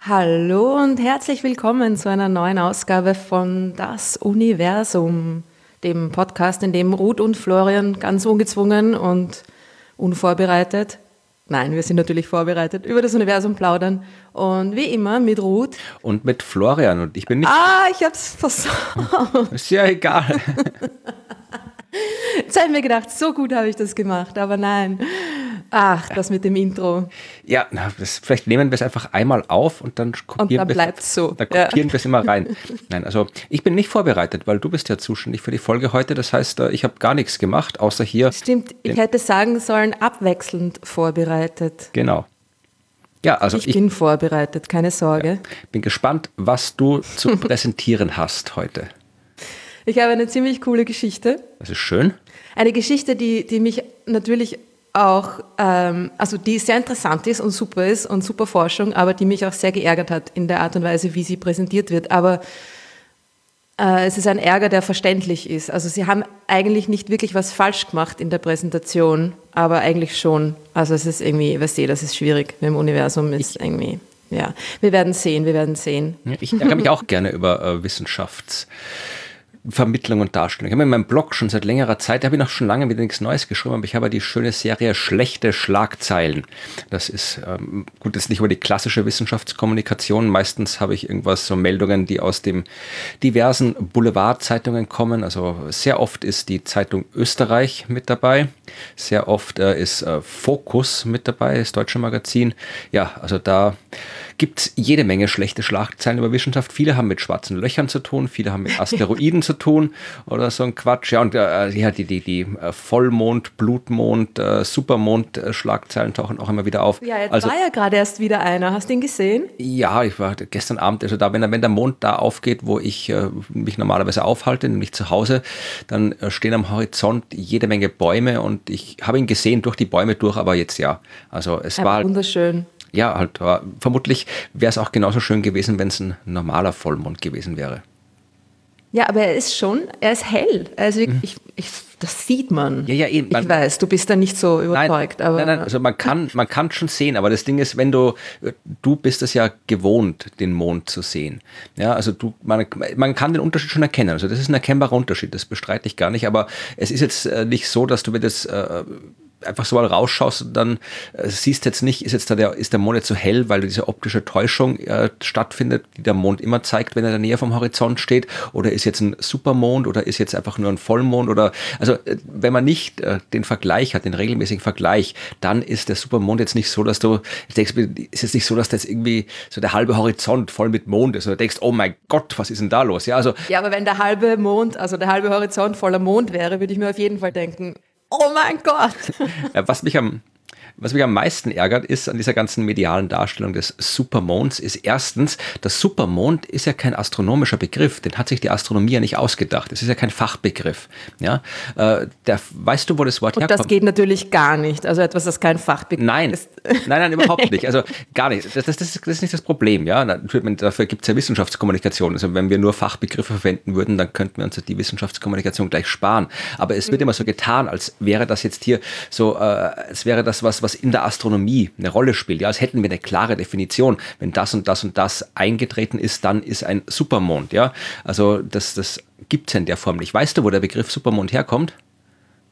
Hallo und herzlich willkommen zu einer neuen Ausgabe von Das Universum, dem Podcast, in dem Ruth und Florian ganz ungezwungen und unvorbereitet, nein, wir sind natürlich vorbereitet, über das Universum plaudern. Und wie immer mit Ruth. Und mit Florian. Und ich bin nicht. Ah, ich hab's versaut. Ist ja egal. Jetzt habe ich mir gedacht, so gut habe ich das gemacht, aber nein. Ach, das mit dem Intro. Ja, das, vielleicht nehmen wir es einfach einmal auf und dann kopieren wir es. so. Dann kopieren ja. wir es immer rein. Nein, also ich bin nicht vorbereitet, weil du bist ja zuständig für die Folge heute. Das heißt, äh, ich habe gar nichts gemacht, außer hier. Stimmt, ich hätte sagen sollen, abwechselnd vorbereitet. Genau. Ja, also ich, ich bin vorbereitet, keine Sorge. Ja, bin gespannt, was du zu präsentieren hast heute. Ich habe eine ziemlich coole Geschichte. Das ist schön. Eine Geschichte, die, die mich natürlich auch, ähm, also die sehr interessant ist und super ist und super Forschung, aber die mich auch sehr geärgert hat in der Art und Weise, wie sie präsentiert wird. Aber äh, es ist ein Ärger, der verständlich ist. Also sie haben eigentlich nicht wirklich was falsch gemacht in der Präsentation, aber eigentlich schon. Also es ist irgendwie, weißt du, das ist schwierig mit dem Universum, ist ich, irgendwie, ja. Wir werden sehen, wir werden sehen. Ich ärgere mich auch gerne über äh, Wissenschafts- Vermittlung und Darstellung. Ich habe in meinem Blog schon seit längerer Zeit, da habe ich noch schon lange wieder nichts Neues geschrieben, aber ich habe die schöne Serie Schlechte Schlagzeilen. Das ist ähm, gut, das ist nicht über die klassische Wissenschaftskommunikation. Meistens habe ich irgendwas, so Meldungen, die aus dem diversen Boulevardzeitungen kommen. Also sehr oft ist die Zeitung Österreich mit dabei. Sehr oft äh, ist äh, Focus mit dabei, das deutsche Magazin. Ja, also da gibt jede Menge schlechte Schlagzeilen über Wissenschaft. Viele haben mit schwarzen Löchern zu tun, viele haben mit Asteroiden zu tun oder so ein Quatsch. Ja, und äh, ja, die, die, die äh, Vollmond, Blutmond, äh, Supermond-Schlagzeilen tauchen auch immer wieder auf. Ja, jetzt also, war ja gerade erst wieder einer. Hast du ihn gesehen? Ja, ich war gestern Abend also da, wenn, wenn der Mond da aufgeht, wo ich äh, mich normalerweise aufhalte, nämlich zu Hause, dann äh, stehen am Horizont jede Menge Bäume und ich habe ihn gesehen durch die Bäume durch, aber jetzt ja. Also es ja, war wunderschön ja, halt, vermutlich wäre es auch genauso schön gewesen, wenn es ein normaler Vollmond gewesen wäre. Ja, aber er ist schon, er ist hell. Also mhm. ich, ich, das sieht man. Ja, ja, eben. Man, ich weiß, du bist da nicht so überzeugt. Nein, aber nein, nein, also man kann, man kann schon sehen, aber das Ding ist, wenn du, du bist es ja gewohnt, den Mond zu sehen. Ja, also du, man, man kann den Unterschied schon erkennen. Also das ist ein erkennbarer Unterschied, das bestreite ich gar nicht, aber es ist jetzt äh, nicht so, dass du, wenn das äh, einfach so mal rausschaust und dann äh, siehst jetzt nicht, ist jetzt da der, ist der Mond jetzt so hell, weil diese optische Täuschung äh, stattfindet, die der Mond immer zeigt, wenn er in der Nähe vom Horizont steht, oder ist jetzt ein Supermond oder ist jetzt einfach nur ein Vollmond oder, also äh, wenn man nicht äh, den Vergleich hat, den regelmäßigen Vergleich, dann ist der Supermond jetzt nicht so, dass du denkst, ist jetzt nicht so, dass das irgendwie so der halbe Horizont voll mit Mond ist oder denkst, oh mein Gott, was ist denn da los? Ja, also. Ja, aber wenn der halbe Mond, also der halbe Horizont voller Mond wäre, würde ich mir auf jeden Fall denken, Oh mein Gott. Was mich am was mich am meisten ärgert, ist an dieser ganzen medialen Darstellung des Supermonds, ist erstens, das Supermond ist ja kein astronomischer Begriff, den hat sich die Astronomie ja nicht ausgedacht. Es ist ja kein Fachbegriff. Ja? Äh, der, weißt du, wo das Wort Und herkommt? Das geht natürlich gar nicht. Also etwas, das kein Fachbegriff nein. ist. Nein, nein, überhaupt nicht. Also gar nicht. Das, das, das, das ist nicht das Problem. Ja? Dafür gibt es ja Wissenschaftskommunikation. Also wenn wir nur Fachbegriffe verwenden würden, dann könnten wir uns die Wissenschaftskommunikation gleich sparen. Aber es wird mhm. immer so getan, als wäre das jetzt hier so, äh, als wäre das was, was in der Astronomie eine Rolle spielt. Ja, als hätten wir eine klare Definition. Wenn das und das und das eingetreten ist, dann ist ein Supermond. Ja, also das, das gibt es in der Form nicht. Weißt du, wo der Begriff Supermond herkommt?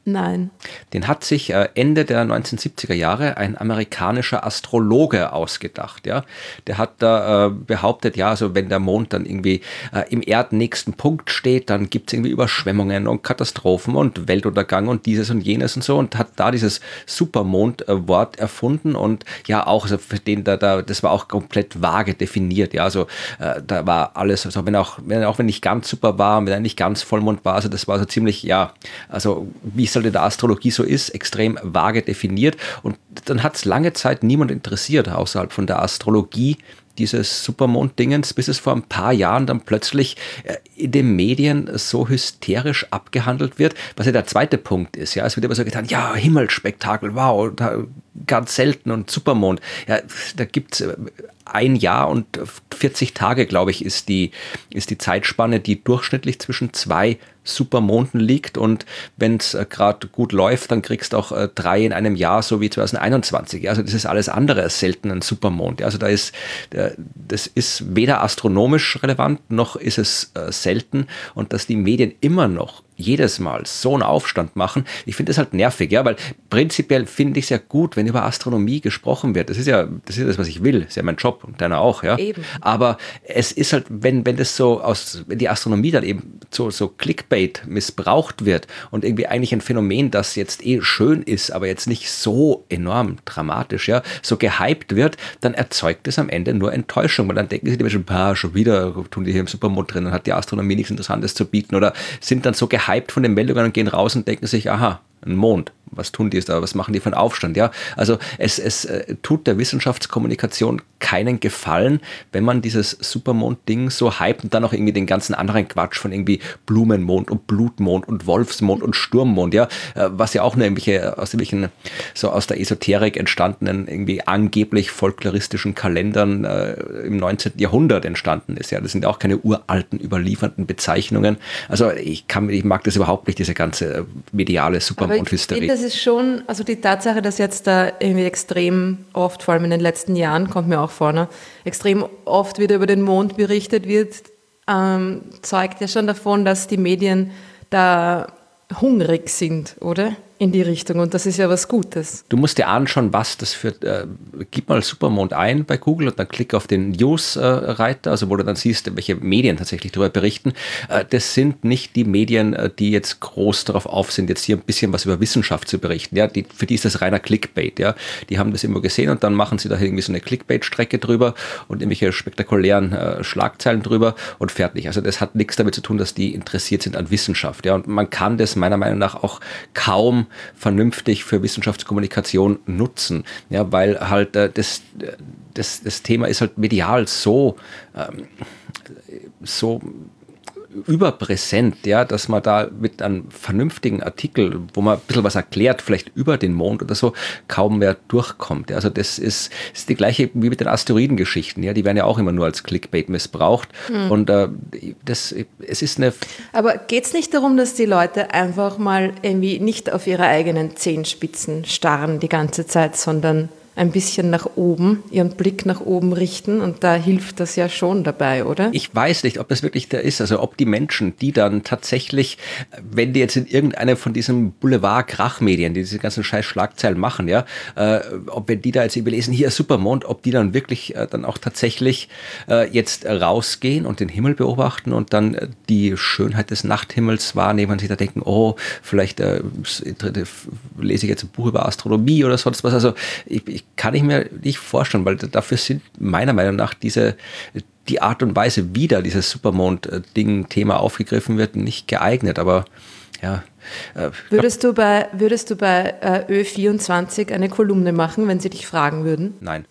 Nein. Den hat sich äh, Ende der 1970er Jahre ein amerikanischer Astrologe ausgedacht. Ja? Der hat da äh, behauptet, ja, also wenn der Mond dann irgendwie äh, im erdnächsten Punkt steht, dann gibt es irgendwie Überschwemmungen und Katastrophen und Weltuntergang und dieses und jenes und so und hat da dieses Supermond-Wort erfunden und ja auch, also für den da, da, das war auch komplett vage definiert. Ja, also da war alles, also wenn auch, wenn auch wenn nicht ganz super war, wenn er nicht ganz Vollmond war, also das war so ziemlich, ja, also wie halt in der Astrologie so ist, extrem vage definiert. Und dann hat es lange Zeit niemand interessiert außerhalb von der Astrologie dieses Supermond-Dingens, bis es vor ein paar Jahren dann plötzlich äh, in den Medien so hysterisch abgehandelt wird, was ja der zweite Punkt ist. Ja, es wird immer so getan, ja, Himmelsspektakel, wow, da ganz selten und Supermond. Ja, da gibt es äh, ein Jahr und 40 Tage, glaube ich, ist die, ist die Zeitspanne, die durchschnittlich zwischen zwei Supermonden liegt. Und wenn es äh, gerade gut läuft, dann kriegst du auch äh, drei in einem Jahr, so wie 2021. Also das ist alles andere als selten ein Supermond. Also da ist, das ist weder astronomisch relevant, noch ist es selten. Und dass die Medien immer noch jedes Mal so einen Aufstand machen, ich finde das halt nervig, ja, weil prinzipiell finde ich es ja gut, wenn über Astronomie gesprochen wird. Das ist ja, das ist das, was ich will. Das ist ja mein Job und deiner auch, ja. Eben. Aber es ist halt, wenn, wenn das so aus, wenn die Astronomie dann eben so, so Clickbait missbraucht wird und irgendwie eigentlich ein Phänomen, das jetzt eh schön ist, aber jetzt nicht so enorm dramatisch, ja, so gehypt wird, dann erzeugt es am Ende nur Enttäuschung, weil dann denken sich die Menschen, bah, schon wieder tun die hier im Supermond drin und hat die Astronomie nichts Interessantes zu bieten oder sind dann so gehypt von den Meldungen und gehen raus und denken sich, aha, ein Mond was tun die da, was machen die für einen Aufstand, ja? Also es, es äh, tut der Wissenschaftskommunikation keinen Gefallen, wenn man dieses Supermond-Ding so hypt und dann auch irgendwie den ganzen anderen Quatsch von irgendwie Blumenmond und Blutmond und Wolfsmond und Sturmmond, ja, äh, was ja auch nur irgendwelche aus irgendwelchen so aus der Esoterik entstandenen irgendwie angeblich folkloristischen Kalendern äh, im 19. Jahrhundert entstanden ist, ja. Das sind ja auch keine uralten überliefernden Bezeichnungen. Also ich kann ich mag das überhaupt nicht diese ganze mediale Supermond-Hysterie es ist schon, also die Tatsache, dass jetzt da irgendwie extrem oft, vor allem in den letzten Jahren, kommt mir auch vor, ne, extrem oft wieder über den Mond berichtet wird, ähm, zeugt ja schon davon, dass die Medien da hungrig sind, oder? In die Richtung und das ist ja was Gutes. Du musst dir anschauen, was das für, äh, gib mal Supermond ein bei Google und dann klick auf den News-Reiter, also wo du dann siehst, welche Medien tatsächlich darüber berichten. Äh, das sind nicht die Medien, äh, die jetzt groß darauf auf sind, jetzt hier ein bisschen was über Wissenschaft zu berichten. Ja, die, für die ist das reiner Clickbait. Ja, die haben das immer gesehen und dann machen sie da irgendwie so eine Clickbait-Strecke drüber und irgendwelche spektakulären äh, Schlagzeilen drüber und fertig. Also das hat nichts damit zu tun, dass die interessiert sind an Wissenschaft. Ja, und man kann das meiner Meinung nach auch kaum vernünftig für Wissenschaftskommunikation nutzen. Ja, weil halt äh, das, das, das Thema ist halt medial so, ähm, so überpräsent, ja, dass man da mit einem vernünftigen Artikel, wo man ein bisschen was erklärt, vielleicht über den Mond oder so, kaum mehr durchkommt. Ja. Also das ist, ist die gleiche wie mit den Asteroidengeschichten, ja, die werden ja auch immer nur als Clickbait missbraucht. Hm. Und äh, das, es ist eine. Aber geht es nicht darum, dass die Leute einfach mal irgendwie nicht auf ihre eigenen Zehenspitzen starren die ganze Zeit, sondern ein bisschen nach oben, ihren Blick nach oben richten und da hilft das ja schon dabei, oder? Ich weiß nicht, ob das wirklich der ist, also ob die Menschen, die dann tatsächlich, wenn die jetzt in irgendeiner von diesen Boulevard-Krachmedien, die diese ganzen scheiß Schlagzeilen machen, ja, äh, ob wenn die da jetzt irgendwie lesen, hier Supermond, ob die dann wirklich äh, dann auch tatsächlich äh, jetzt rausgehen und den Himmel beobachten und dann äh, die Schönheit des Nachthimmels wahrnehmen und sich da denken, oh, vielleicht äh, lese ich jetzt ein Buch über Astronomie oder sonst was. Also ich, ich ich, kann ich mir nicht vorstellen, weil dafür sind meiner Meinung nach diese, die Art und Weise, wie da dieses Supermond-Ding-Thema aufgegriffen wird, nicht geeignet. Aber ja. Äh, würdest, du bei, würdest du bei äh, Ö24 eine Kolumne machen, wenn sie dich fragen würden? Nein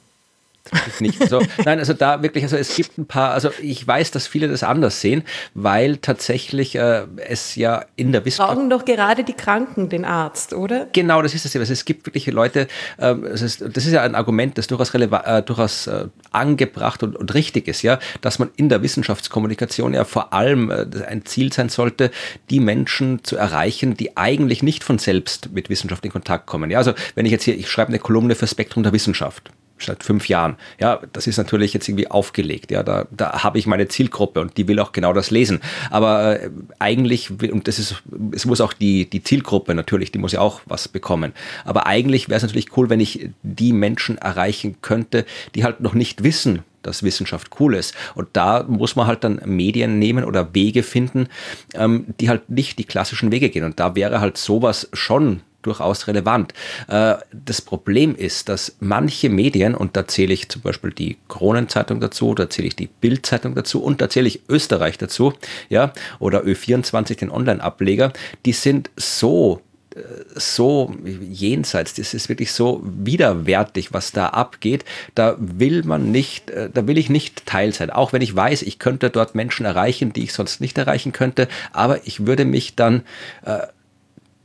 nicht so. Nein, also da wirklich, also es gibt ein paar, also ich weiß, dass viele das anders sehen, weil tatsächlich äh, es ja in der Wissenschaft. Brauchen doch gerade die Kranken den Arzt, oder? Genau, das ist es. Also es gibt wirklich Leute, äh, das, ist, das ist ja ein Argument, das durchaus, äh, durchaus äh, angebracht und, und richtig ist, ja, dass man in der Wissenschaftskommunikation ja vor allem äh, ein Ziel sein sollte, die Menschen zu erreichen, die eigentlich nicht von selbst mit Wissenschaft in Kontakt kommen. Ja, also wenn ich jetzt hier, ich schreibe eine Kolumne für Spektrum der Wissenschaft seit fünf Jahren. Ja, das ist natürlich jetzt irgendwie aufgelegt. Ja, da, da habe ich meine Zielgruppe und die will auch genau das lesen. Aber äh, eigentlich, und das ist, es muss auch die, die Zielgruppe natürlich, die muss ja auch was bekommen. Aber eigentlich wäre es natürlich cool, wenn ich die Menschen erreichen könnte, die halt noch nicht wissen, dass Wissenschaft cool ist. Und da muss man halt dann Medien nehmen oder Wege finden, ähm, die halt nicht die klassischen Wege gehen. Und da wäre halt sowas schon durchaus relevant. Äh, das Problem ist, dass manche Medien, und da zähle ich zum Beispiel die Kronenzeitung dazu, da zähle ich die Bildzeitung dazu und da zähle ich Österreich dazu, ja, oder Ö24, den Online-Ableger, die sind so äh, so jenseits, das ist wirklich so widerwärtig, was da abgeht. Da will man nicht, äh, da will ich nicht Teil sein. Auch wenn ich weiß, ich könnte dort Menschen erreichen, die ich sonst nicht erreichen könnte, aber ich würde mich dann äh,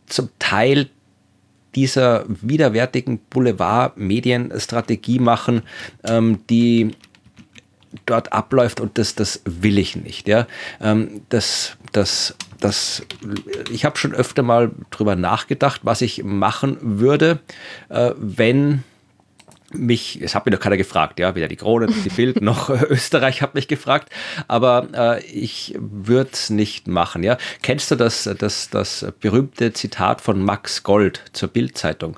zum Teil dieser widerwärtigen Boulevard-Medienstrategie machen, ähm, die dort abläuft und das, das will ich nicht. Ja? Ähm, das, das, das, ich habe schon öfter mal drüber nachgedacht, was ich machen würde, äh, wenn mich, es hat mir noch keiner gefragt, ja, weder die Krone, die Bild noch Österreich hat mich gefragt, aber äh, ich würde es nicht machen, ja. Kennst du das, das, das berühmte Zitat von Max Gold zur Bildzeitung?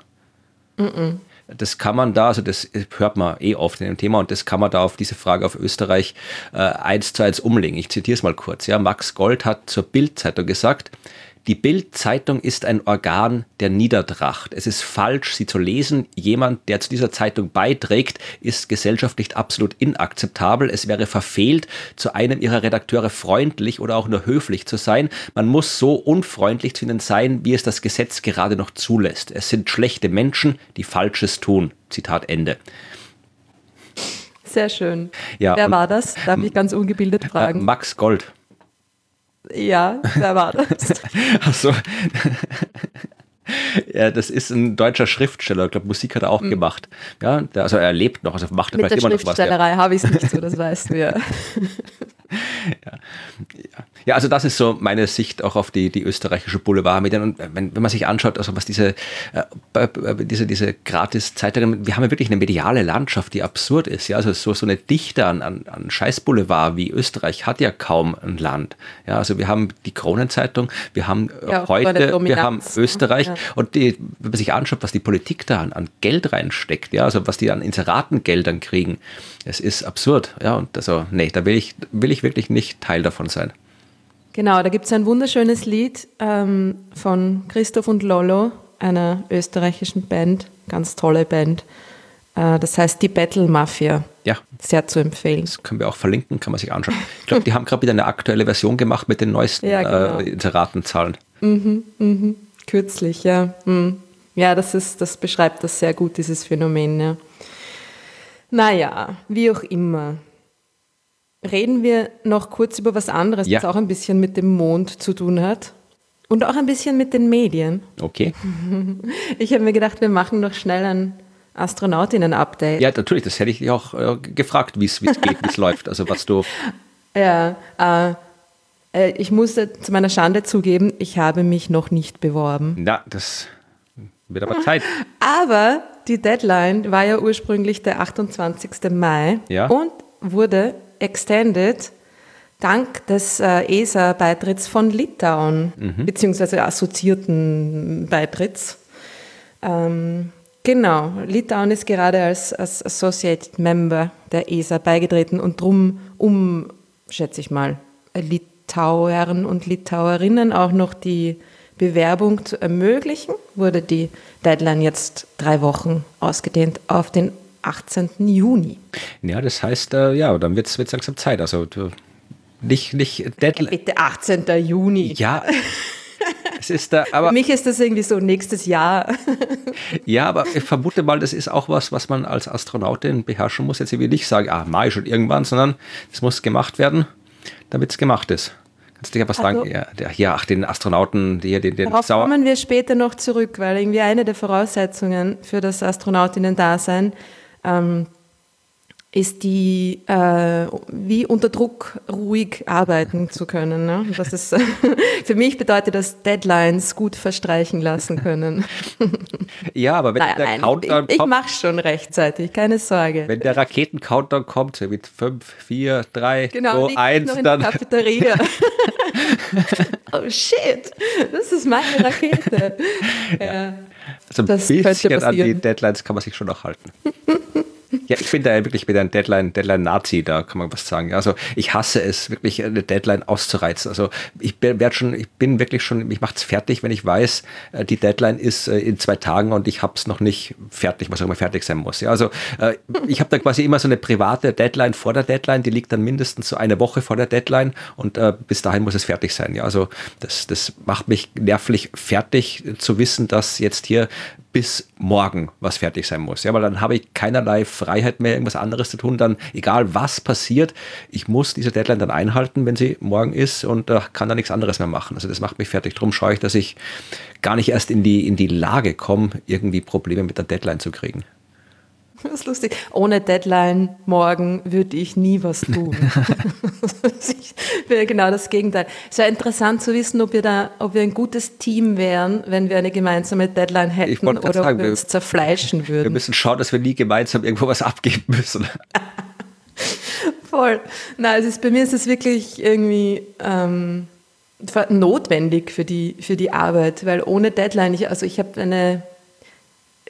Mm, -mm. Das kann man da, also das hört man eh oft in dem Thema und das kann man da auf diese Frage auf Österreich äh, eins zu eins umlegen. Ich zitiere es mal kurz. Ja, Max Gold hat zur Bildzeitung gesagt, die Bild-Zeitung ist ein Organ der Niedertracht. Es ist falsch, sie zu lesen. Jemand, der zu dieser Zeitung beiträgt, ist gesellschaftlich absolut inakzeptabel. Es wäre verfehlt, zu einem ihrer Redakteure freundlich oder auch nur höflich zu sein. Man muss so unfreundlich zu ihnen sein, wie es das Gesetz gerade noch zulässt. Es sind schlechte Menschen, die Falsches tun. Zitat Ende. Sehr schön. Ja, Wer war das? Darf ich ganz ungebildet äh, fragen? Max Gold. Ja, wer war das? Ach so. Ja, das ist ein deutscher Schriftsteller. Ich glaube, Musik hat er auch mhm. gemacht. Ja, der, also er lebt noch, also macht er Mit vielleicht immer noch was. Mit der Schriftstellerei habe ich es nicht so, das weißt du ja. ja. ja. also das ist so meine Sicht auch auf die, die österreichische Boulevardmedien. Und wenn, wenn man sich anschaut, also was diese, äh, diese, diese Gratis-Zeitungen, wir haben ja wirklich eine mediale Landschaft, die absurd ist. Ja, also so, so eine Dichte an, an, an Scheiß-Boulevard wie Österreich hat ja kaum ein Land. Ja, also wir haben die Kronenzeitung, wir haben ja, heute, wir haben Österreich ja. und die, wenn man sich anschaut, was die Politik da an, an Geld reinsteckt, ja, also was die an Inseratengeldern kriegen, es ist absurd. Ja, und also, nee, da will ich, will ich wirklich nicht Teil davon sein. Genau, da gibt es ein wunderschönes Lied ähm, von Christoph und Lolo, einer österreichischen Band, ganz tolle Band. Äh, das heißt Die Battle Mafia. Ja. Sehr zu empfehlen. Das können wir auch verlinken, kann man sich anschauen. Ich glaube, die haben gerade wieder eine aktuelle Version gemacht mit den neuesten ja, genau. äh, Inseratenzahlen. Mhm, mhm. Kürzlich, ja. Mhm. Ja, das, ist, das beschreibt das sehr gut, dieses Phänomen. Ja. Naja, wie auch immer. Reden wir noch kurz über was anderes, ja. was auch ein bisschen mit dem Mond zu tun hat. Und auch ein bisschen mit den Medien. Okay. Ich habe mir gedacht, wir machen noch schnell ein Astronautinnen-Update. Ja, natürlich, das hätte ich dich auch äh, gefragt, wie es geht, wie es läuft. Also was du. Ja, äh, äh, ich musste zu meiner Schande zugeben, ich habe mich noch nicht beworben. Na, das wird aber Zeit. Aber die Deadline war ja ursprünglich der 28. Mai ja. und wurde extended dank des äh, ESA-Beitritts von Litauen, mhm. beziehungsweise assoziierten Beitritts. Ähm, genau, Litauen ist gerade als, als Associated Member der ESA beigetreten und drum, um, schätze ich mal, Litauern und Litauerinnen auch noch die Bewerbung zu ermöglichen, wurde die Deadline jetzt drei Wochen ausgedehnt auf den 18. Juni. Ja, das heißt, äh, ja, dann wird es langsam Zeit. Also nicht, nicht Deadline. Bitte 18. Juni. Ja. Es ist da, aber, Für mich ist das irgendwie so nächstes Jahr. ja, aber ich vermute mal, das ist auch was, was man als Astronautin beherrschen muss. Jetzt will ich nicht sagen, ah, Mai schon irgendwann, sondern es muss gemacht werden, damit es gemacht ist. Kannst du dir was also, sagen? Ja, der, ja, ach, den Astronauten, die, den, den Darauf kommen wir später noch zurück, weil irgendwie eine der Voraussetzungen für das Astronautinnen-Dasein ähm, ist die, äh, wie unter Druck ruhig arbeiten zu können. Ne? Das ist, für mich bedeutet das Deadlines gut verstreichen lassen können. ja, aber wenn naja, der nein, Countdown ich, kommt. Ich mache schon rechtzeitig, keine Sorge. Wenn der Raketen-Countdown kommt, mit 5, 4, 3, 2, 1, dann. Cafeteria. oh shit, das ist meine Rakete. Ja. Also ein bisschen an die Deadlines kann man sich schon noch halten. Ja, ich bin da ja wirklich wieder ein Deadline, Deadline-Nazi, da kann man was sagen. Also ich hasse es, wirklich eine Deadline auszureizen. Also ich bin, schon, ich bin wirklich schon, mich macht's fertig, wenn ich weiß, äh, die Deadline ist äh, in zwei Tagen und ich hab's noch nicht fertig, was auch immer fertig sein muss. Ja, also äh, ich habe da quasi immer so eine private Deadline vor der Deadline, die liegt dann mindestens so eine Woche vor der Deadline und bis dahin muss es fertig sein. Ja, also das, das macht mich nervlich fertig zu wissen, dass jetzt hier bis morgen was fertig sein muss. Ja, weil dann habe ich keinerlei Freiheit mehr, irgendwas anderes zu tun. Dann, egal was passiert, ich muss diese Deadline dann einhalten, wenn sie morgen ist und äh, kann da nichts anderes mehr machen. Also das macht mich fertig. Darum schaue ich, dass ich gar nicht erst in die, in die Lage komme, irgendwie Probleme mit der Deadline zu kriegen. Das ist lustig. Ohne Deadline morgen würde ich nie was tun. ich wäre genau das Gegenteil. Es wäre interessant zu wissen, ob wir da, ob wir ein gutes Team wären, wenn wir eine gemeinsame Deadline hätten oder sagen, ob wir uns zerfleischen würden. Wir müssen schauen, dass wir nie gemeinsam irgendwo was abgeben müssen. Voll. Nein, es ist, bei mir ist es wirklich irgendwie ähm, notwendig für die, für die Arbeit, weil ohne Deadline, ich, also ich habe eine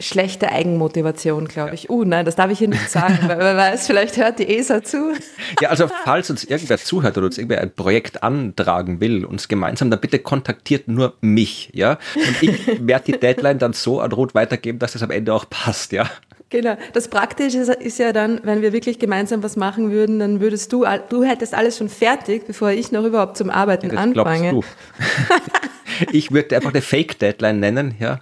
schlechte Eigenmotivation, glaube ich. Uh, nein, das darf ich hier nicht sagen, weil wer weiß, vielleicht hört die ESA zu. Ja, also falls uns irgendwer zuhört oder uns irgendwer ein Projekt antragen will, uns gemeinsam, dann bitte kontaktiert nur mich, ja. Und ich werde die Deadline dann so an Rot weitergeben, dass es am Ende auch passt, ja. Genau. Das Praktische ist, ja dann, wenn wir wirklich gemeinsam was machen würden, dann würdest du, du hättest alles schon fertig, bevor ich noch überhaupt zum Arbeiten ja, anfange. ich würde einfach eine Fake-Deadline nennen, ja.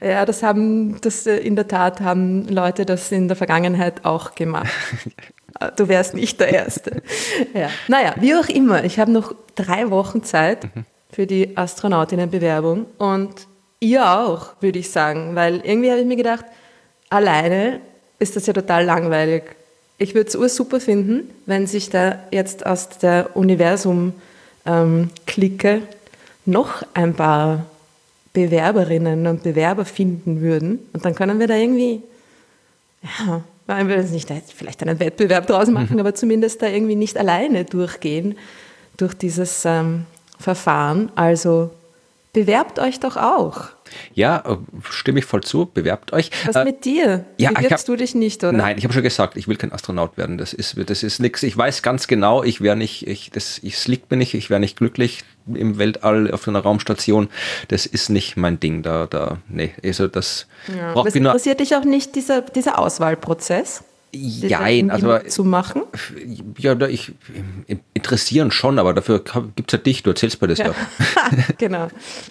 Ja, das haben, das äh, in der Tat haben Leute das in der Vergangenheit auch gemacht. Du wärst nicht der Erste. Ja. Naja, wie auch immer, ich habe noch drei Wochen Zeit mhm. für die Astronautinnenbewerbung und ihr auch, würde ich sagen, weil irgendwie habe ich mir gedacht, alleine ist das ja total langweilig. Ich würde es super finden, wenn sich da jetzt aus der Universum-Clique ähm, noch ein paar Bewerberinnen und Bewerber finden würden. Und dann können wir da irgendwie, ja, wollen wir nicht vielleicht einen Wettbewerb draus machen, mhm. aber zumindest da irgendwie nicht alleine durchgehen durch dieses ähm, Verfahren. Also bewerbt euch doch auch. Ja, äh, stimme ich voll zu, bewerbt euch. Was äh, mit dir? Ja, Bewirbst hab, du dich nicht, oder? Nein, ich habe schon gesagt, ich will kein Astronaut werden. Das ist, das ist nichts. Ich weiß ganz genau, ich wäre nicht, ich, das, es liegt mir nicht, ich wäre nicht glücklich im Weltall auf einer Raumstation. Das ist nicht mein Ding. Da, da, nee, also das ja. braucht Was interessiert dich auch nicht, dieser, dieser Auswahlprozess? Ja, also zu machen? Ja, ich interessieren schon, aber dafür gibt es ja dich, du erzählst mir das ja. genau.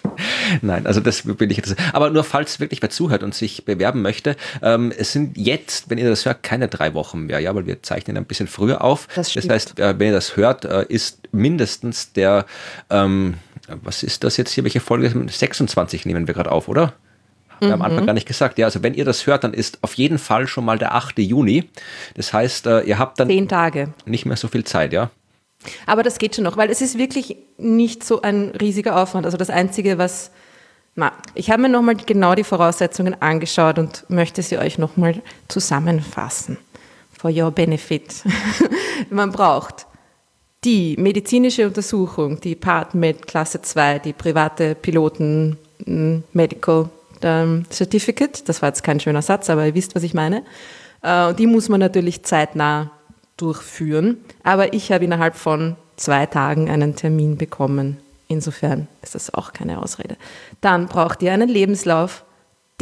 Nein, also das bin ich jetzt. Aber nur falls wirklich wer zuhört und sich bewerben möchte, ähm, es sind jetzt, wenn ihr das hört, keine drei Wochen mehr, ja, weil wir zeichnen ein bisschen früher auf. Das, das heißt, äh, wenn ihr das hört, äh, ist mindestens der, ähm, was ist das jetzt hier, welche Folge? 26 nehmen wir gerade auf, oder? Mhm. am Anfang mhm. gar nicht gesagt. Ja, also wenn ihr das hört, dann ist auf jeden Fall schon mal der 8. Juni. Das heißt, äh, ihr habt dann zehn Tage. Nicht mehr so viel Zeit, ja. Aber das geht schon noch, weil es ist wirklich nicht so ein riesiger Aufwand. Also das Einzige, was na, ich habe mir nochmal genau die Voraussetzungen angeschaut und möchte sie euch nochmal zusammenfassen. For your benefit. Man braucht die medizinische Untersuchung, die Part Med Klasse 2, die private Piloten Medical ähm, Certificate. Das war jetzt kein schöner Satz, aber ihr wisst, was ich meine. Äh, die muss man natürlich zeitnah durchführen. Aber ich habe innerhalb von zwei Tagen einen Termin bekommen. Insofern ist das auch keine Ausrede. Dann braucht ihr einen Lebenslauf,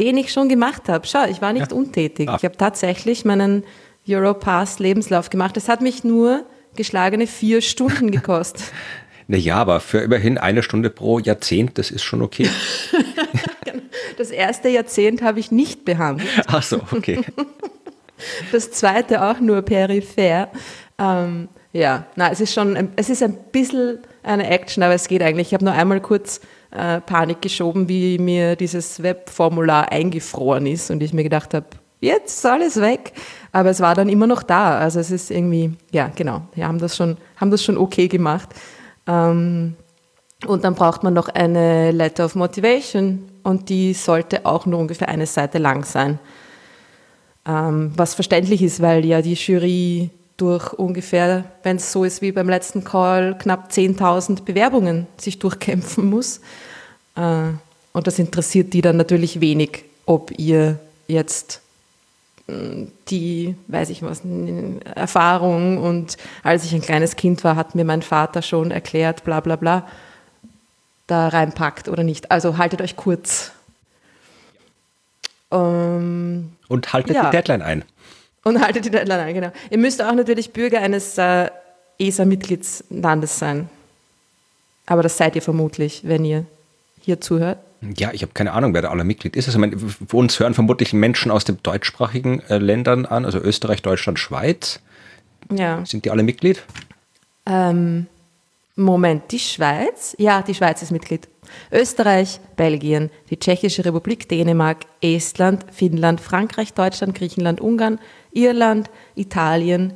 den ich schon gemacht habe. Schau, ich war nicht ja. untätig. Ah. Ich habe tatsächlich meinen Europass Lebenslauf gemacht. Es hat mich nur geschlagene vier Stunden gekostet. Naja, aber für immerhin eine Stunde pro Jahrzehnt, das ist schon okay. Das erste Jahrzehnt habe ich nicht behandelt. Ach so, okay. Das zweite auch nur peripher. Ähm, ja, na, es ist schon, es ist ein bisschen eine Action, aber es geht eigentlich. Ich habe nur einmal kurz äh, Panik geschoben, wie mir dieses Webformular eingefroren ist und ich mir gedacht habe, jetzt ist alles weg. Aber es war dann immer noch da. Also es ist irgendwie, ja, genau. Wir haben das schon, haben das schon okay gemacht. Ähm, und dann braucht man noch eine Letter of Motivation und die sollte auch nur ungefähr eine Seite lang sein. Ähm, was verständlich ist, weil ja die Jury durch ungefähr, wenn es so ist wie beim letzten Call, knapp 10.000 Bewerbungen sich durchkämpfen muss. Äh, und das interessiert die dann natürlich wenig, ob ihr jetzt mm, die, weiß ich was, Erfahrung und als ich ein kleines Kind war, hat mir mein Vater schon erklärt, bla bla bla da reinpackt oder nicht. Also haltet euch kurz. Ähm, und haltet ja. die Deadline ein. Und haltet die Deadline ein, genau. Ihr müsst auch natürlich Bürger eines äh, ESA-Mitgliedslandes sein. Aber das seid ihr vermutlich, wenn ihr hier zuhört. Ja, ich habe keine Ahnung, wer da aller Mitglied ist. Also, meine, für uns hören vermutlich Menschen aus den deutschsprachigen äh, Ländern an, also Österreich, Deutschland, Schweiz. Ja. Sind die alle Mitglied? Ähm, Moment, die Schweiz? Ja, die Schweiz ist Mitglied. Österreich, Belgien, die Tschechische Republik, Dänemark, Estland, Finnland, Frankreich, Deutschland, Griechenland, Ungarn, Irland, Italien,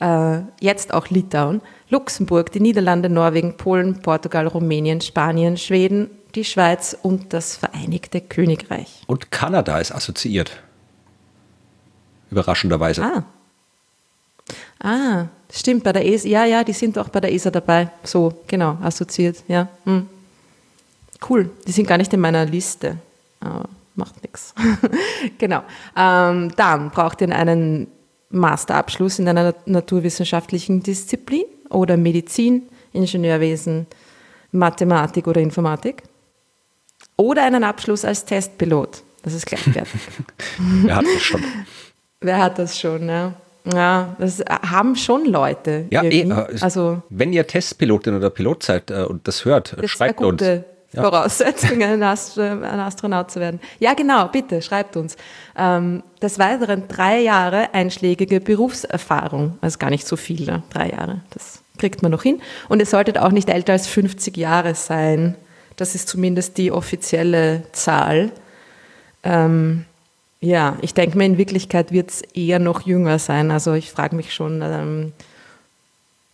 äh, jetzt auch Litauen, Luxemburg, die Niederlande, Norwegen, Polen, Portugal, Rumänien, Spanien, Schweden, die Schweiz und das Vereinigte Königreich. Und Kanada ist assoziiert. Überraschenderweise. Ah. Ah, stimmt, bei der ESA, ja, ja, die sind auch bei der ESA dabei. So, genau, assoziiert, ja. Hm. Cool, die sind gar nicht in meiner Liste, aber macht nichts. Genau. Ähm, dann braucht ihr einen Masterabschluss in einer naturwissenschaftlichen Disziplin oder Medizin, Ingenieurwesen, Mathematik oder Informatik. Oder einen Abschluss als Testpilot. Das ist gleichwertig. Wer hat das schon? Wer hat das schon, ja? Ja, das haben schon Leute. Ja, eh, äh, also wenn ihr Testpilotin oder Pilot seid äh, und das hört, das schreibt ist eine uns. gute Ja. Voraussetzung, ein, Astro ein Astronaut zu werden. Ja, genau, bitte, schreibt uns. Ähm, des Weiteren drei Jahre einschlägige Berufserfahrung, also gar nicht so viel, ne? drei Jahre, das kriegt man noch hin. Und ihr solltet auch nicht älter als 50 Jahre sein. Das ist zumindest die offizielle Zahl. Ähm, ja, ich denke mir, in Wirklichkeit wird es eher noch jünger sein. Also ich frage mich schon, ähm,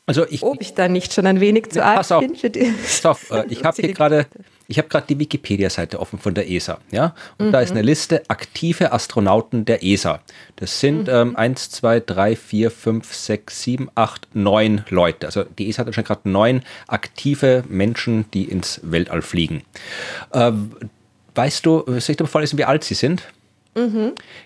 Also ich, ob ich da nicht schon ein wenig zu alt pass auf. bin für die. Pass auf, äh, ich habe hier gerade ich habe gerade die Wikipedia-Seite offen von der ESA, ja, und da ist Mhm. eine Liste aktive Astronauten der ESA. Das Mhm. sind ähm, 1, 2, 3, 4, 5, 6, 7, 8, 9 Leute. Also die ESA hat schon gerade neun aktive Menschen, die ins Weltall fliegen. Ähm, weißt du, soll ich dir mal vorlesen, wie alt sie sind?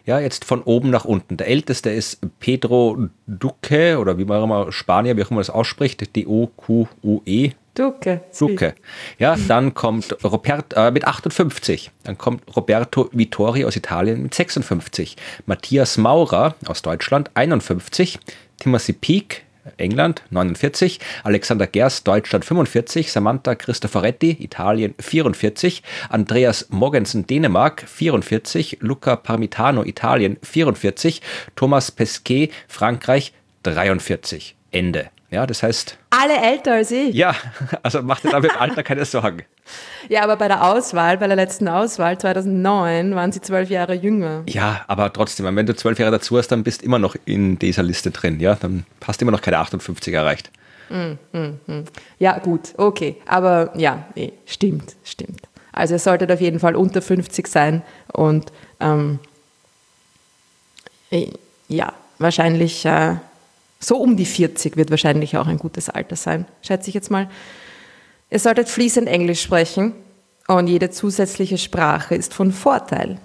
Ja, jetzt von oben nach unten. Der älteste ist Pedro Duque oder wie man immer Spanier, wie auch immer das ausspricht, D-O-Q-U-E. Duke. Duque. Ja, dann kommt Robert, äh, mit 58. Dann kommt Roberto Vittori aus Italien mit 56. Matthias Maurer aus Deutschland 51. Timothy Peake England 49, Alexander Gerst, Deutschland 45, Samantha Cristoforetti, Italien 44, Andreas Mogensen, Dänemark 44, Luca Parmitano, Italien 44, Thomas Pesquet, Frankreich 43. Ende. Ja, das heißt, Alle älter als ich. ja, also macht dir da mit dem Alter keine Sorgen. Ja, aber bei der Auswahl, bei der letzten Auswahl 2009 waren sie zwölf Jahre jünger. Ja, aber trotzdem, wenn du zwölf Jahre dazu hast, dann bist du immer noch in dieser Liste drin. Ja, dann hast du immer noch keine 58 erreicht. Ja, gut, okay. Aber ja, nee, stimmt, stimmt. Also ihr solltet auf jeden Fall unter 50 sein und ähm, äh, ja, wahrscheinlich äh, so um die 40 wird wahrscheinlich auch ein gutes Alter sein, schätze ich jetzt mal. Ihr solltet fließend Englisch sprechen und jede zusätzliche Sprache ist von Vorteil.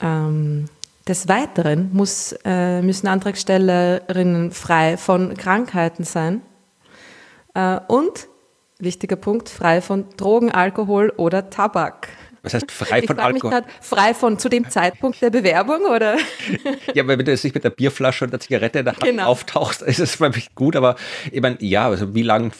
Ähm, des Weiteren muss, äh, müssen Antragstellerinnen frei von Krankheiten sein äh, und, wichtiger Punkt, frei von Drogen, Alkohol oder Tabak. Was heißt frei von mich Alkohol? grad, frei von zu dem Zeitpunkt der Bewerbung oder? Ja, weil wenn du jetzt nicht mit der Bierflasche und der Zigarette in der Hand Genau. auftauchst, ist es wirklich gut. Aber ich meine, ja, also wie lange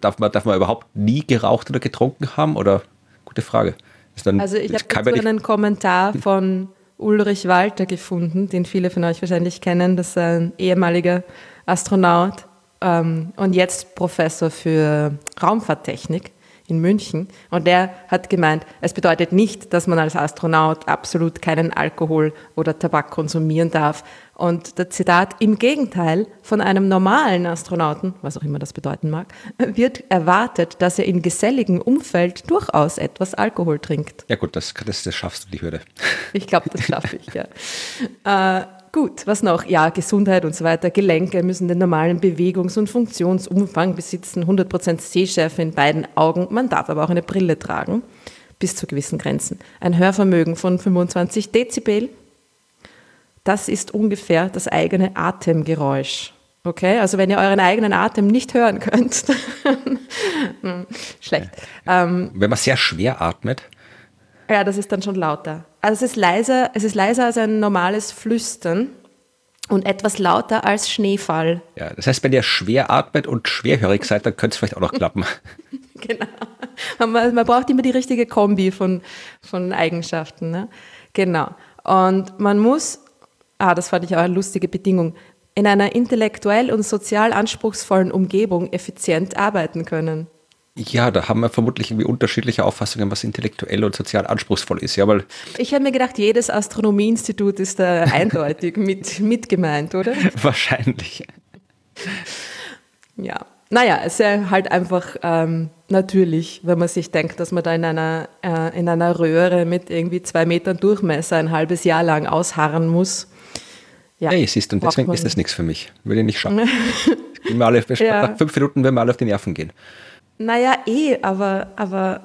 darf man, darf man überhaupt nie geraucht oder getrunken haben? Oder gute Frage. Ist dann, Also ich habe einen Kommentar von Ulrich Walter gefunden, den viele von euch wahrscheinlich kennen. Das ist ein ehemaliger Astronaut ähm, und jetzt Professor für Raumfahrttechnik in München. Und der hat gemeint, es bedeutet nicht, dass man als Astronaut absolut keinen Alkohol oder Tabak konsumieren darf. Und der Zitat, im Gegenteil, von einem normalen Astronauten, was auch immer das bedeuten mag, wird erwartet, dass er in geselligem Umfeld durchaus etwas Alkohol trinkt. ja gut, das, das, das schaffst du, die Hürde. Ich glaube, das schaffe ich, ja. Äh, gut, was noch? Ja, Gesundheit und so weiter. Gelenke müssen den normalen Bewegungs- und Funktionsumfang besitzen, 100% Sehschärfe in beiden Augen. Man darf aber auch eine Brille tragen, bis zu gewissen Grenzen. Ein Hörvermögen von 25 Dezibel. Das ist ungefähr das eigene Atemgeräusch. Okay, also wenn ihr euren eigenen Atem nicht hören könnt, hm, schlecht. Ähm, Wenn man sehr schwer atmet, ja, das ist dann schon lauter. Also es ist leiser, es ist leiser als ein normales Flüstern und etwas lauter als Schneefall. ja, das heißt, wenn ihr schwer atmet und schwerhörig seid, dann könnte es vielleicht auch noch klappen. genau. Man, man, braucht immer die richtige Kombi von, von Eigenschaften. Ne? Genau. Und man muss, ah, das fand ich auch eine lustige Bedingung, in einer intellektuell und sozial anspruchsvollen Umgebung effizient arbeiten können. Ja, da haben wir vermutlich irgendwie unterschiedliche Auffassungen, was intellektuell und sozial anspruchsvoll ist. Ja, weil ich habe mir gedacht, jedes Astronomieinstitut ist da eindeutig mit, mit gemeint, oder? Wahrscheinlich. Ja, naja, es ist ja halt einfach ähm, natürlich, wenn man sich denkt, dass man da in einer, äh, in einer Röhre mit irgendwie zwei Metern Durchmesser ein halbes Jahr lang ausharren muss. Ja, hey, siehst du, und deswegen ist das nichts für mich. Würde ich nicht schaffen. alle, ja. Nach fünf Minuten werden wir alle auf die Nerven gehen. Naja, eh, aber, aber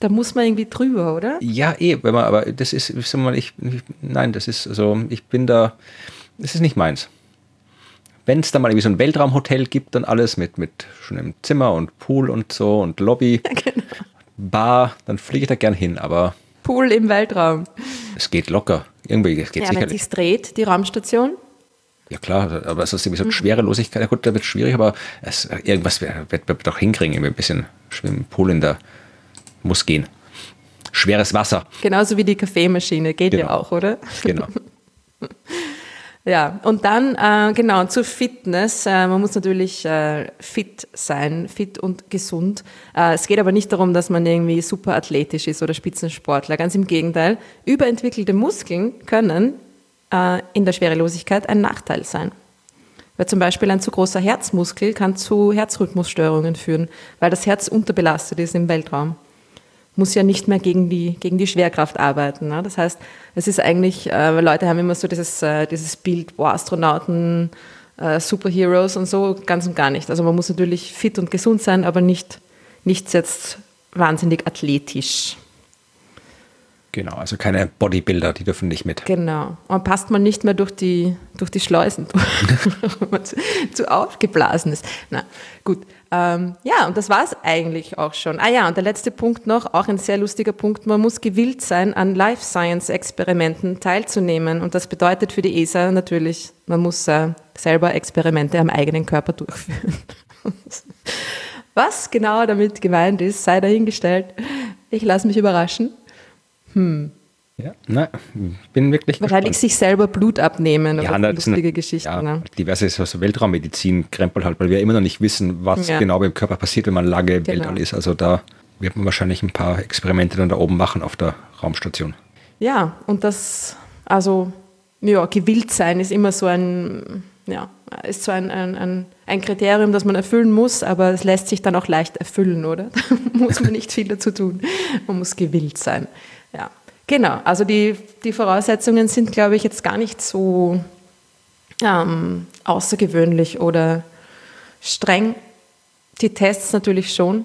da muss man irgendwie drüber, oder? Ja, eh, wenn man, aber das ist, sag mal, ich, nein, das ist, also, ich bin da, das ist nicht meins. Wenn es da mal irgendwie so ein Weltraumhotel gibt und alles mit, mit schon im Zimmer und Pool und so und Lobby, ja, genau. Bar, dann fliege ich da gern hin, aber. Pool im Weltraum. Es geht locker. Irgendwie, es geht ja, sicherlich. Wenn sich dreht, die Raumstation. Ja klar, aber es ist irgendwie so eine Schwerelosigkeit, ja gut, da wird es schwierig, aber es, irgendwas wird, wird doch hinkriegen, irgendwie ein bisschen Schwimmen, Pool in der, muss gehen. Schweres Wasser. Genauso wie die Kaffeemaschine, geht genau. ja auch, oder? Genau. ja, und dann, äh, genau, zur Fitness. Äh, man muss natürlich äh, fit sein, fit und gesund. Äh, es geht aber nicht darum, dass man irgendwie super athletisch ist oder Spitzensportler. Ganz im Gegenteil. Überentwickelte Muskeln können äh, in der Schwerelosigkeit ein Nachteil sein. Weil zum Beispiel ein zu großer Herzmuskel kann zu Herzrhythmusstörungen führen, weil das Herz unterbelastet ist im Weltraum. Muss ja nicht mehr gegen die, gegen die Schwerkraft arbeiten. Ne? Das heißt, es ist eigentlich, äh, Leute haben immer so dieses, äh, dieses Bild, boah, Astronauten, äh, Superheroes und so, ganz und gar nicht. Also man muss natürlich fit und gesund sein, aber nicht, nicht jetzt wahnsinnig athletisch. Genau, also keine Bodybuilder, die dürfen nicht mit. Genau. Und passt man nicht mehr durch die, durch die Schleusen, wenn man zu, zu, aufgeblasen ist. Na, gut. Ähm, ja, und das war es eigentlich auch schon. Ah ja, und der letzte Punkt noch, auch ein sehr lustiger Punkt. Man muss gewillt sein, an Life Science Experimenten teilzunehmen. Und das bedeutet für die ESA natürlich, man muss äh, selber Experimente am eigenen Körper durchführen. Was genau damit gemeint ist, sei dahingestellt. Ich lasse mich überraschen. Hm. Ja, na, bin wirklich Wahrscheinlich gespannt. sich selber Blut abnehmen ja, oder lustige Geschichten. Ja, ne? diverse so Weltraummedizin krempelt halt, weil wir immer noch nicht wissen, was ja. genau beim Körper passiert, wenn man lange im genau. Weltall ist. Also da wird man wahrscheinlich ein paar Experimente dann da oben machen auf der Raumstation. Ja, und das, also, ja, gewillt sein ist immer so ein, ja, ist so ein, ein, ein, ein Kriterium, das man erfüllen muss, aber es lässt sich dann auch leicht erfüllen, oder? Da muss man nicht viel dazu tun. Man muss gewillt sein. Ja, genau. Also die, die Voraussetzungen sind, glaube ich, jetzt gar nicht so ähm, außergewöhnlich oder streng. Die Tests natürlich schon.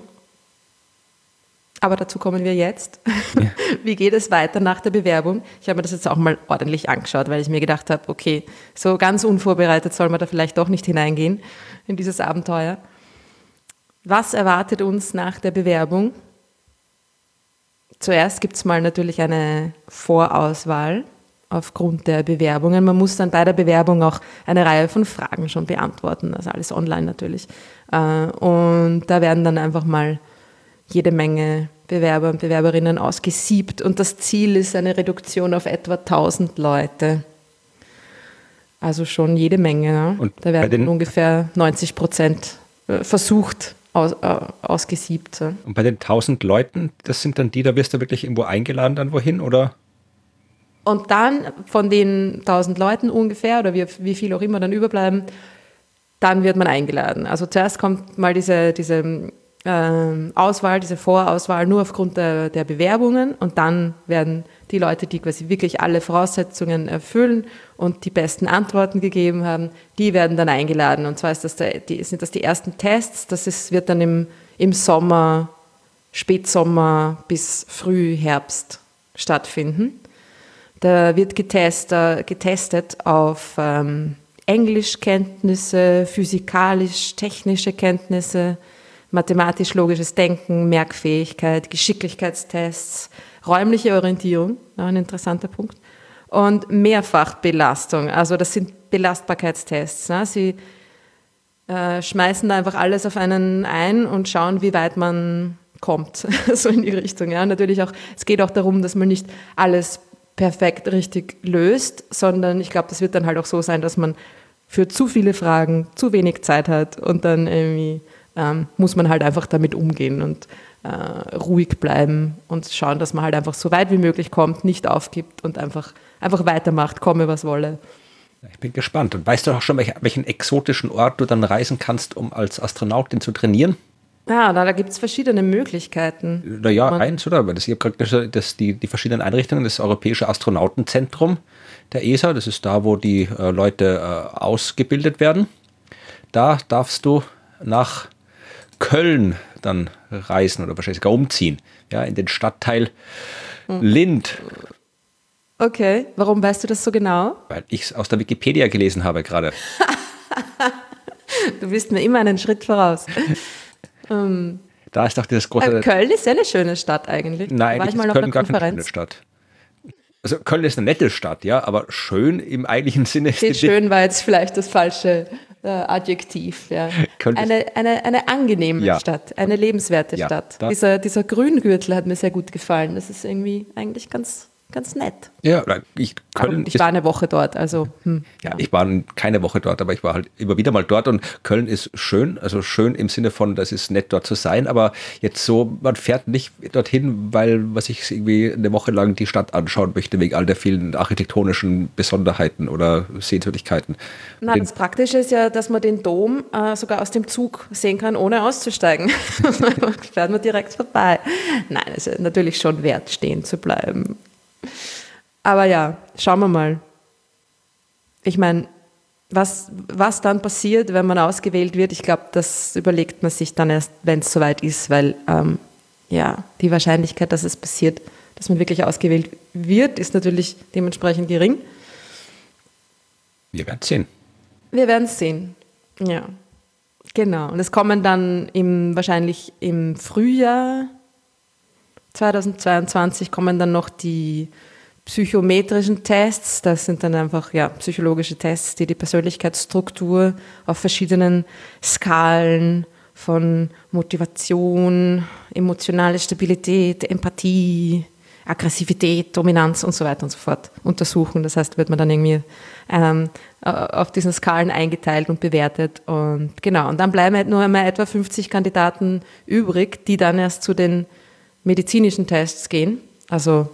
Aber dazu kommen wir jetzt. Ja. Wie geht es weiter nach der Bewerbung? Ich habe mir das jetzt auch mal ordentlich angeschaut, weil ich mir gedacht habe, okay, so ganz unvorbereitet soll man da vielleicht doch nicht hineingehen in dieses Abenteuer. Was erwartet uns nach der Bewerbung? Zuerst gibt es mal natürlich eine Vorauswahl aufgrund der Bewerbungen. Man muss dann bei der Bewerbung auch eine Reihe von Fragen schon beantworten, also alles online natürlich. Äh, und da werden dann einfach mal jede Menge Bewerber und Bewerberinnen ausgesiebt und das Ziel ist eine Reduktion auf etwa 1000 Leute. Also schon jede Menge. Ne? Und da werden ungefähr 90 Prozent äh, versucht aus, äh, ausgesiebt. Und bei den 1000 Leuten, das sind dann die, da wirst du wirklich irgendwo eingeladen, dann wohin, oder? Und dann von den 1000 Leuten ungefähr, oder wie, wie viel auch immer dann überbleiben, dann wird man eingeladen. Also zuerst kommt mal diese, diese äh, Auswahl, diese Vorauswahl nur aufgrund der, der Bewerbungen und dann werden die Leute, die quasi wirklich alle Voraussetzungen erfüllen und die besten Antworten gegeben haben, die werden dann eingeladen. Und zwar ist das der, die, sind das die ersten Tests. Das ist, wird dann im, im Sommer, Spätsommer bis Frühherbst stattfinden. Da wird getestet, getestet auf ähm, Englischkenntnisse, physikalisch-technische Kenntnisse, mathematisch-logisches Denken, Merkfähigkeit, Geschicklichkeitstests, räumliche Orientierung, auch ein interessanter Punkt, und Mehrfachbelastung. Also das sind Belastbarkeitstests. Ne? Sie äh, schmeißen da einfach alles auf einen ein und schauen, wie weit man kommt, so in die Richtung. Ja, natürlich auch, es geht auch darum, dass man nicht alles perfekt richtig löst, sondern ich glaube, das wird dann halt auch so sein, dass man für zu viele Fragen zu wenig Zeit hat und dann irgendwie ähm, muss man halt einfach damit umgehen und äh, ruhig bleiben und schauen, dass man halt einfach so weit wie möglich kommt, nicht aufgibt und einfach, einfach weitermacht, komme was wolle. Ich bin gespannt. Und weißt du auch schon, welch, welchen exotischen Ort du dann reisen kannst, um als Astronautin zu trainieren? Ja, da, da gibt es verschiedene Möglichkeiten. Naja, eins, oder? Das, ich habe gerade das, die, die verschiedenen Einrichtungen, das Europäische Astronautenzentrum der ESA, das ist da, wo die äh, Leute äh, ausgebildet werden. Da darfst du nach Köln dann reisen oder wahrscheinlich sogar umziehen, ja, in den Stadtteil hm. Lind. Okay, warum weißt du das so genau? Weil ich es aus der Wikipedia gelesen habe gerade. du bist mir immer einen Schritt voraus. ähm, da ist doch das große. Äh, Köln ist ja eine schöne Stadt eigentlich. Nein, war ich mal ist Köln gar keine schöne Stadt. Also Köln ist eine nette Stadt, ja, aber schön im eigentlichen Sinne. Okay, schön war jetzt vielleicht das falsche Adjektiv. Ja. Eine, eine, eine angenehme ja. Stadt, eine lebenswerte ja, Stadt. Dieser, dieser Grüngürtel hat mir sehr gut gefallen. Das ist irgendwie eigentlich ganz ganz nett. Ja, ich, Köln ich war eine Woche dort, also. Hm, ja, ja, ich war keine Woche dort, aber ich war halt immer wieder mal dort und Köln ist schön, also schön im Sinne von, das ist nett dort zu sein, aber jetzt so, man fährt nicht dorthin, weil was ich irgendwie eine Woche lang die Stadt anschauen möchte, wegen all der vielen architektonischen Besonderheiten oder Sehenswürdigkeiten. Na, das Praktische ist ja, dass man den Dom äh, sogar aus dem Zug sehen kann, ohne auszusteigen. fährt man direkt vorbei. Nein, es ist natürlich schon wert, stehen zu bleiben. Aber ja, schauen wir mal. Ich meine, was, was dann passiert, wenn man ausgewählt wird, ich glaube, das überlegt man sich dann erst, wenn es soweit ist, weil ähm, ja, die Wahrscheinlichkeit, dass es passiert, dass man wirklich ausgewählt wird, ist natürlich dementsprechend gering. Wir werden es sehen. Wir werden es sehen, ja. Genau. Und es kommen dann im, wahrscheinlich im Frühjahr 2022 kommen dann noch die psychometrischen Tests. Das sind dann einfach ja, psychologische Tests, die die Persönlichkeitsstruktur auf verschiedenen Skalen von Motivation, emotionale Stabilität, Empathie, Aggressivität, Dominanz und so weiter und so fort untersuchen. Das heißt, wird man dann irgendwie ähm, auf diesen Skalen eingeteilt und bewertet. Und genau, und dann bleiben halt nur einmal etwa 50 Kandidaten übrig, die dann erst zu den medizinischen Tests gehen. Also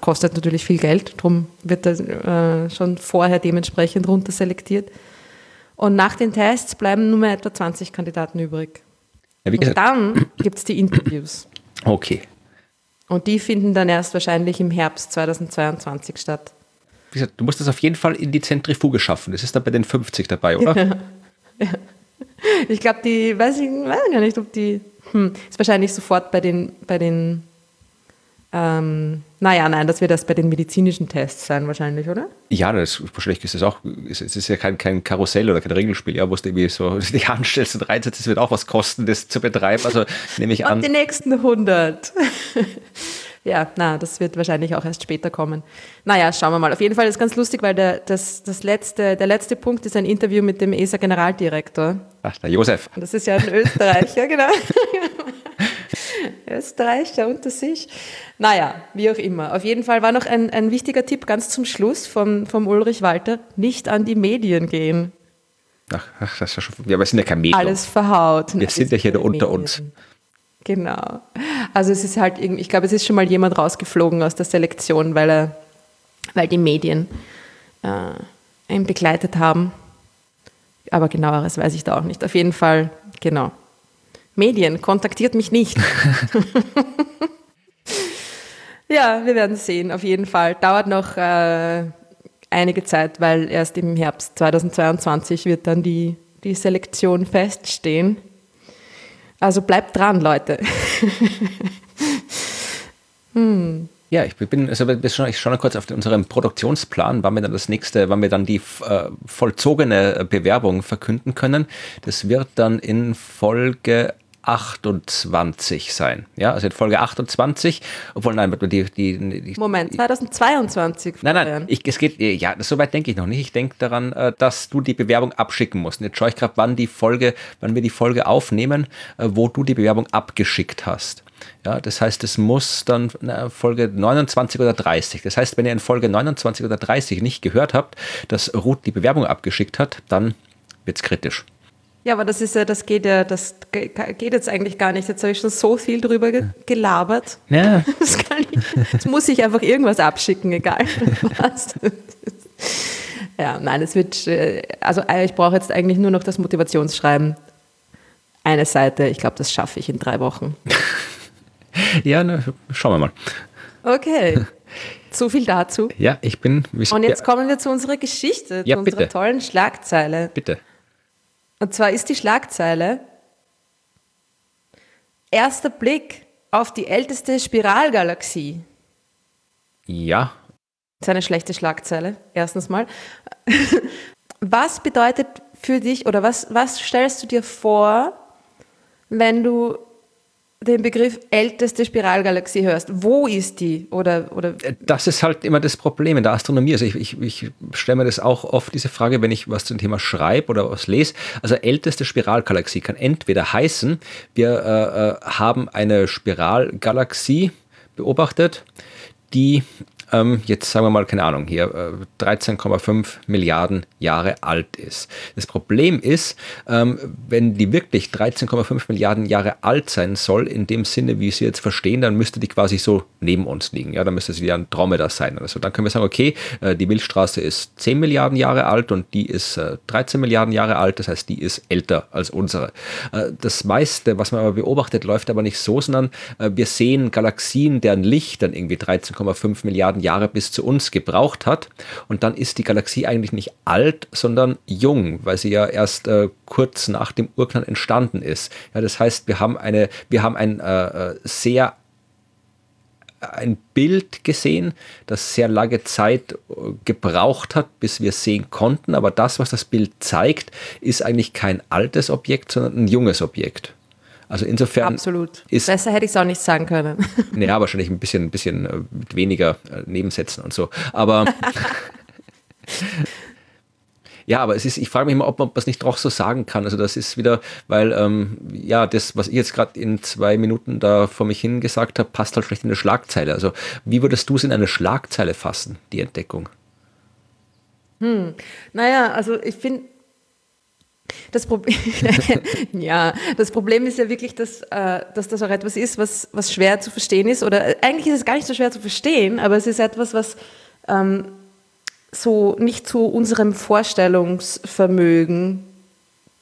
kostet natürlich viel Geld, darum wird das äh, schon vorher dementsprechend runterselektiert. Und nach den Tests bleiben nur mehr etwa 20 Kandidaten übrig. Ja, und dann gibt es die Interviews. Okay. Und die finden dann erst wahrscheinlich im Herbst 2022 statt. Wie gesagt, du musst das auf jeden Fall in die Zentrifuge schaffen. Das ist dann bei den 50 dabei, oder? Ja. ja. Ich glaube, die, weiß ich weiß gar nicht, ob die hm, ist wahrscheinlich sofort bei den, bei den ähm, naja, nein, das wird erst bei den medizinischen Tests sein, wahrscheinlich, oder? Ja, das, wahrscheinlich ist es auch, es ist ja kein, kein Karussell oder kein Regelspiel, ja, wo du irgendwie so die Hand stellst und reinsetzt, das wird auch was kosten, das zu betreiben, also nehme ich und an. Und die nächsten 100. ja, na, das wird wahrscheinlich auch erst später kommen. Naja, schauen wir mal. Auf jeden Fall ist es ganz lustig, weil der, das, das letzte, der letzte Punkt ist ein Interview mit dem ESA-Generaldirektor. Ach, der Josef. Das ist ja ein Österreicher, genau. Österreicher unter sich. Naja, wie auch immer. Auf jeden Fall war noch ein, ein wichtiger Tipp ganz zum Schluss vom, vom Ulrich Walter, nicht an die Medien gehen. Ach, ach das ist ja schon, ja, wir sind ja kein Medium. Alles verhaut. Wir sind ja hier unter Medien. uns. Genau. Also es ist halt irgendwie, ich glaube, es ist schon mal jemand rausgeflogen aus der Selektion, weil er, weil die Medien äh, ihn begleitet haben. Aber genaueres weiß ich da auch nicht. Auf jeden Fall, genau. Medien, kontaktiert mich nicht. ja, wir werden sehen, auf jeden Fall. Dauert noch äh, einige Zeit, weil erst im Herbst 2022 wird dann die, die Selektion feststehen. Also bleibt dran, Leute. hm. Ja, ich bin, also ich schaue noch kurz auf unseren Produktionsplan, wann wir dann das nächste, wann wir dann die äh, vollzogene Bewerbung verkünden können. Das wird dann in Folge 28 sein. Ja, also in Folge 28, obwohl nein, die, die, die Moment, 2022. Nein, nein, ich, es geht, ja, so weit denke ich noch nicht. Ich denke daran, äh, dass du die Bewerbung abschicken musst. Und jetzt schaue ich gerade, wann die Folge, wann wir die Folge aufnehmen, äh, wo du die Bewerbung abgeschickt hast. Ja, das heißt, es muss dann Folge 29 oder 30. Das heißt, wenn ihr in Folge 29 oder 30 nicht gehört habt, dass Ruth die Bewerbung abgeschickt hat, dann wird es kritisch. Ja, aber das ist ja, das geht ja, das geht jetzt eigentlich gar nicht. Jetzt habe ich schon so viel drüber ge gelabert. Ja. Das kann ich, jetzt muss ich einfach irgendwas abschicken, egal was. Ja, nein, es wird, äh, also äh, ich brauche jetzt eigentlich nur noch das Motivationsschreiben. Eine Seite, ich glaube, das schaffe ich in drei Wochen. ja, ne, schauen wir mal. Okay. So viel dazu. Ja, ich bin. Und jetzt kommen wir zu unserer Geschichte, ja, zu unserer bitte. tollen Schlagzeile. Bitte. Und zwar ist die Schlagzeile Erster Blick auf die älteste Spiralgalaxie. Ja. Das ist eine schlechte Schlagzeile, erstens mal. Was bedeutet für dich oder was, was stellst du dir vor, wenn du den Begriff älteste Spiralgalaxie hörst, wo ist die? Oder, oder das ist halt immer das Problem in der Astronomie. Also ich, ich, ich stelle mir das auch oft diese Frage, wenn ich was zum Thema schreibe oder was lese. Also älteste Spiralgalaxie kann entweder heißen, wir äh, äh haben eine Spiralgalaxie beobachtet, die ähm, jetzt sagen wir mal, keine Ahnung, hier äh, 13,5 Milliarden Jahre alt ist. Das Problem ist, ähm, wenn die wirklich 13,5 Milliarden Jahre alt sein soll, in dem Sinne, wie sie jetzt verstehen, dann müsste die quasi so neben uns liegen. Ja, dann müsste sie wie ein Dromedar sein oder so. Dann können wir sagen, okay, äh, die Milchstraße ist 10 Milliarden Jahre alt und die ist äh, 13 Milliarden Jahre alt, das heißt, die ist älter als unsere. Äh, das meiste, was man aber beobachtet, läuft aber nicht so, sondern äh, wir sehen Galaxien, deren Licht dann irgendwie 13,5 Milliarden Jahre bis zu uns gebraucht hat. Und dann ist die Galaxie eigentlich nicht alt, sondern jung, weil sie ja erst äh, kurz nach dem Urknall entstanden ist. Ja, das heißt, wir haben eine, wir haben ein äh, sehr ein Bild gesehen, das sehr lange Zeit äh, gebraucht hat, bis wir sehen konnten. Aber das, was das Bild zeigt, ist eigentlich kein altes Objekt, sondern ein junges Objekt. Also insofern Absolut. ist. Besser hätte ich es auch nicht sagen können. Naja, wahrscheinlich ein bisschen, ein bisschen äh, mit weniger äh, Nebensätzen und so. Aber. Ja, aber es ist, ich frage mich immer, ob man das nicht doch so sagen kann. Also das ist wieder, weil ähm, ja, das, was ich jetzt gerade in zwei Minuten da vor mich hin gesagt habe, passt halt schlecht in eine Schlagzeile. Also wie würdest du es in eine Schlagzeile fassen, die Entdeckung? Hm. Naja, also ich finde, das Problem, ja, das Problem ist ja wirklich, dass, äh, dass das auch etwas ist, was, was schwer zu verstehen ist. Oder äh, eigentlich ist es gar nicht so schwer zu verstehen, aber es ist etwas, was ähm, so nicht zu unserem Vorstellungsvermögen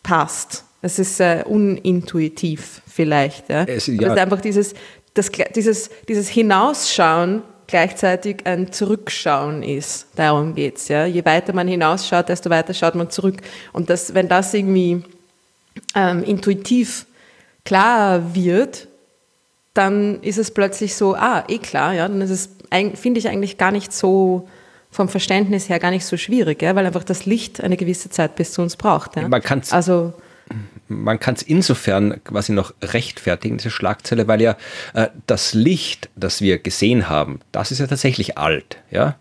passt. Es ist äh, unintuitiv vielleicht. Ja? Es, ja. Das ist einfach dieses, das, dieses, dieses Hinausschauen gleichzeitig ein Zurückschauen ist. Darum geht es. Ja? Je weiter man hinausschaut, desto weiter schaut man zurück. Und das, wenn das irgendwie ähm, intuitiv klar wird, dann ist es plötzlich so, ah, eh klar, ja, dann ist es, finde ich eigentlich gar nicht so vom Verständnis her gar nicht so schwierig, ja, weil einfach das Licht eine gewisse Zeit bis zu uns braucht. Ja. Man kann es also, man kann es insofern quasi noch rechtfertigen, diese Schlagzeile, weil ja äh, das Licht, das wir gesehen haben, das ist ja tatsächlich alt, ja.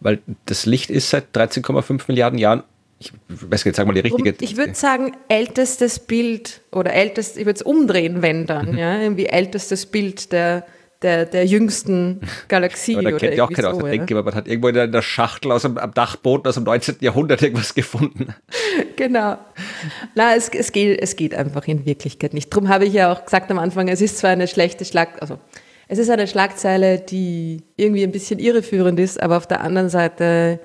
Weil das Licht ist seit 13,5 Milliarden Jahren, ich weiß jetzt, sag mal die richtige. Ich würde sagen, ältestes Bild oder ältest, ich würde es umdrehen, wenn dann, mhm. ja, irgendwie ältestes Bild der der, der jüngsten Galaxie. Aber da kennt ja auch keiner so, aus. Ja. man hat irgendwo in der Schachtel aus dem, am Dachboden aus dem 19. Jahrhundert irgendwas gefunden. Genau. Na, es, es, geht, es geht einfach in Wirklichkeit nicht. Darum habe ich ja auch gesagt am Anfang, es ist zwar eine schlechte Schlag, also es ist eine Schlagzeile, die irgendwie ein bisschen irreführend ist, aber auf der anderen Seite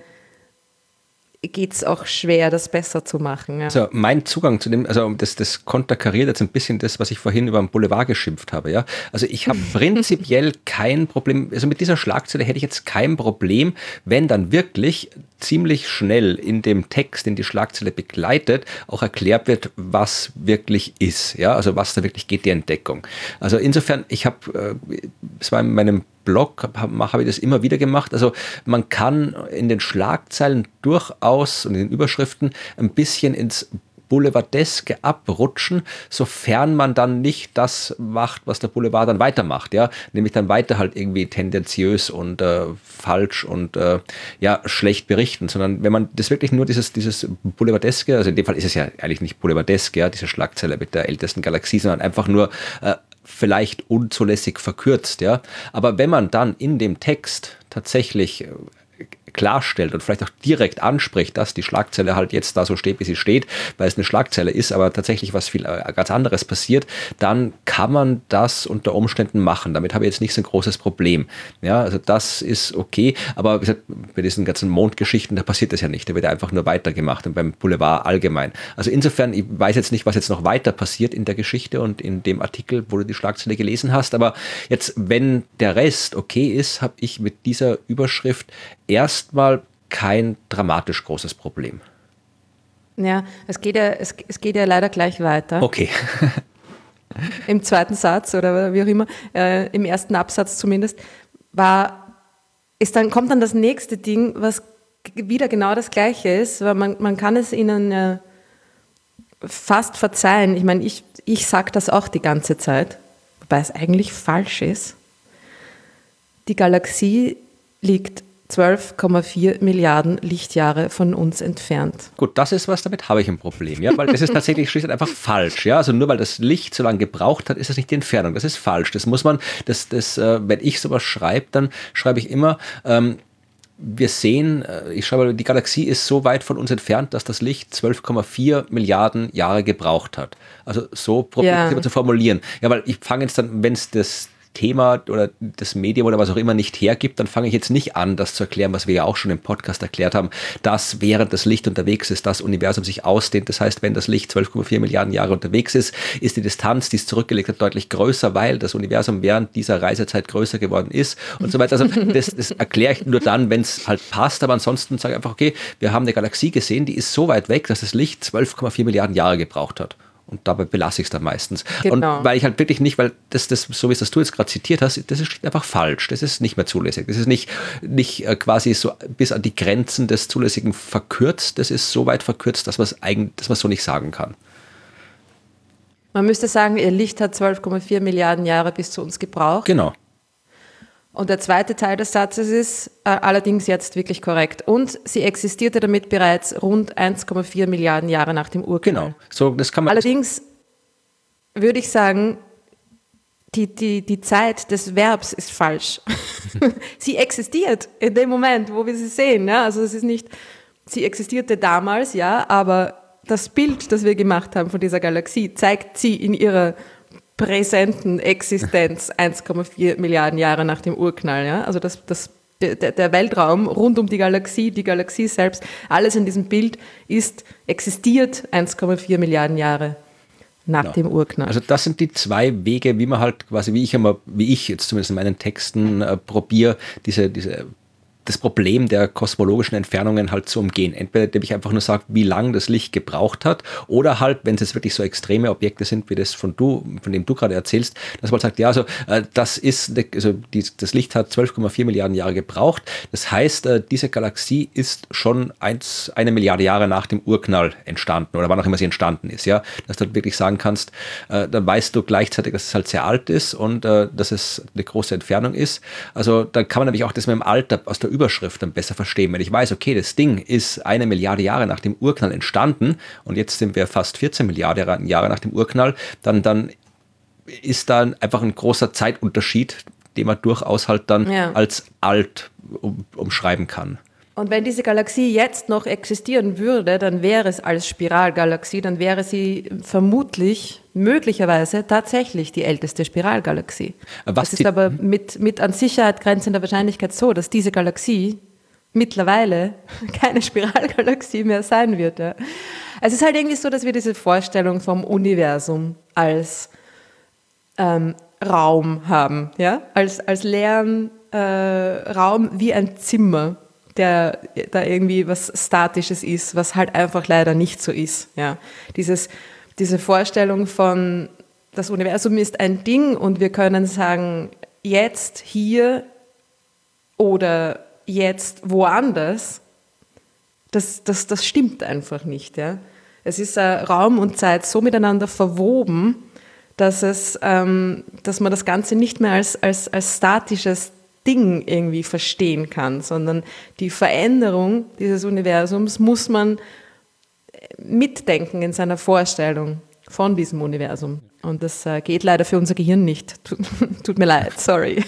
geht es auch schwer, das besser zu machen. Ja. Also mein Zugang zu dem, also das, das konterkariert jetzt ein bisschen das, was ich vorhin über den Boulevard geschimpft habe. Ja? Also ich habe prinzipiell kein Problem, also mit dieser Schlagzeile hätte ich jetzt kein Problem, wenn dann wirklich ziemlich schnell in dem Text, den die Schlagzeile begleitet, auch erklärt wird, was wirklich ist. Ja? Also was da wirklich geht, die Entdeckung. Also insofern, ich habe, äh, es war in meinem Blog habe hab ich das immer wieder gemacht. Also man kann in den Schlagzeilen durchaus und in den Überschriften ein bisschen ins Boulevardeske abrutschen, sofern man dann nicht das macht, was der Boulevard dann weitermacht, ja, nämlich dann weiter halt irgendwie tendenziös und äh, falsch und äh, ja, schlecht berichten, sondern wenn man das wirklich nur dieses, dieses Boulevardeske, also in dem Fall ist es ja eigentlich nicht Boulevardeske, ja, diese Schlagzeile mit der ältesten Galaxie, sondern einfach nur äh, vielleicht unzulässig verkürzt, ja. Aber wenn man dann in dem Text tatsächlich äh, klarstellt und vielleicht auch direkt anspricht, dass die Schlagzeile halt jetzt da so steht, wie sie steht, weil es eine Schlagzeile ist, aber tatsächlich was viel äh, ganz anderes passiert, dann kann man das unter Umständen machen. Damit habe ich jetzt nicht so ein großes Problem. Ja, also das ist okay, aber wie gesagt, bei diesen ganzen Mondgeschichten, da passiert das ja nicht. Da wird einfach nur weitergemacht und beim Boulevard allgemein. Also insofern, ich weiß jetzt nicht, was jetzt noch weiter passiert in der Geschichte und in dem Artikel, wo du die Schlagzeile gelesen hast, aber jetzt, wenn der Rest okay ist, habe ich mit dieser Überschrift erstmal kein dramatisch großes Problem. Ja, es geht ja, es, es geht ja leider gleich weiter. Okay. Im zweiten Satz oder wie auch immer, äh, im ersten Absatz zumindest, war, ist dann, kommt dann das nächste Ding, was wieder genau das Gleiche ist, weil man, man kann es ihnen äh, fast verzeihen. Ich meine, ich, ich sage das auch die ganze Zeit, wobei es eigentlich falsch ist. Die Galaxie liegt 12,4 Milliarden Lichtjahre von uns entfernt. Gut, das ist was, damit habe ich ein Problem, ja, weil das ist tatsächlich schlicht einfach falsch, ja, also nur weil das Licht so lange gebraucht hat, ist das nicht die Entfernung, das ist falsch, das muss man, das, das, äh, wenn ich sowas schreibe, dann schreibe ich immer, ähm, wir sehen, äh, ich schreibe, die Galaxie ist so weit von uns entfernt, dass das Licht 12,4 Milliarden Jahre gebraucht hat. Also so ja. zu formulieren. Ja, weil ich fange jetzt dann, wenn es das Thema oder das Medium oder was auch immer nicht hergibt, dann fange ich jetzt nicht an, das zu erklären, was wir ja auch schon im Podcast erklärt haben, dass während das Licht unterwegs ist, das Universum sich ausdehnt. Das heißt, wenn das Licht 12,4 Milliarden Jahre unterwegs ist, ist die Distanz, die es zurückgelegt hat, deutlich größer, weil das Universum während dieser Reisezeit größer geworden ist und so weiter. Also das, das erkläre ich nur dann, wenn es halt passt, aber ansonsten sage ich einfach, okay, wir haben eine Galaxie gesehen, die ist so weit weg, dass das Licht 12,4 Milliarden Jahre gebraucht hat. Und dabei belasse ich es dann meistens. Genau. Und weil ich halt wirklich nicht, weil das, das so wie es das du jetzt gerade zitiert hast, das ist einfach falsch. Das ist nicht mehr zulässig. Das ist nicht, nicht äh, quasi so bis an die Grenzen des Zulässigen verkürzt. Das ist so weit verkürzt, dass man es eigentlich, dass man so nicht sagen kann. Man müsste sagen, ihr Licht hat 12,4 Milliarden Jahre bis zu uns gebraucht. Genau. Und der zweite Teil des Satzes ist äh, allerdings jetzt wirklich korrekt. Und sie existierte damit bereits rund 1,4 Milliarden Jahre nach dem Urknall. Genau, so, das kann man. Allerdings würde ich sagen, die, die, die Zeit des Verbs ist falsch. sie existiert in dem Moment, wo wir sie sehen. Ja? Also es ist nicht, sie existierte damals, ja, aber das Bild, das wir gemacht haben von dieser Galaxie, zeigt sie in ihrer präsenten Existenz 1,4 Milliarden Jahre nach dem Urknall. Ja? Also das, das, der, der Weltraum rund um die Galaxie, die Galaxie selbst, alles in diesem Bild ist, existiert 1,4 Milliarden Jahre nach genau. dem Urknall. Also das sind die zwei Wege, wie man halt quasi, wie ich immer, wie ich jetzt zumindest in meinen Texten äh, probiere, diese, diese das Problem der kosmologischen Entfernungen halt zu umgehen. Entweder indem ich einfach nur sage, wie lang das Licht gebraucht hat, oder halt, wenn es jetzt wirklich so extreme Objekte sind, wie das von du, von dem du gerade erzählst, dass man sagt, ja, also äh, das ist, also die, das Licht hat 12,4 Milliarden Jahre gebraucht. Das heißt, äh, diese Galaxie ist schon eins, eine Milliarde Jahre nach dem Urknall entstanden oder wann auch immer sie entstanden ist, ja. Dass du wirklich sagen kannst, äh, dann weißt du gleichzeitig, dass es halt sehr alt ist und äh, dass es eine große Entfernung ist. Also dann kann man nämlich auch das mit dem Alter aus der Überschrift dann besser verstehen. Wenn ich weiß, okay, das Ding ist eine Milliarde Jahre nach dem Urknall entstanden und jetzt sind wir fast 14 Milliarden Jahre nach dem Urknall, dann, dann ist da einfach ein großer Zeitunterschied, den man durchaus halt dann ja. als alt um, umschreiben kann. Und wenn diese Galaxie jetzt noch existieren würde, dann wäre es als Spiralgalaxie, dann wäre sie vermutlich, möglicherweise tatsächlich die älteste Spiralgalaxie. Was es ist aber mit, mit an Sicherheit grenzender Wahrscheinlichkeit so, dass diese Galaxie mittlerweile keine Spiralgalaxie mehr sein wird. Ja. Es ist halt irgendwie so, dass wir diese Vorstellung vom Universum als ähm, Raum haben, ja? als, als leeren äh, Raum wie ein Zimmer der da irgendwie was Statisches ist, was halt einfach leider nicht so ist. Ja. Dieses, diese Vorstellung von, das Universum ist ein Ding und wir können sagen, jetzt hier oder jetzt woanders, das, das, das stimmt einfach nicht. Ja. Es ist äh, Raum und Zeit so miteinander verwoben, dass, es, ähm, dass man das Ganze nicht mehr als, als, als statisches Ding irgendwie verstehen kann, sondern die Veränderung dieses Universums muss man mitdenken in seiner Vorstellung von diesem Universum. Und das äh, geht leider für unser Gehirn nicht. Tut, mir leid, sorry.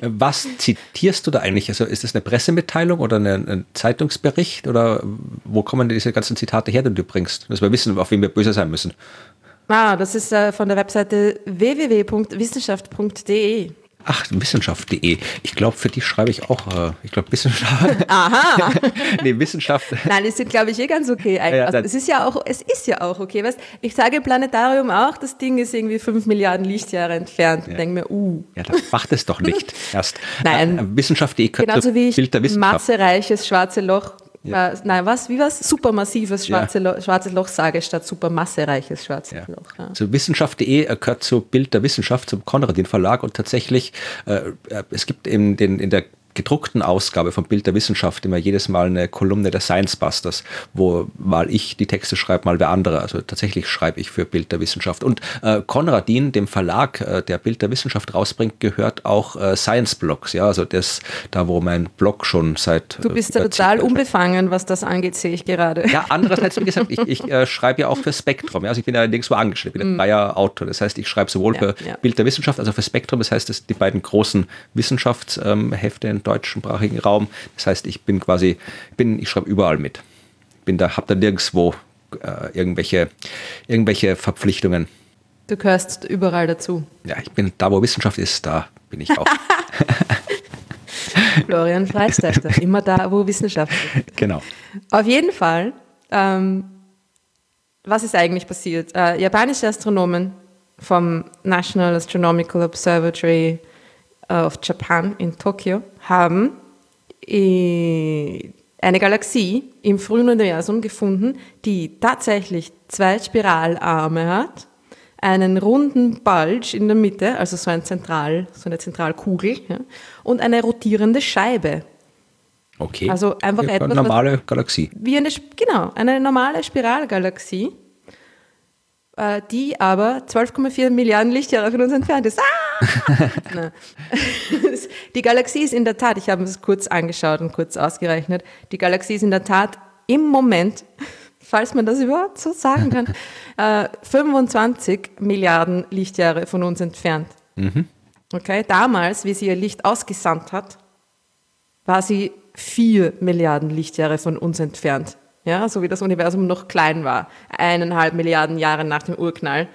Was zitierst du da eigentlich? Also ist das eine Pressemitteilung oder ein, Zeitungsbericht? Oder wo kommen diese ganzen Zitate her, die du bringst? Dass wir wissen, auf wen wir böse sein müssen. Ah, das ist äh, von der Webseite www.wissenschaft.de. Ach, wissenschaft.de. Ich glaube, für die schreibe ich auch, äh, ich glaube, Wissenschaft. Aha. nee, Wissenschaft. Nein, die sind, glaube ich, eh ganz okay. Ja, also, es ist ja auch, es ist ja auch okay. Weißt, ich sage im Planetarium auch, das Ding ist irgendwie fünf Milliarden Lichtjahre entfernt. Ja. Ich denke mir, uh. Ja, dann macht es doch nicht erst. Nein. Äh, Wissenschaft.de könnte Genauso wie ich Bild der Wissenschaft. massereiches schwarze Loch ja. Äh, nein, was? Wie was? Supermassives schwarze ja. Lo schwarzes Loch sage statt supermassereiches schwarzes ja. Loch. Ja. Also Wissenschaft.de gehört zu Bild der Wissenschaft, zum Konradin Verlag und tatsächlich, äh, äh es gibt in, den, in der gedruckten Ausgabe vom Bild der Wissenschaft immer jedes Mal eine Kolumne der Science Busters, wo mal ich die Texte schreibe, mal wer andere. Also tatsächlich schreibe ich für Bild der Wissenschaft. Und äh, Konradin, dem Verlag, äh, der Bild der Wissenschaft rausbringt, gehört auch äh, Science Blogs. Ja, also das, da wo mein Blog schon seit. Du bist ja total unbefangen, was das angeht, sehe ich gerade. Ja, andererseits, wie gesagt, ich, ich äh, schreibe ja auch für Spektrum. Ja, also ich bin ja nirgendwo angestellt, ich bin ein mm. freier Autor. Das heißt, ich schreibe sowohl ja, für ja. Bild der Wissenschaft als auch für Spektrum. Das heißt, das die beiden großen Wissenschaftshefte in deutschsprachigen Raum. Das heißt, ich bin quasi, bin, ich schreibe überall mit. Bin da, habe da nirgendwo äh, irgendwelche, irgendwelche Verpflichtungen. Du gehörst überall dazu. Ja, ich bin da, wo Wissenschaft ist, da bin ich auch. Florian Freisteiter, immer da, wo Wissenschaft ist. Genau. Auf jeden Fall, ähm, was ist eigentlich passiert? Äh, japanische Astronomen vom National Astronomical Observatory of Japan in Tokio haben eine Galaxie im frühen Universum gefunden, die tatsächlich zwei Spiralarme hat, einen runden Bulge in der Mitte, also so, ein Zentral, so eine Zentralkugel, ja, und eine rotierende Scheibe. Okay. Also einfach ja, etwas. Eine normale Galaxie. Wie eine, genau, eine normale Spiralgalaxie äh, die aber 12,4 Milliarden Lichtjahre von uns entfernt ist. Ah! die Galaxie ist in der Tat, ich habe es kurz angeschaut und kurz ausgerechnet, die Galaxie ist in der Tat im Moment, falls man das überhaupt so sagen kann, äh, 25 Milliarden Lichtjahre von uns entfernt. Mhm. Okay, damals, wie sie ihr Licht ausgesandt hat, war sie 4 Milliarden Lichtjahre von uns entfernt ja, so wie das Universum noch klein war, eineinhalb Milliarden Jahre nach dem Urknall.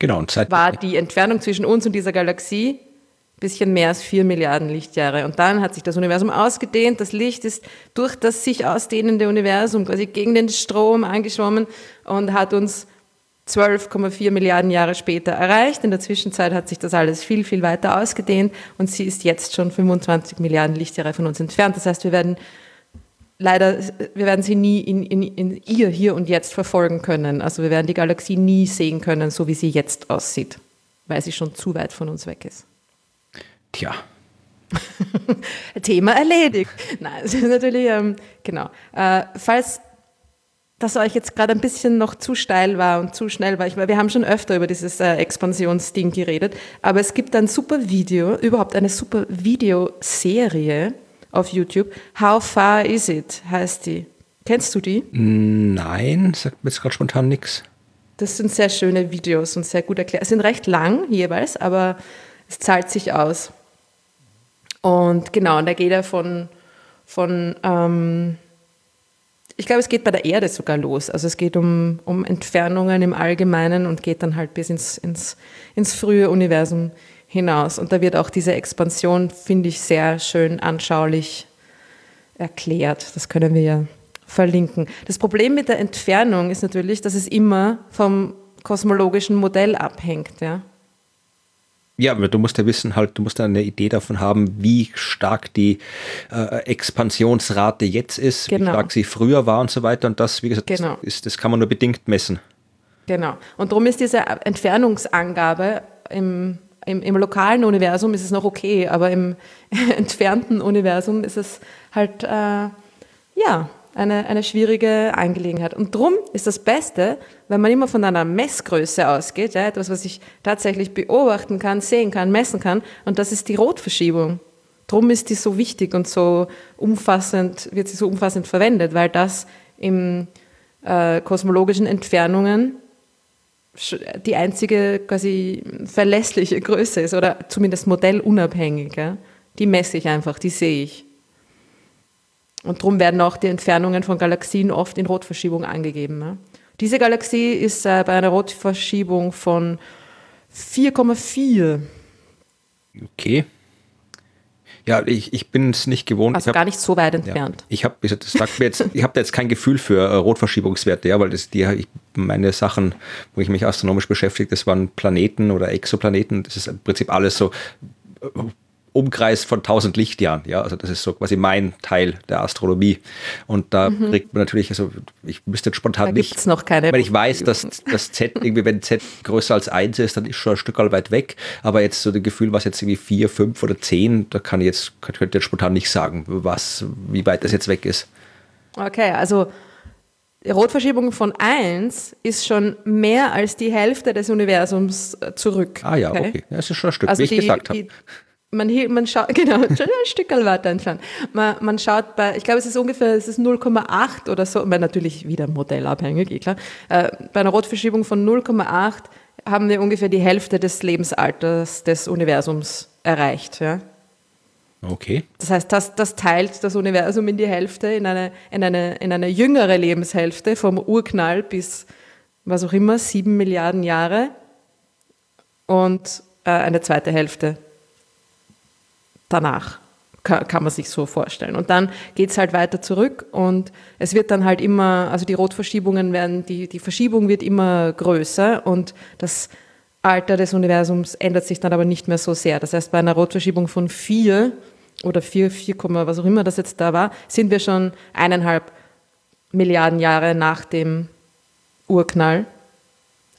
Genau, und seit war die Entfernung zwischen uns und dieser Galaxie ein bisschen mehr als vier Milliarden Lichtjahre. Und dann hat sich das Universum ausgedehnt. Das Licht ist durch das sich ausdehnende Universum quasi gegen den Strom angeschwommen und hat uns 12,4 Milliarden Jahre später erreicht. In der Zwischenzeit hat sich das alles viel, viel weiter ausgedehnt und sie ist jetzt schon 25 Milliarden Lichtjahre von uns entfernt. Das heißt, wir werden leider, wir werden sie nie in, in, in ihr hier und jetzt verfolgen können. Also wir werden die Galaxie nie sehen können, so wie sie jetzt aussieht, weil sie schon zu weit von uns weg ist. Tja. Thema erledigt. Nein, es ist natürlich, ähm, genau. Äh, falls das euch jetzt gerade ein bisschen noch zu steil war und zu schnell war, ich, weil wir haben schon öfter über dieses äh, Expansionsding geredet, aber es gibt ein super Video, überhaupt eine super Videoserie, auf YouTube. How Far Is It heißt die. Kennst du die? Nein, sagt mir jetzt gerade spontan nichts. Das sind sehr schöne Videos und sehr gut erklärt. Sind recht lang jeweils, aber es zahlt sich aus. Und genau, und da geht er von, von ähm, ich glaube, es geht bei der Erde sogar los. Also es geht um, um Entfernungen im Allgemeinen und geht dann halt bis ins, ins, ins frühe Universum hinaus. Und da wird auch diese Expansion, finde ich, sehr schön anschaulich erklärt. Das können wir ja verlinken. Das Problem mit der Entfernung ist natürlich, dass es immer vom kosmologischen Modell abhängt. Ja? Ja, aber du musst ja wissen, halt, du musst ja eine Idee davon haben, wie stark die äh, Expansionsrate jetzt ist, genau. wie stark sie früher war und so weiter. Und das, wie gesagt, genau. ist, das kann man nur bedingt messen. Genau. Und darum ist diese Entfernungsangabe im im, im lokalen Universum ist es noch okay, aber im entfernten Universum ist es halt, äh, ja, eine, eine schwierige Angelegenheit. Und drum ist das Beste, wenn man immer von einer Messgröße ausgeht, ja, etwas, was ich tatsächlich beobachten kann, sehen kann, messen kann, und das ist die Rotverschiebung. Drum ist die so wichtig und so umfassend, wird sie so umfassend verwendet, weil das im äh, kosmologischen Entfernungen die einzige quasi verlässliche Größe ist oder zumindest modellunabhängig. Ja? Die messe ich einfach, die sehe ich. Und darum werden auch die Entfernungen von Galaxien oft in Rotverschiebung angegeben. Ne? Diese Galaxie ist äh, bei einer Rotverschiebung von 4,4. Okay. Ja, ich, ich bin es nicht gewohnt. Also hab, gar nicht so weit entfernt. Ja, ich habe ich habe jetzt kein Gefühl für äh, Rotverschiebungswerte, ja, weil das die ich, meine Sachen, wo ich mich astronomisch beschäftige, das waren Planeten oder Exoplaneten. Das ist im Prinzip alles so äh, Umkreis von 1000 Lichtjahren. Ja, also das ist so quasi mein Teil der Astronomie. Und da mhm. kriegt man natürlich, also ich müsste jetzt spontan da nicht. noch keine. Weil ich weiß, dass das Z irgendwie, wenn Z größer als 1 ist, dann ist schon ein Stück weit weg. Aber jetzt so das Gefühl, was jetzt irgendwie 4, 5 oder 10, da kann ich jetzt, könnte jetzt spontan nicht sagen, was, wie weit das jetzt weg ist. Okay, also die Rotverschiebung von 1 ist schon mehr als die Hälfte des Universums äh, zurück. Ah ja, okay. okay. Das ist schon ein Stück, also wie ich die, gesagt habe man, man schaut, genau, ein Stück weiter entfernt. Man, man schaut bei, ich glaube, es ist ungefähr, es ist 0,8 oder so, weil natürlich wieder modellabhängig, eh klar. Äh, bei einer Rotverschiebung von 0,8 haben wir ungefähr die Hälfte des Lebensalters des Universums erreicht, ja. Okay. Das heißt, das, das teilt das Universum in die Hälfte, in eine, in, eine, in eine jüngere Lebenshälfte, vom Urknall bis was auch immer, sieben Milliarden Jahre und äh, eine zweite Hälfte danach. Kann, man sich so vorstellen. Und dann geht es halt weiter zurück und es wird dann halt immer, also die Rotverschiebungen werden, die, die Verschiebung wird immer größer und das Alter des Universums ändert sich dann aber nicht mehr so sehr. Das heißt, bei einer Rotverschiebung von 4 oder 4, 4, was auch immer das jetzt da war, sind wir schon eineinhalb Milliarden Jahre nach dem Urknall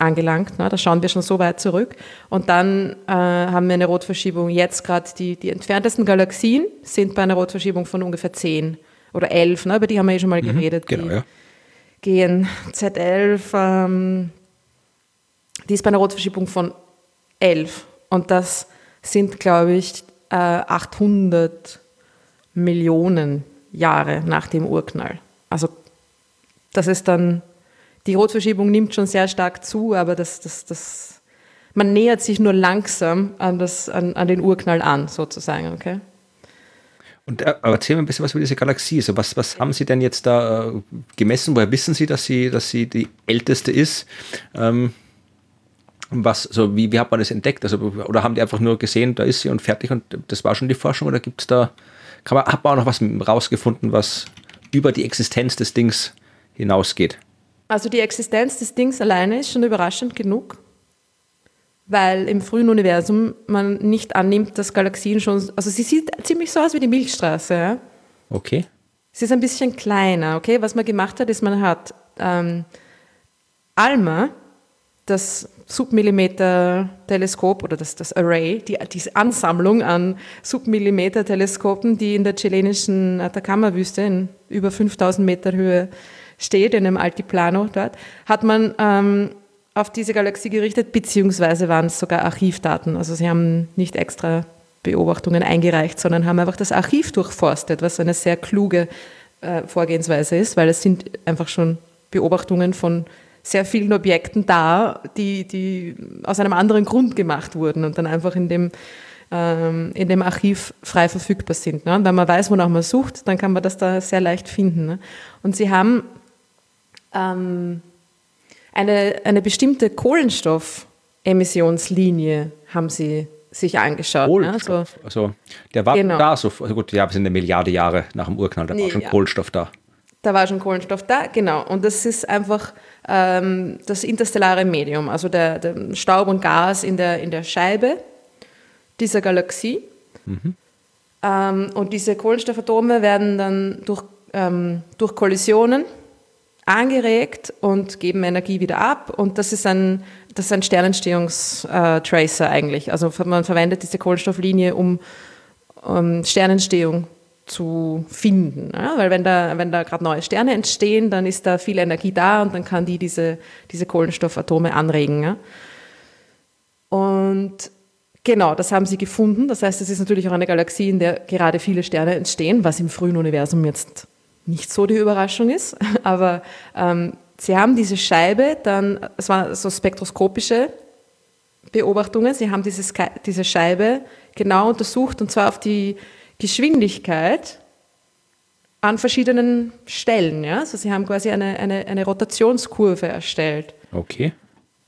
angelangt. Ne? Da schauen wir schon so weit zurück. Und dann äh, haben wir eine Rotverschiebung. Jetzt gerade die, die entferntesten Galaxien sind bei einer Rotverschiebung von ungefähr 10 oder 11. Ne? Über die haben wir eh schon mal mhm, geredet. Genau, ja. gehen Z11, ähm, die ist bei einer Rotverschiebung von 11. Und das sind, glaube ich, äh, 800 Millionen Jahre nach dem Urknall. Also das ist dann die Rotverschiebung nimmt schon sehr stark zu, aber das, das, das, man nähert sich nur langsam an, das, an, an den Urknall an, sozusagen, okay? Und äh, erzähl mir ein bisschen was über diese Galaxie. Also was, was haben Sie denn jetzt da äh, gemessen? Woher wissen Sie, dass sie, dass sie die älteste ist? Ähm, was, so wie, wie hat man das entdeckt? Also, oder haben die einfach nur gesehen, da ist sie und fertig und das war schon die Forschung? Oder gibt es da, kann man, hat man auch noch was rausgefunden, was über die Existenz des Dings hinausgeht? Also die Existenz des Dings alleine ist schon überraschend genug, weil im frühen Universum man nicht annimmt, dass Galaxien schon, also sie sieht ziemlich so aus wie die Milchstraße. Ja? Okay. Sie ist ein bisschen kleiner, okay? Was man gemacht hat, ist, man hat ähm, ALMA, das Submillimeter-Teleskop oder das, das Array, die, diese Ansammlung an Submillimeter-Teleskopen, die in der chilenischen Atacama-Wüste in über 5000 Meter Höhe steht, in einem Altiplano dort, hat man ähm, auf diese Galaxie gerichtet, beziehungsweise waren es sogar Archivdaten. Also sie haben nicht extra Beobachtungen eingereicht, sondern haben einfach das Archiv durchforstet, was eine sehr kluge äh, Vorgehensweise ist, weil es sind einfach schon Beobachtungen von sehr vielen Objekten da, die, die aus einem anderen Grund gemacht wurden und dann einfach in dem, ähm, in dem Archiv frei verfügbar sind. Ne? Und wenn man weiß, wonach man sucht, dann kann man das da sehr leicht finden. Ne? Und sie haben ähm, eine, eine bestimmte Kohlenstoffemissionslinie haben sie sich angeschaut. Ne? Kohlenstoff, ne? also, also der war genau. da, so also gut, ja, wir sind eine Milliarde Jahre nach dem Urknall, da nee, war schon ja. Kohlenstoff da. Da war schon Kohlenstoff da, genau. Und das ist einfach ähm, das interstellare Medium, also der, der, Staub und Gas in der, in der Scheibe dieser Galaxie. Mhm. Ähm, und diese Kohlenstoffatome werden dann durch, ähm, durch Kollisionen angeregt und geben Energie wieder ab. Und das ist ein, das ist ein Sternentstehungstracer eigentlich. Also man verwendet diese Kohlenstofflinie, um, um Sternentstehung zu finden. Ja? Weil wenn da, wenn da gerade neue Sterne entstehen, dann ist da viel Energie da und dann kann die diese, diese Kohlenstoffatome anregen. Ja? Und genau, das haben sie gefunden. Das heißt, es ist natürlich auch eine Galaxie, in der gerade viele Sterne entstehen, was im frühen Universum jetzt nicht so die Überraschung ist. Aber ähm, sie haben diese Scheibe dann, es waren so spektroskopische Beobachtungen, sie haben dieses, diese Scheibe genau untersucht und zwar auf die Geschwindigkeit an verschiedenen Stellen. Ja? Also sie haben quasi eine, eine, eine Rotationskurve erstellt. Okay.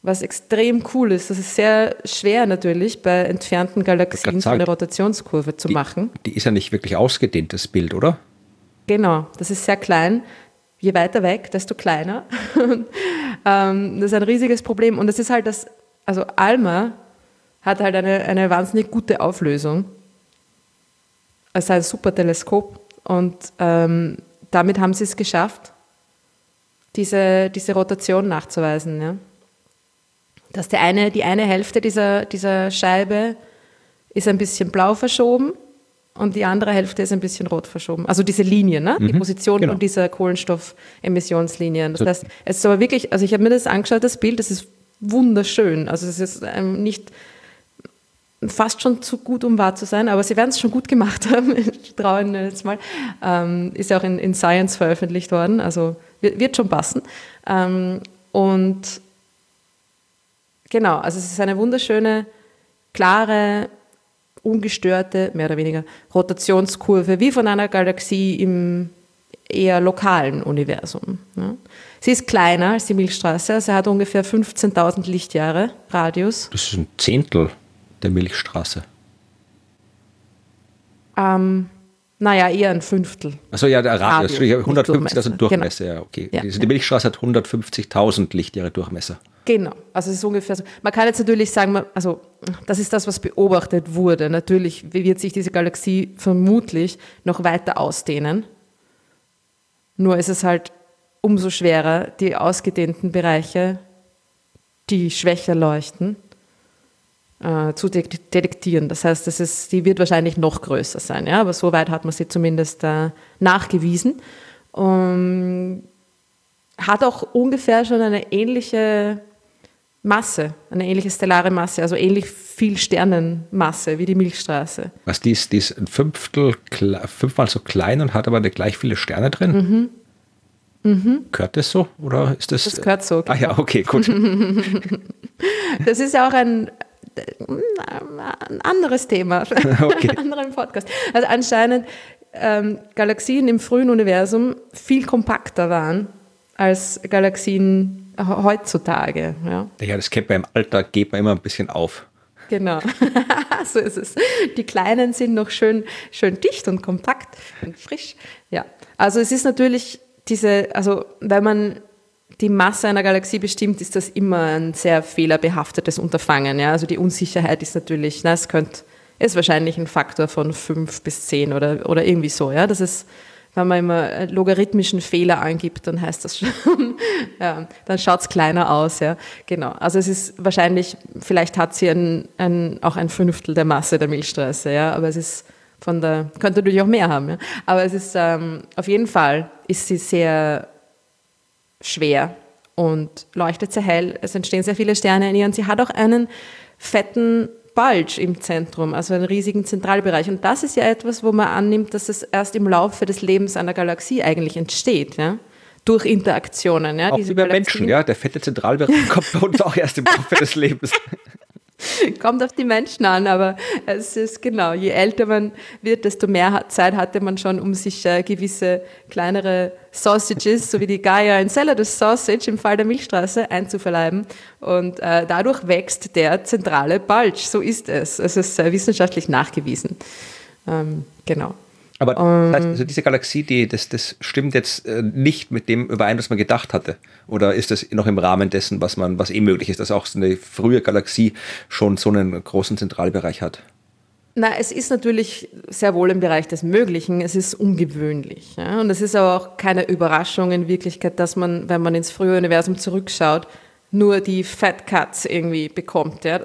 Was extrem cool ist. Das ist sehr schwer natürlich bei entfernten Galaxien so eine Rotationskurve zu die, machen. Die ist ja nicht wirklich ausgedehnt, das Bild, oder? Genau, das ist sehr klein. Je weiter weg, desto kleiner. Ähm, das ist ein riesiges Problem. Und das ist halt das, also ALMA hat halt eine, eine wahnsinnig gute Auflösung. Es ist ein super Teleskop und ähm, damit haben sie es geschafft, diese, diese Rotation nachzuweisen. Ja? Dass die eine, die eine Hälfte dieser, dieser Scheibe ist ein bisschen blau verschoben und die andere Hälfte ist ein bisschen rot verschoben. Also diese Linien, ne? Mhm, die Position genau. von dieser Kohlenstoffemissionslinien. Das so. heißt, es ist aber wirklich, also ich habe mir das angeschaut, das Bild, das ist wunderschön. Also es ist ähm, nicht fast schon zu gut, um wahr zu sein, aber sie werden es schon gut gemacht haben. Ich traue Ihnen jetzt mal. Ähm, ist ja auch in, in, Science veröffentlicht worden, also wird, wird schon passen. Ähm, und genau, also es ist eine wunderschöne, klare, ungestörte, mehr oder weniger Rotationskurve, wie von einer Galaxie im eher lokalen Universum. Ja. Sie ist kleiner als die Milchstraße, also hat ungefähr 15.000 Lichtjahre Radius. Das ist ein Zehntel der Milchstraße? Ähm, naja, eher ein Fünftel. Achso, ja, der Radius. Radio, 150.000 Durchmesser. Genau. Ja, okay. Ja, also die Milchstraße hat 150.000 Lichtjahre Durchmesser. Genau, also es ist ungefähr so. Man kann jetzt natürlich sagen, also das ist das, was beobachtet wurde. Natürlich wird sich diese Galaxie vermutlich noch weiter ausdehnen. Nur ist es halt umso schwerer, die ausgedehnten Bereiche, die schwächer leuchten, äh, zu detektieren. Das heißt, das ist, die wird wahrscheinlich noch größer sein, ja? aber so weit hat man sie zumindest äh, nachgewiesen. Um, hat auch ungefähr schon eine ähnliche Masse, eine ähnliche stellare Masse, also ähnlich viel Sternenmasse wie die Milchstraße. Was die ist, die ist ein Fünftel, fünfmal so klein und hat aber gleich viele Sterne drin? Mhm. Mhm. Gehört das so oder ist das? Das gehört so. Genau. Ah ja, genau. okay, gut. das ist ja auch ein, ein anderes Thema, okay. einen anderen Podcast. Also anscheinend ähm, Galaxien im frühen Universum viel kompakter waren als Galaxien heutzutage. Ja, ja das kennt man im Alltag, geht man immer ein bisschen auf. Genau, so ist es. Die Kleinen sind noch schön, schön dicht und kompakt und frisch. Ja, also es ist natürlich diese, also wenn man die Masse einer Galaxie bestimmt, ist das immer ein sehr fehlerbehaftetes Unterfangen. Ja? Also die Unsicherheit ist natürlich, na, es könnte, ist wahrscheinlich ein Faktor von fünf bis zehn oder, oder irgendwie so. Ja? Das ist, wenn man immer logarithmischen Fehler angibt, dann heißt das schon, ja, dann schaut es kleiner aus. Ja? Genau. Also es ist wahrscheinlich, vielleicht hat sie ein, ein, auch ein Fünftel der Masse der Milchstraße, ja? aber es ist von der, könnte natürlich auch mehr haben. Ja? Aber es ist ähm, auf jeden Fall ist sie sehr schwer und leuchtet sehr hell. Es entstehen sehr viele Sterne in ihr und sie hat auch einen fetten Bulge im Zentrum, also einen riesigen Zentralbereich. Und das ist ja etwas, wo man annimmt, dass es erst im Laufe des Lebens einer Galaxie eigentlich entsteht. Ja? Durch Interaktionen. Ja? Auch Diese wie bei Menschen, ja. Der fette Zentralbereich kommt bei uns auch erst im Laufe des Lebens. Kommt auf die Menschen an, aber es ist genau, je älter man wird, desto mehr Zeit hatte man schon, um sich äh, gewisse kleinere Sausages, so wie die Gaia Enceladus Sausage im Fall der Milchstraße, einzuverleiben. Und äh, dadurch wächst der zentrale Bulge. So ist es. Es ist äh, wissenschaftlich nachgewiesen. Ähm, genau. Aber das heißt, also diese Galaxie, die, das, das stimmt jetzt äh, nicht mit dem überein, was man gedacht hatte. Oder ist das noch im Rahmen dessen, was man, was eh möglich ist, dass auch so eine frühe Galaxie schon so einen großen Zentralbereich hat? Na, es ist natürlich sehr wohl im Bereich des Möglichen. Es ist ungewöhnlich. Ja? Und es ist aber auch keine Überraschung in Wirklichkeit, dass man, wenn man ins frühe Universum zurückschaut, nur die Fat Cuts irgendwie bekommt. Ja?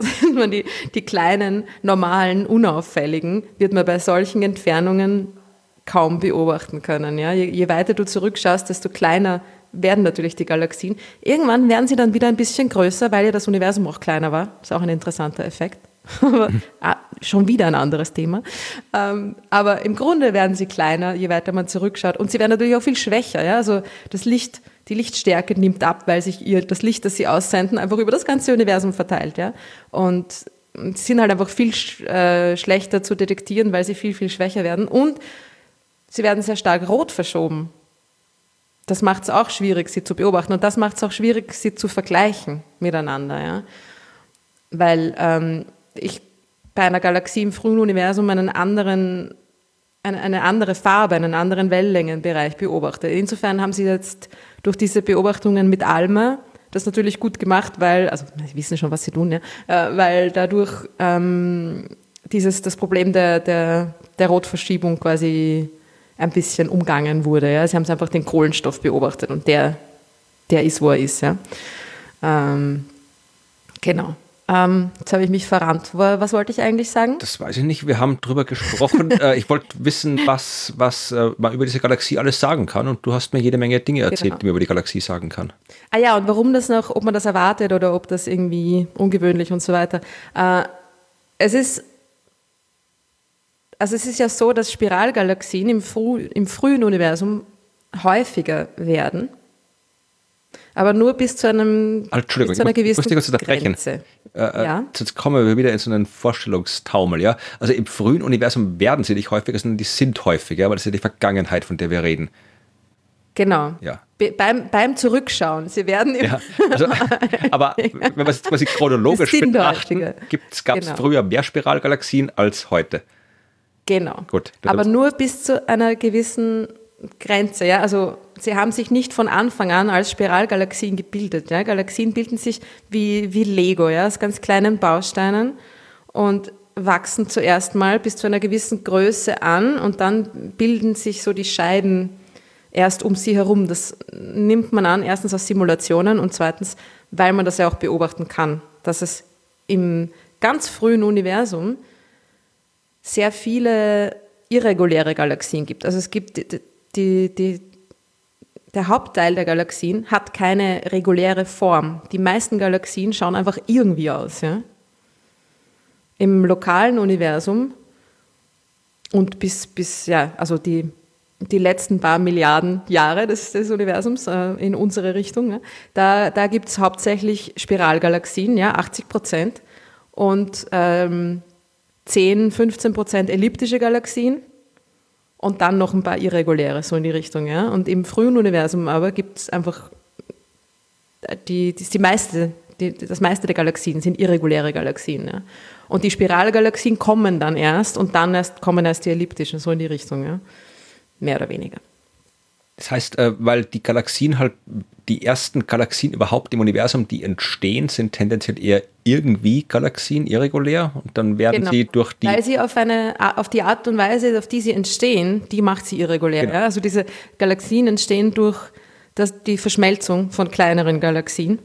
Die, die kleinen, normalen, unauffälligen wird man bei solchen Entfernungen kaum beobachten können. Ja? Je, je weiter du zurückschaust, desto kleiner werden natürlich die Galaxien. Irgendwann werden sie dann wieder ein bisschen größer, weil ja das Universum auch kleiner war. Das ist auch ein interessanter Effekt. ah, schon wieder ein anderes Thema. Ähm, aber im Grunde werden sie kleiner, je weiter man zurückschaut. Und sie werden natürlich auch viel schwächer. Ja? Also das Licht, die Lichtstärke nimmt ab, weil sich ihr das Licht, das sie aussenden, einfach über das ganze Universum verteilt. Ja? Und sind halt einfach viel äh, schlechter zu detektieren, weil sie viel, viel schwächer werden. Und sie werden sehr stark rot verschoben. Das macht es auch schwierig, sie zu beobachten. Und das macht es auch schwierig, sie zu vergleichen miteinander. Ja? Weil ähm, ich bei einer Galaxie im frühen Universum einen anderen, eine, eine andere Farbe, einen anderen Wellenlängenbereich beobachte. Insofern haben sie jetzt durch diese Beobachtungen mit ALMA das natürlich gut gemacht, weil, also sie wissen schon, was sie tun, ja, äh, weil dadurch ähm, dieses, das Problem der, der, der Rotverschiebung quasi ein bisschen umgangen wurde. Ja. Sie haben einfach den Kohlenstoff beobachtet und der, der ist, wo er ist. Ja. Ähm, genau. Ähm, jetzt habe ich mich verrannt. Was wollte ich eigentlich sagen? Das weiß ich nicht. Wir haben drüber gesprochen. äh, ich wollte wissen, was, was äh, man über diese Galaxie alles sagen kann. Und du hast mir jede Menge Dinge erzählt, genau. die man über die Galaxie sagen kann. Ah ja, und warum das noch, ob man das erwartet oder ob das irgendwie ungewöhnlich und so weiter. Äh, es ist also es ist ja so, dass Spiralgalaxien im, früh, im frühen Universum häufiger werden aber nur bis zu, einem, ah, Entschuldigung, bis zu einer gewissen ich muss dich Grenze. Äh, äh, ja? Jetzt kommen wir wieder in so einen Vorstellungstaumel. Ja? Also im frühen Universum werden sie nicht häufiger, sondern die sind häufiger, aber das ist ja die Vergangenheit, von der wir reden. Genau. Ja. Be beim, beim Zurückschauen. Sie werden ja, also, Aber wenn man es quasi chronologisch betrachtet, gab es genau. früher mehr Spiralgalaxien als heute. Genau. Gut. Aber nur bis zu einer gewissen Grenze. Ja? Also sie haben sich nicht von Anfang an als Spiralgalaxien gebildet. Ja? Galaxien bilden sich wie, wie Lego, ja? aus ganz kleinen Bausteinen und wachsen zuerst mal bis zu einer gewissen Größe an und dann bilden sich so die Scheiben erst um sie herum. Das nimmt man an, erstens aus Simulationen und zweitens, weil man das ja auch beobachten kann, dass es im ganz frühen Universum sehr viele irreguläre Galaxien gibt. Also es gibt die, die, der Hauptteil der Galaxien hat keine reguläre Form. Die meisten Galaxien schauen einfach irgendwie aus. Ja? Im lokalen Universum und bis, bis ja, also die, die letzten paar Milliarden Jahre des, des Universums äh, in unsere Richtung, ja, da, da gibt es hauptsächlich Spiralgalaxien, ja, 80 Prozent, und ähm, 10, 15 Prozent elliptische Galaxien und dann noch ein paar irreguläre, so in die Richtung. Ja? Und im frühen Universum aber gibt es einfach die, die, die meiste, die, das meiste der Galaxien sind irreguläre Galaxien. Ja? Und die Spiralgalaxien kommen dann erst und dann erst kommen erst die elliptischen, so in die Richtung. Ja? Mehr oder weniger. Das heißt, äh, weil die Galaxien halt, die ersten Galaxien überhaupt im Universum, die entstehen, sind tendenziell eher irgendwie Galaxien irregulär und dann werden genau. sie durch die. Weil sie auf, eine, auf die Art und Weise, auf die sie entstehen, die macht sie irregulär. Genau. Ja? Also diese Galaxien entstehen durch das, die Verschmelzung von kleineren Galaxien.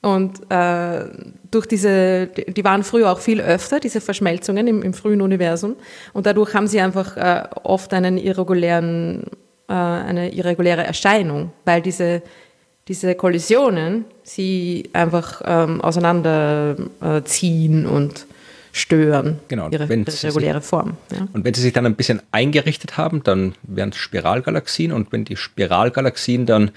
Und äh, durch diese, die waren früher auch viel öfter, diese Verschmelzungen im, im frühen Universum. Und dadurch haben sie einfach äh, oft einen irregulären äh, eine irreguläre Erscheinung, weil diese, diese Kollisionen sie einfach ähm, auseinanderziehen und stören genau, ihre reguläre Form. Ja. Und wenn sie sich dann ein bisschen eingerichtet haben, dann wären es Spiralgalaxien und wenn die Spiralgalaxien dann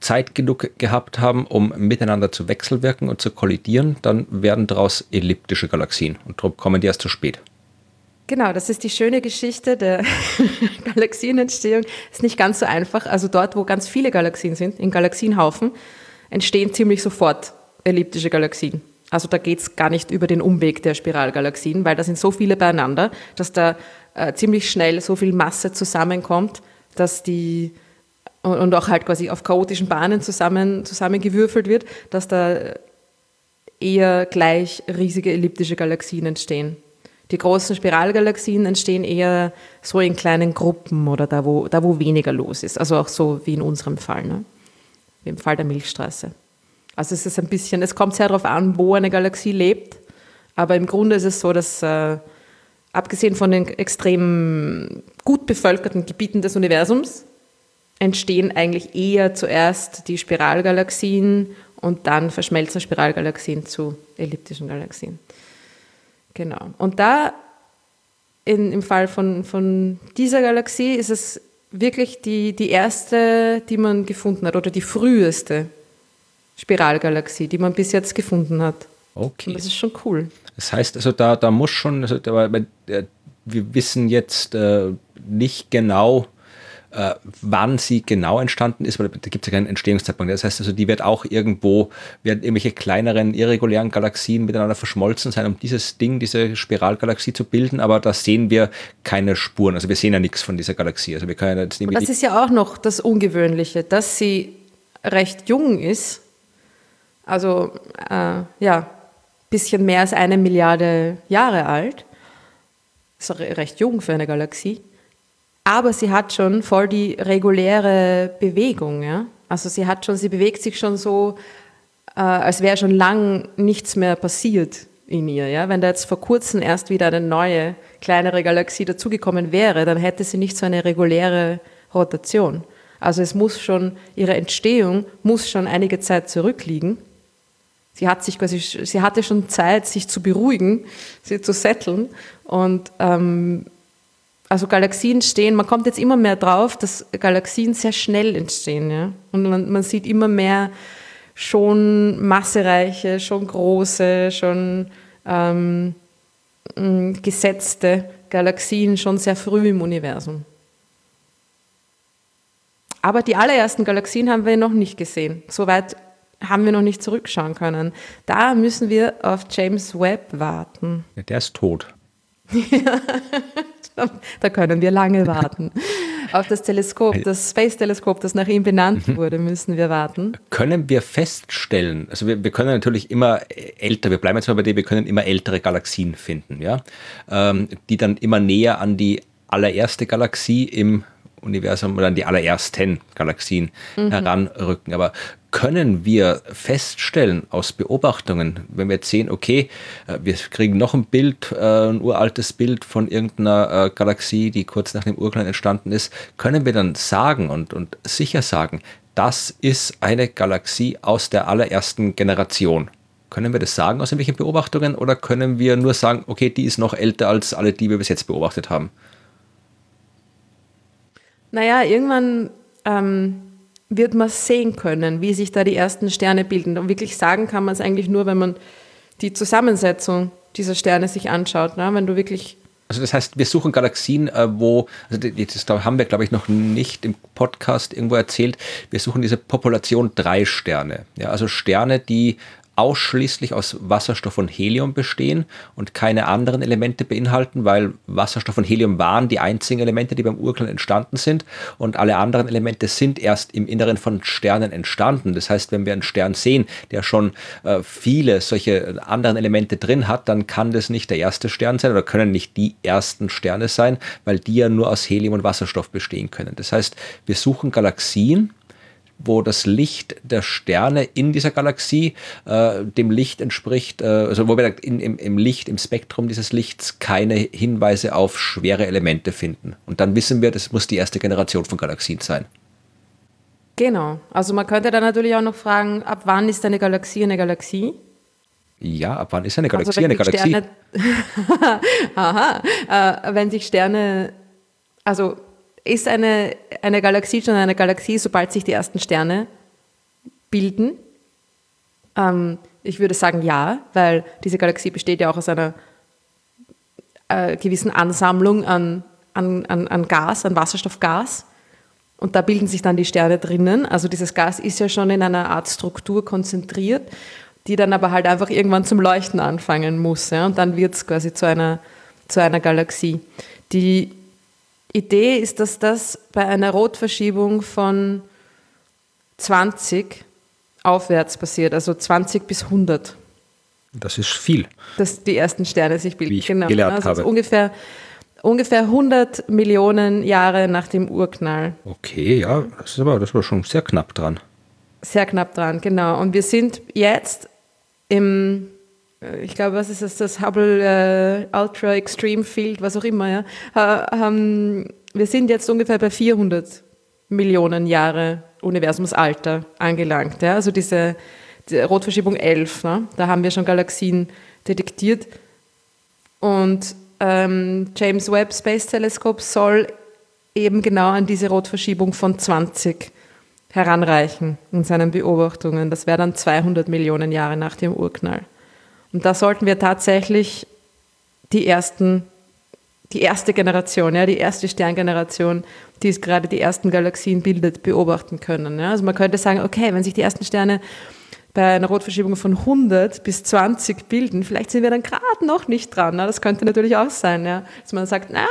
Zeit genug gehabt haben, um miteinander zu wechselwirken und zu kollidieren, dann werden daraus elliptische Galaxien und darum kommen die erst zu spät. Genau, das ist die schöne Geschichte der Galaxienentstehung. Ist nicht ganz so einfach. Also dort, wo ganz viele Galaxien sind, in Galaxienhaufen, entstehen ziemlich sofort elliptische Galaxien. Also da geht es gar nicht über den Umweg der Spiralgalaxien, weil da sind so viele beieinander, dass da äh, ziemlich schnell so viel Masse zusammenkommt, dass die und auch halt quasi auf chaotischen Bahnen zusammen, zusammengewürfelt wird, dass da eher gleich riesige elliptische Galaxien entstehen. Die großen Spiralgalaxien entstehen eher so in kleinen Gruppen oder da, wo, da, wo weniger los ist. Also auch so wie in unserem Fall, ne? wie im Fall der Milchstraße. Also es ist ein bisschen, es kommt sehr darauf an, wo eine Galaxie lebt, aber im Grunde ist es so, dass äh, abgesehen von den extrem gut bevölkerten Gebieten des Universums entstehen eigentlich eher zuerst die Spiralgalaxien und dann verschmelzen Spiralgalaxien zu elliptischen Galaxien. Genau. Und da in, im Fall von, von dieser Galaxie ist es wirklich die, die erste, die man gefunden hat oder die früheste Spiralgalaxie, die man bis jetzt gefunden hat. Okay. Und das ist schon cool. Das heißt also, da, da muss schon, also, da, äh, wir wissen jetzt äh, nicht genau, äh, wann sie genau entstanden ist, weil da gibt es ja keinen Entstehungszeitpunkt. Das heißt also, die wird auch irgendwo, werden irgendwelche kleineren, irregulären Galaxien miteinander verschmolzen sein, um dieses Ding, diese Spiralgalaxie zu bilden, aber da sehen wir keine Spuren. Also wir sehen ja nichts von dieser Galaxie. Also wir können jetzt nicht das ist ja auch noch das Ungewöhnliche, dass sie recht jung ist. Also äh, ja, bisschen mehr als eine Milliarde Jahre alt. Ist recht jung für eine Galaxie. Aber sie hat schon voll die reguläre Bewegung. Ja? Also sie hat schon, sie bewegt sich schon so, äh, als wäre schon lang nichts mehr passiert in ihr. Ja? Wenn da jetzt vor kurzem erst wieder eine neue, kleinere Galaxie dazugekommen wäre, dann hätte sie nicht so eine reguläre Rotation. Also es muss schon, ihre Entstehung muss schon einige Zeit zurückliegen. Sie hat sich quasi, sie hatte schon Zeit, sich zu beruhigen, sie zu setteln. Und ähm, also Galaxien stehen, man kommt jetzt immer mehr drauf, dass Galaxien sehr schnell entstehen. Ja? Und man, man sieht immer mehr schon massereiche, schon große, schon ähm, gesetzte Galaxien schon sehr früh im Universum. Aber die allerersten Galaxien haben wir noch nicht gesehen. Soweit haben wir noch nicht zurückschauen können. Da müssen wir auf James Webb warten. Ja, der ist tot. da können wir lange warten. Auf das Teleskop, das Space-Teleskop, das nach ihm benannt mhm. wurde, müssen wir warten. Können wir feststellen, also wir, wir können natürlich immer älter, wir bleiben jetzt mal bei dem, wir können immer ältere Galaxien finden, ja, ähm, die dann immer näher an die allererste Galaxie im Universum oder an die allerersten Galaxien mhm. heranrücken. Aber können wir feststellen aus Beobachtungen, wenn wir jetzt sehen, okay, äh, wir kriegen noch ein Bild, äh, ein uraltes Bild von irgendeiner äh, Galaxie, die kurz nach dem Urknall entstanden ist, können wir dann sagen und, und sicher sagen, das ist eine Galaxie aus der allerersten Generation. Können wir das sagen aus irgendwelchen Beobachtungen oder können wir nur sagen, okay, die ist noch älter als alle, die wir bis jetzt beobachtet haben? Naja, irgendwann ähm, wird man sehen können, wie sich da die ersten Sterne bilden. Und wirklich sagen kann man es eigentlich nur, wenn man die Zusammensetzung dieser Sterne sich anschaut. Ne? Wenn du wirklich also das heißt, wir suchen Galaxien, äh, wo, also das haben wir, glaube ich, noch nicht im Podcast irgendwo erzählt, wir suchen diese Population drei Sterne. Ja, also Sterne, die ausschließlich aus Wasserstoff und Helium bestehen und keine anderen Elemente beinhalten, weil Wasserstoff und Helium waren die einzigen Elemente, die beim Urknall entstanden sind und alle anderen Elemente sind erst im Inneren von Sternen entstanden. Das heißt, wenn wir einen Stern sehen, der schon äh, viele solche anderen Elemente drin hat, dann kann das nicht der erste Stern sein oder können nicht die ersten Sterne sein, weil die ja nur aus Helium und Wasserstoff bestehen können. Das heißt, wir suchen Galaxien, wo das Licht der Sterne in dieser Galaxie äh, dem Licht entspricht, äh, also wo wir in, im, im Licht, im Spektrum dieses Lichts keine Hinweise auf schwere Elemente finden. Und dann wissen wir, das muss die erste Generation von Galaxien sein. Genau. Also man könnte dann natürlich auch noch fragen, ab wann ist eine Galaxie eine Galaxie? Ja, ab wann ist eine Galaxie also eine Galaxie? Sterne, Aha. Äh, wenn sich Sterne, also ist eine, eine Galaxie schon eine Galaxie, sobald sich die ersten Sterne bilden? Ähm, ich würde sagen ja, weil diese Galaxie besteht ja auch aus einer äh, gewissen Ansammlung an, an, an, an Gas, an Wasserstoffgas. Und da bilden sich dann die Sterne drinnen. Also dieses Gas ist ja schon in einer Art Struktur konzentriert, die dann aber halt einfach irgendwann zum Leuchten anfangen muss. Ja? Und dann wird es quasi zu einer, zu einer Galaxie. Die Idee ist, dass das bei einer Rotverschiebung von 20 aufwärts passiert, also 20 bis 100. Das ist viel. Dass die ersten Sterne sich bilden. Wie ich genau. gelernt also habe. Ungefähr, ungefähr 100 Millionen Jahre nach dem Urknall. Okay, ja, das ist aber das war schon sehr knapp dran. Sehr knapp dran, genau. Und wir sind jetzt im ich glaube, was ist das, das Hubble äh, Ultra Extreme Field, was auch immer, ja, haben wir sind jetzt ungefähr bei 400 Millionen Jahre Universumsalter angelangt. Ja? Also diese, die Rotverschiebung 11, ne? da haben wir schon Galaxien detektiert. Und ähm, James Webb Space Telescope soll eben genau an diese Rotverschiebung von 20 heranreichen in seinen Beobachtungen. Das wäre dann 200 Millionen Jahre nach dem Urknall. Und da sollten wir tatsächlich die ersten, die erste Generation, ja, die erste Sterngeneration, die es gerade die ersten Galaxien bildet, beobachten können. Ja. Also man könnte sagen, okay, wenn sich die ersten Sterne bei einer Rotverschiebung von 100 bis 20 bilden, vielleicht sind wir dann gerade noch nicht dran. Ja. Das könnte natürlich auch sein, ja. dass man sagt, na,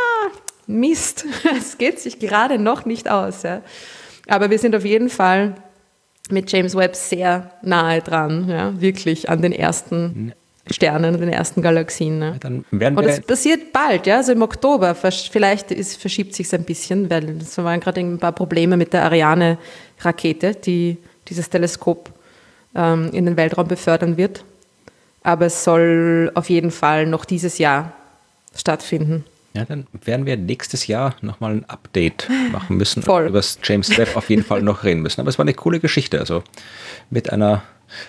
Mist, es geht sich gerade noch nicht aus. Ja. Aber wir sind auf jeden Fall mit James Webb sehr nahe dran, ja, wirklich an den ersten Sternen, den ersten Galaxien. Ne? Dann werden Und das passiert bald, ja, also im Oktober. Vielleicht ist, verschiebt sich es ein bisschen, weil es waren gerade ein paar Probleme mit der Ariane-Rakete, die dieses Teleskop ähm, in den Weltraum befördern wird. Aber es soll auf jeden Fall noch dieses Jahr stattfinden. Ja, dann werden wir nächstes Jahr nochmal ein Update machen müssen. Voll. Über das James Webb auf jeden Fall noch reden müssen. Aber es war eine coole Geschichte. Also mit einer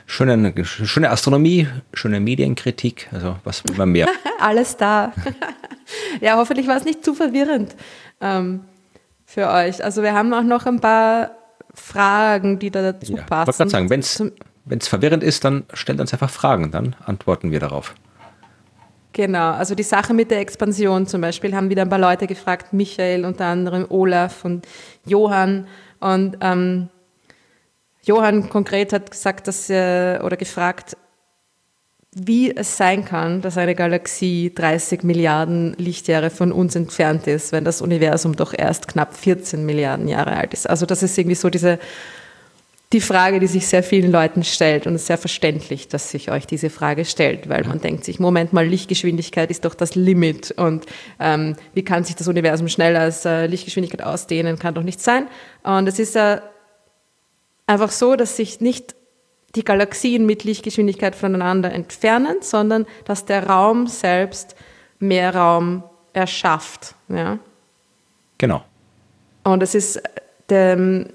schöne, schöne Astronomie, schöne Medienkritik, also was will man mehr? Alles da. ja, hoffentlich war es nicht zu verwirrend ähm, für euch. Also wir haben auch noch ein paar Fragen, die da dazu ja, passen. Ich wollte sagen, wenn es verwirrend ist, dann stellt uns einfach Fragen, dann antworten wir darauf. Genau, also die Sache mit der Expansion zum Beispiel haben wieder ein paar Leute gefragt, Michael unter anderem, Olaf und Johann. Und ähm, Johann konkret hat gesagt, dass er, oder gefragt, wie es sein kann, dass eine Galaxie 30 Milliarden Lichtjahre von uns entfernt ist, wenn das Universum doch erst knapp 14 Milliarden Jahre alt ist. Also das ist irgendwie so diese die Frage, die sich sehr vielen Leuten stellt und es ist sehr verständlich, dass sich euch diese Frage stellt, weil man denkt sich, Moment mal, Lichtgeschwindigkeit ist doch das Limit und ähm, wie kann sich das Universum schneller als äh, Lichtgeschwindigkeit ausdehnen, kann doch nicht sein. Und es ist ja einfach so, dass sich nicht die Galaxien mit Lichtgeschwindigkeit voneinander entfernen, sondern dass der Raum selbst mehr Raum erschafft. Ja? Genau. Und es ist, der,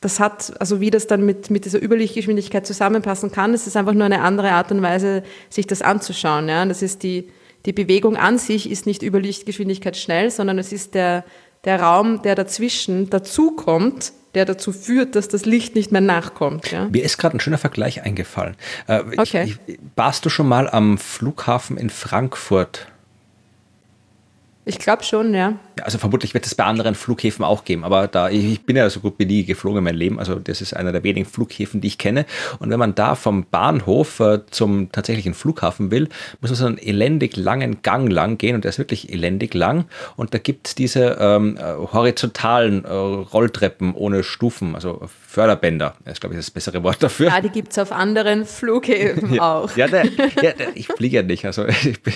das hat, also wie das dann mit, mit dieser Überlichtgeschwindigkeit zusammenpassen kann, es ist einfach nur eine andere Art und Weise, sich das anzuschauen. Ja? Und das ist die, die Bewegung an sich ist nicht Überlichtgeschwindigkeit schnell, sondern es ist der, der Raum, der dazwischen dazukommt, der dazu führt, dass das Licht nicht mehr nachkommt. Ja? Mir ist gerade ein schöner Vergleich eingefallen. Äh, okay. Ich, warst du schon mal am Flughafen in Frankfurt? Ich glaube schon, ja. Also vermutlich wird es bei anderen Flughäfen auch geben, aber da ich bin ja so gut wie nie geflogen in meinem Leben, also das ist einer der wenigen Flughäfen, die ich kenne. Und wenn man da vom Bahnhof äh, zum tatsächlichen Flughafen will, muss man so einen elendig langen Gang lang gehen und der ist wirklich elendig lang. Und da gibt es diese ähm, äh, horizontalen äh, Rolltreppen ohne Stufen, also Förderbänder. Das ist, glaube ich, das bessere Wort dafür. Ja, die gibt es auf anderen Flughäfen ja, auch. Ja, der, ja der, ich fliege ja nicht, also ich bin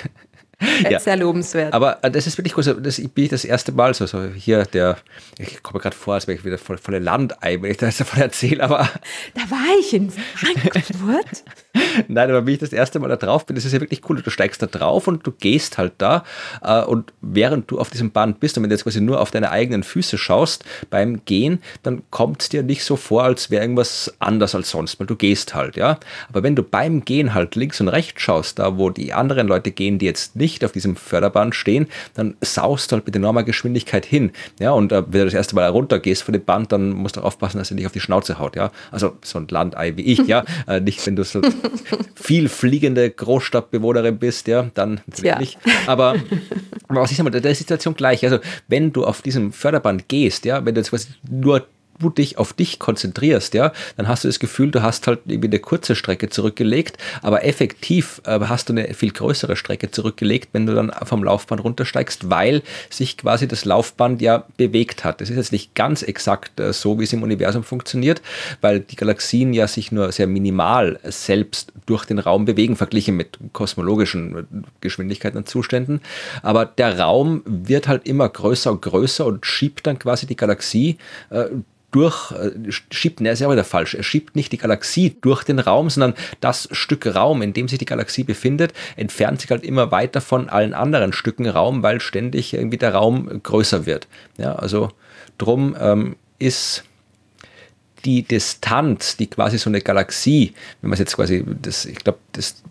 ja. Sehr lobenswert. Aber äh, das ist wirklich cool. Das bin ich das erste Mal so, so hier der, ich komme gerade vor, als wäre ich wieder voll, volle Landei, wenn ich das davon erzähle, aber. Da war ich in Frankfurt. Nein, aber wie ich das erste Mal da drauf bin, das ist ja wirklich cool. Du steigst da drauf und du gehst halt da äh, und während du auf diesem Band bist und wenn du jetzt quasi nur auf deine eigenen Füße schaust beim Gehen, dann kommt es dir nicht so vor, als wäre irgendwas anders als sonst, weil du gehst halt, ja. Aber wenn du beim Gehen halt links und rechts schaust, da wo die anderen Leute gehen, die jetzt nicht auf diesem Förderband stehen, dann saust du halt mit enormer Geschwindigkeit hin, ja. Und äh, wenn du das erste Mal runtergehst von dem Band, dann musst du aufpassen, dass er nicht auf die Schnauze haut, ja. Also so ein Landei wie ich, ja. Äh, nicht, wenn du so viel fliegende Großstadtbewohnerin bist, ja, dann natürlich. Ja. Aber, aber was ist einmal der Situation gleich? Also, wenn du auf diesem Förderband gehst, ja, wenn du jetzt quasi nur du dich auf dich konzentrierst, ja, dann hast du das Gefühl, du hast halt irgendwie eine kurze Strecke zurückgelegt, aber effektiv äh, hast du eine viel größere Strecke zurückgelegt, wenn du dann vom Laufband runtersteigst, weil sich quasi das Laufband ja bewegt hat. Das ist jetzt nicht ganz exakt äh, so, wie es im Universum funktioniert, weil die Galaxien ja sich nur sehr minimal selbst durch den Raum bewegen, verglichen mit kosmologischen Geschwindigkeiten und Zuständen. Aber der Raum wird halt immer größer und größer und schiebt dann quasi die Galaxie äh, durch, äh, schiebt, ne, ist ja auch wieder falsch, er schiebt nicht die Galaxie durch den Raum, sondern das Stück Raum, in dem sich die Galaxie befindet, entfernt sich halt immer weiter von allen anderen Stücken Raum, weil ständig irgendwie der Raum größer wird. Ja, also drum ähm, ist die Distanz, die quasi so eine Galaxie, wenn man es jetzt quasi, das, ich glaube,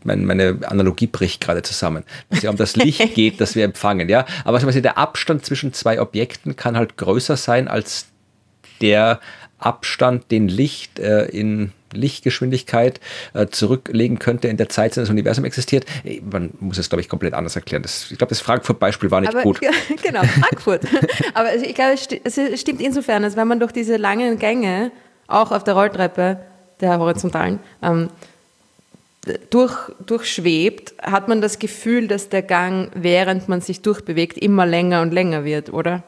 mein, meine Analogie bricht gerade zusammen, wenn es ja um das Licht geht, das wir empfangen, ja. Aber quasi der Abstand zwischen zwei Objekten kann halt größer sein als der Abstand, den Licht äh, in Lichtgeschwindigkeit äh, zurücklegen könnte in der Zeit, in der das Universum existiert. Man muss es, glaube ich, komplett anders erklären. Das, ich glaube, das Frankfurt-Beispiel war nicht Aber, gut. genau, Frankfurt. Aber ich glaube, es stimmt insofern, als wenn man durch diese langen Gänge, auch auf der Rolltreppe der horizontalen, ähm, durch, durchschwebt, hat man das Gefühl, dass der Gang, während man sich durchbewegt, immer länger und länger wird, oder?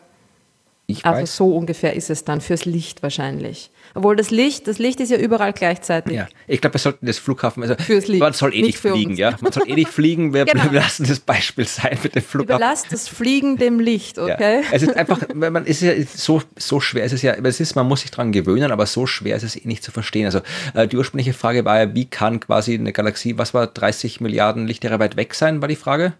Ich also weiß. so ungefähr ist es dann fürs Licht wahrscheinlich. Obwohl das Licht, das Licht ist ja überall gleichzeitig. Ja, ich glaube, wir sollten das Flughafen, also Fürs Licht, man soll eh nicht nicht fliegen, ja. Man soll eh nicht fliegen, wir Genau. lassen das Beispiel sein mit dem Flughafen. Überlasst das Fliegen dem Licht, okay? Ja. Es ist einfach, wenn man ist ja so, so schwer, es ist ja, es ist, man muss sich dran gewöhnen, aber so schwer ist es eh nicht zu verstehen. Also äh, die ursprüngliche Frage war ja, wie kann quasi eine Galaxie, was war 30 Milliarden Lichtjahre weit weg sein, war die Frage?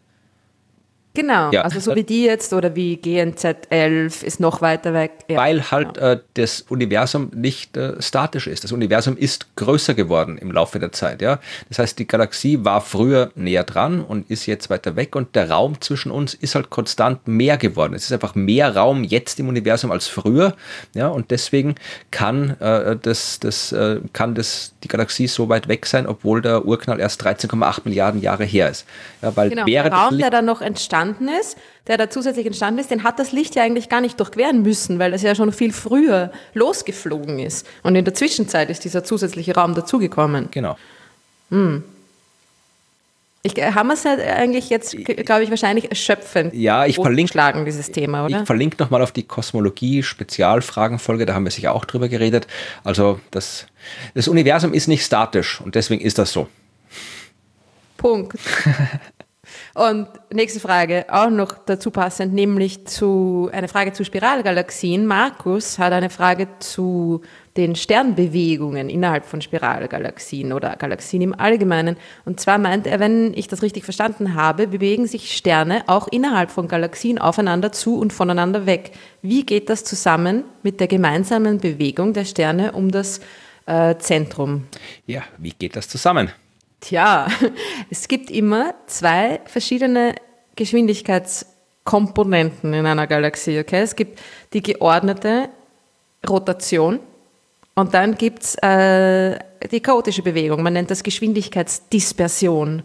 Genau, Ja. also so wie die jetzt oder wie GNZ 11 ist noch weiter weg. Ja. Weil halt äh, das Universum nicht äh, statisch ist. Das Universum ist größer geworden im Laufe der Zeit. Ja? Das heißt, die Galaxie war früher näher dran und ist jetzt weiter weg und der Raum zwischen uns ist halt konstant mehr geworden. Es ist einfach mehr Raum jetzt im Universum als früher. Ja? Und deswegen kann, äh, das, das, äh, kann das, die Galaxie so weit weg sein, obwohl der Urknall erst 13,8 Milliarden Jahre her ist. Ja, weil Genau, der Raum, der da noch entstanden ist, der da zusätzlich entstanden ist, den hat das Licht ja eigentlich gar nicht durchqueren müssen, weil das ja schon viel früher losgeflogen ist. Und in der Zwischenzeit ist dieser zusätzliche Raum dazugekommen. genau. Ich, äh, haben wir es halt eigentlich jetzt, glaube ich, wahrscheinlich erschöpfend Ja, ich verlinke schlagen, dieses Thema, oder? Ich verlinke nochmal auf die Kosmologie-Spezialfragenfolge, da haben wir sicher auch drüber geredet. Also das, das Universum ist nicht statisch und deswegen ist das so. Punkt. Und nächste Frage, auch noch dazu passend, nämlich zu eine Frage zu Spiralgalaxien. Markus hat eine Frage zu den Sternbewegungen innerhalb von Spiralgalaxien oder Galaxien im Allgemeinen. Und zwar meint er, wenn ich das richtig verstanden habe, bewegen sich Sterne auch innerhalb von Galaxien aufeinander zu und voneinander weg. Wie geht das zusammen mit der gemeinsamen Bewegung der Sterne um das äh, Zentrum? Ja, wie geht das zusammen? Tja, es gibt immer zwei verschiedene Geschwindigkeitskomponenten in einer Galaxie. Okay? Es gibt die geordnete Rotation und dann gibt es äh, die chaotische Bewegung. Man nennt das Geschwindigkeitsdispersion.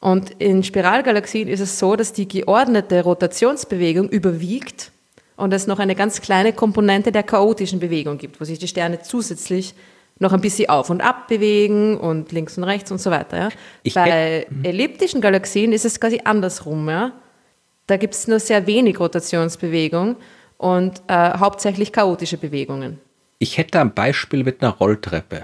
Und in Spiralgalaxien ist es so, dass die geordnete Rotationsbewegung überwiegt und es noch eine ganz kleine Komponente der chaotischen Bewegung gibt, wo sich die Sterne zusätzlich noch ein bisschen auf und ab bewegen und links und rechts und so weiter. Ja. Ich Bei elliptischen Galaxien ist es quasi andersrum. Ja. Da gibt es nur sehr wenig Rotationsbewegung und äh, hauptsächlich chaotische Bewegungen. Ich hätte ein Beispiel mit einer Rolltreppe.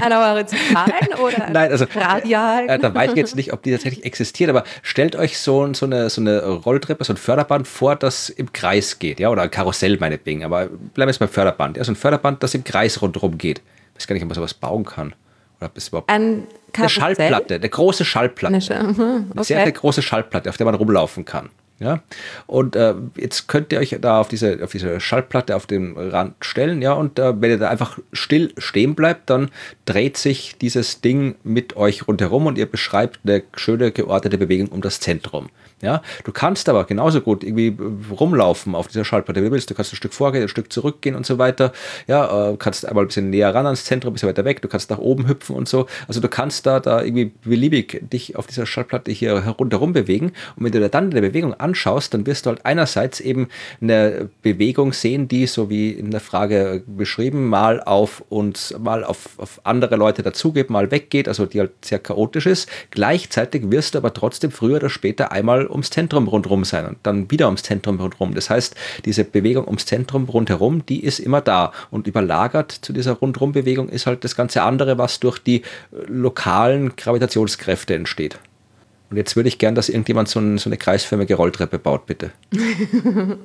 Einer horizontalen oder Nein, also radial? Äh, da weiß ich jetzt nicht, ob die tatsächlich existiert, aber stellt euch so, so, eine, so eine Rolltreppe, so ein Förderband vor, das im Kreis geht, ja, oder ein Karussell meinetwegen, aber bleiben wir jetzt beim Förderband, ja, so ein Förderband, das im Kreis rundherum geht. Ich weiß gar nicht, ob man sowas bauen kann. Oder ob es überhaupt. Ein Eine Karussell? Schallplatte, eine große Schallplatte. Eine Sch mhm, Eine sehr, sehr okay. große Schallplatte, auf der man rumlaufen kann. Ja? Und äh, jetzt könnt ihr euch da auf diese, auf diese Schallplatte auf den Rand stellen, ja, und äh, wenn ihr da einfach still stehen bleibt, dann dreht sich dieses Ding mit euch rundherum und ihr beschreibt eine schöne geordnete Bewegung um das Zentrum. Ja, du kannst aber genauso gut irgendwie rumlaufen auf dieser Schallplatte, wie du willst. Du kannst ein Stück vorgehen, ein Stück zurückgehen und so weiter. Ja, äh, kannst einmal ein bisschen näher ran ans Zentrum, ein bisschen weiter weg. Du kannst nach oben hüpfen und so. Also du kannst da, da irgendwie beliebig dich auf dieser Schallplatte hier rundherum bewegen. Und wenn du dir dann eine Bewegung anschaust, dann wirst du halt einerseits eben eine Bewegung sehen, die, so wie in der Frage beschrieben, mal auf uns, mal auf, auf andere Leute dazugeht, mal weggeht, also die halt sehr chaotisch ist. Gleichzeitig wirst du aber trotzdem früher oder später einmal ums Zentrum rundherum sein und dann wieder ums Zentrum rundherum. Das heißt, diese Bewegung ums Zentrum rundherum, die ist immer da und überlagert zu dieser Rundherum-Bewegung ist halt das ganze andere, was durch die äh, lokalen Gravitationskräfte entsteht. Und jetzt würde ich gern, dass irgendjemand so, ein, so eine kreisförmige Rolltreppe baut, bitte.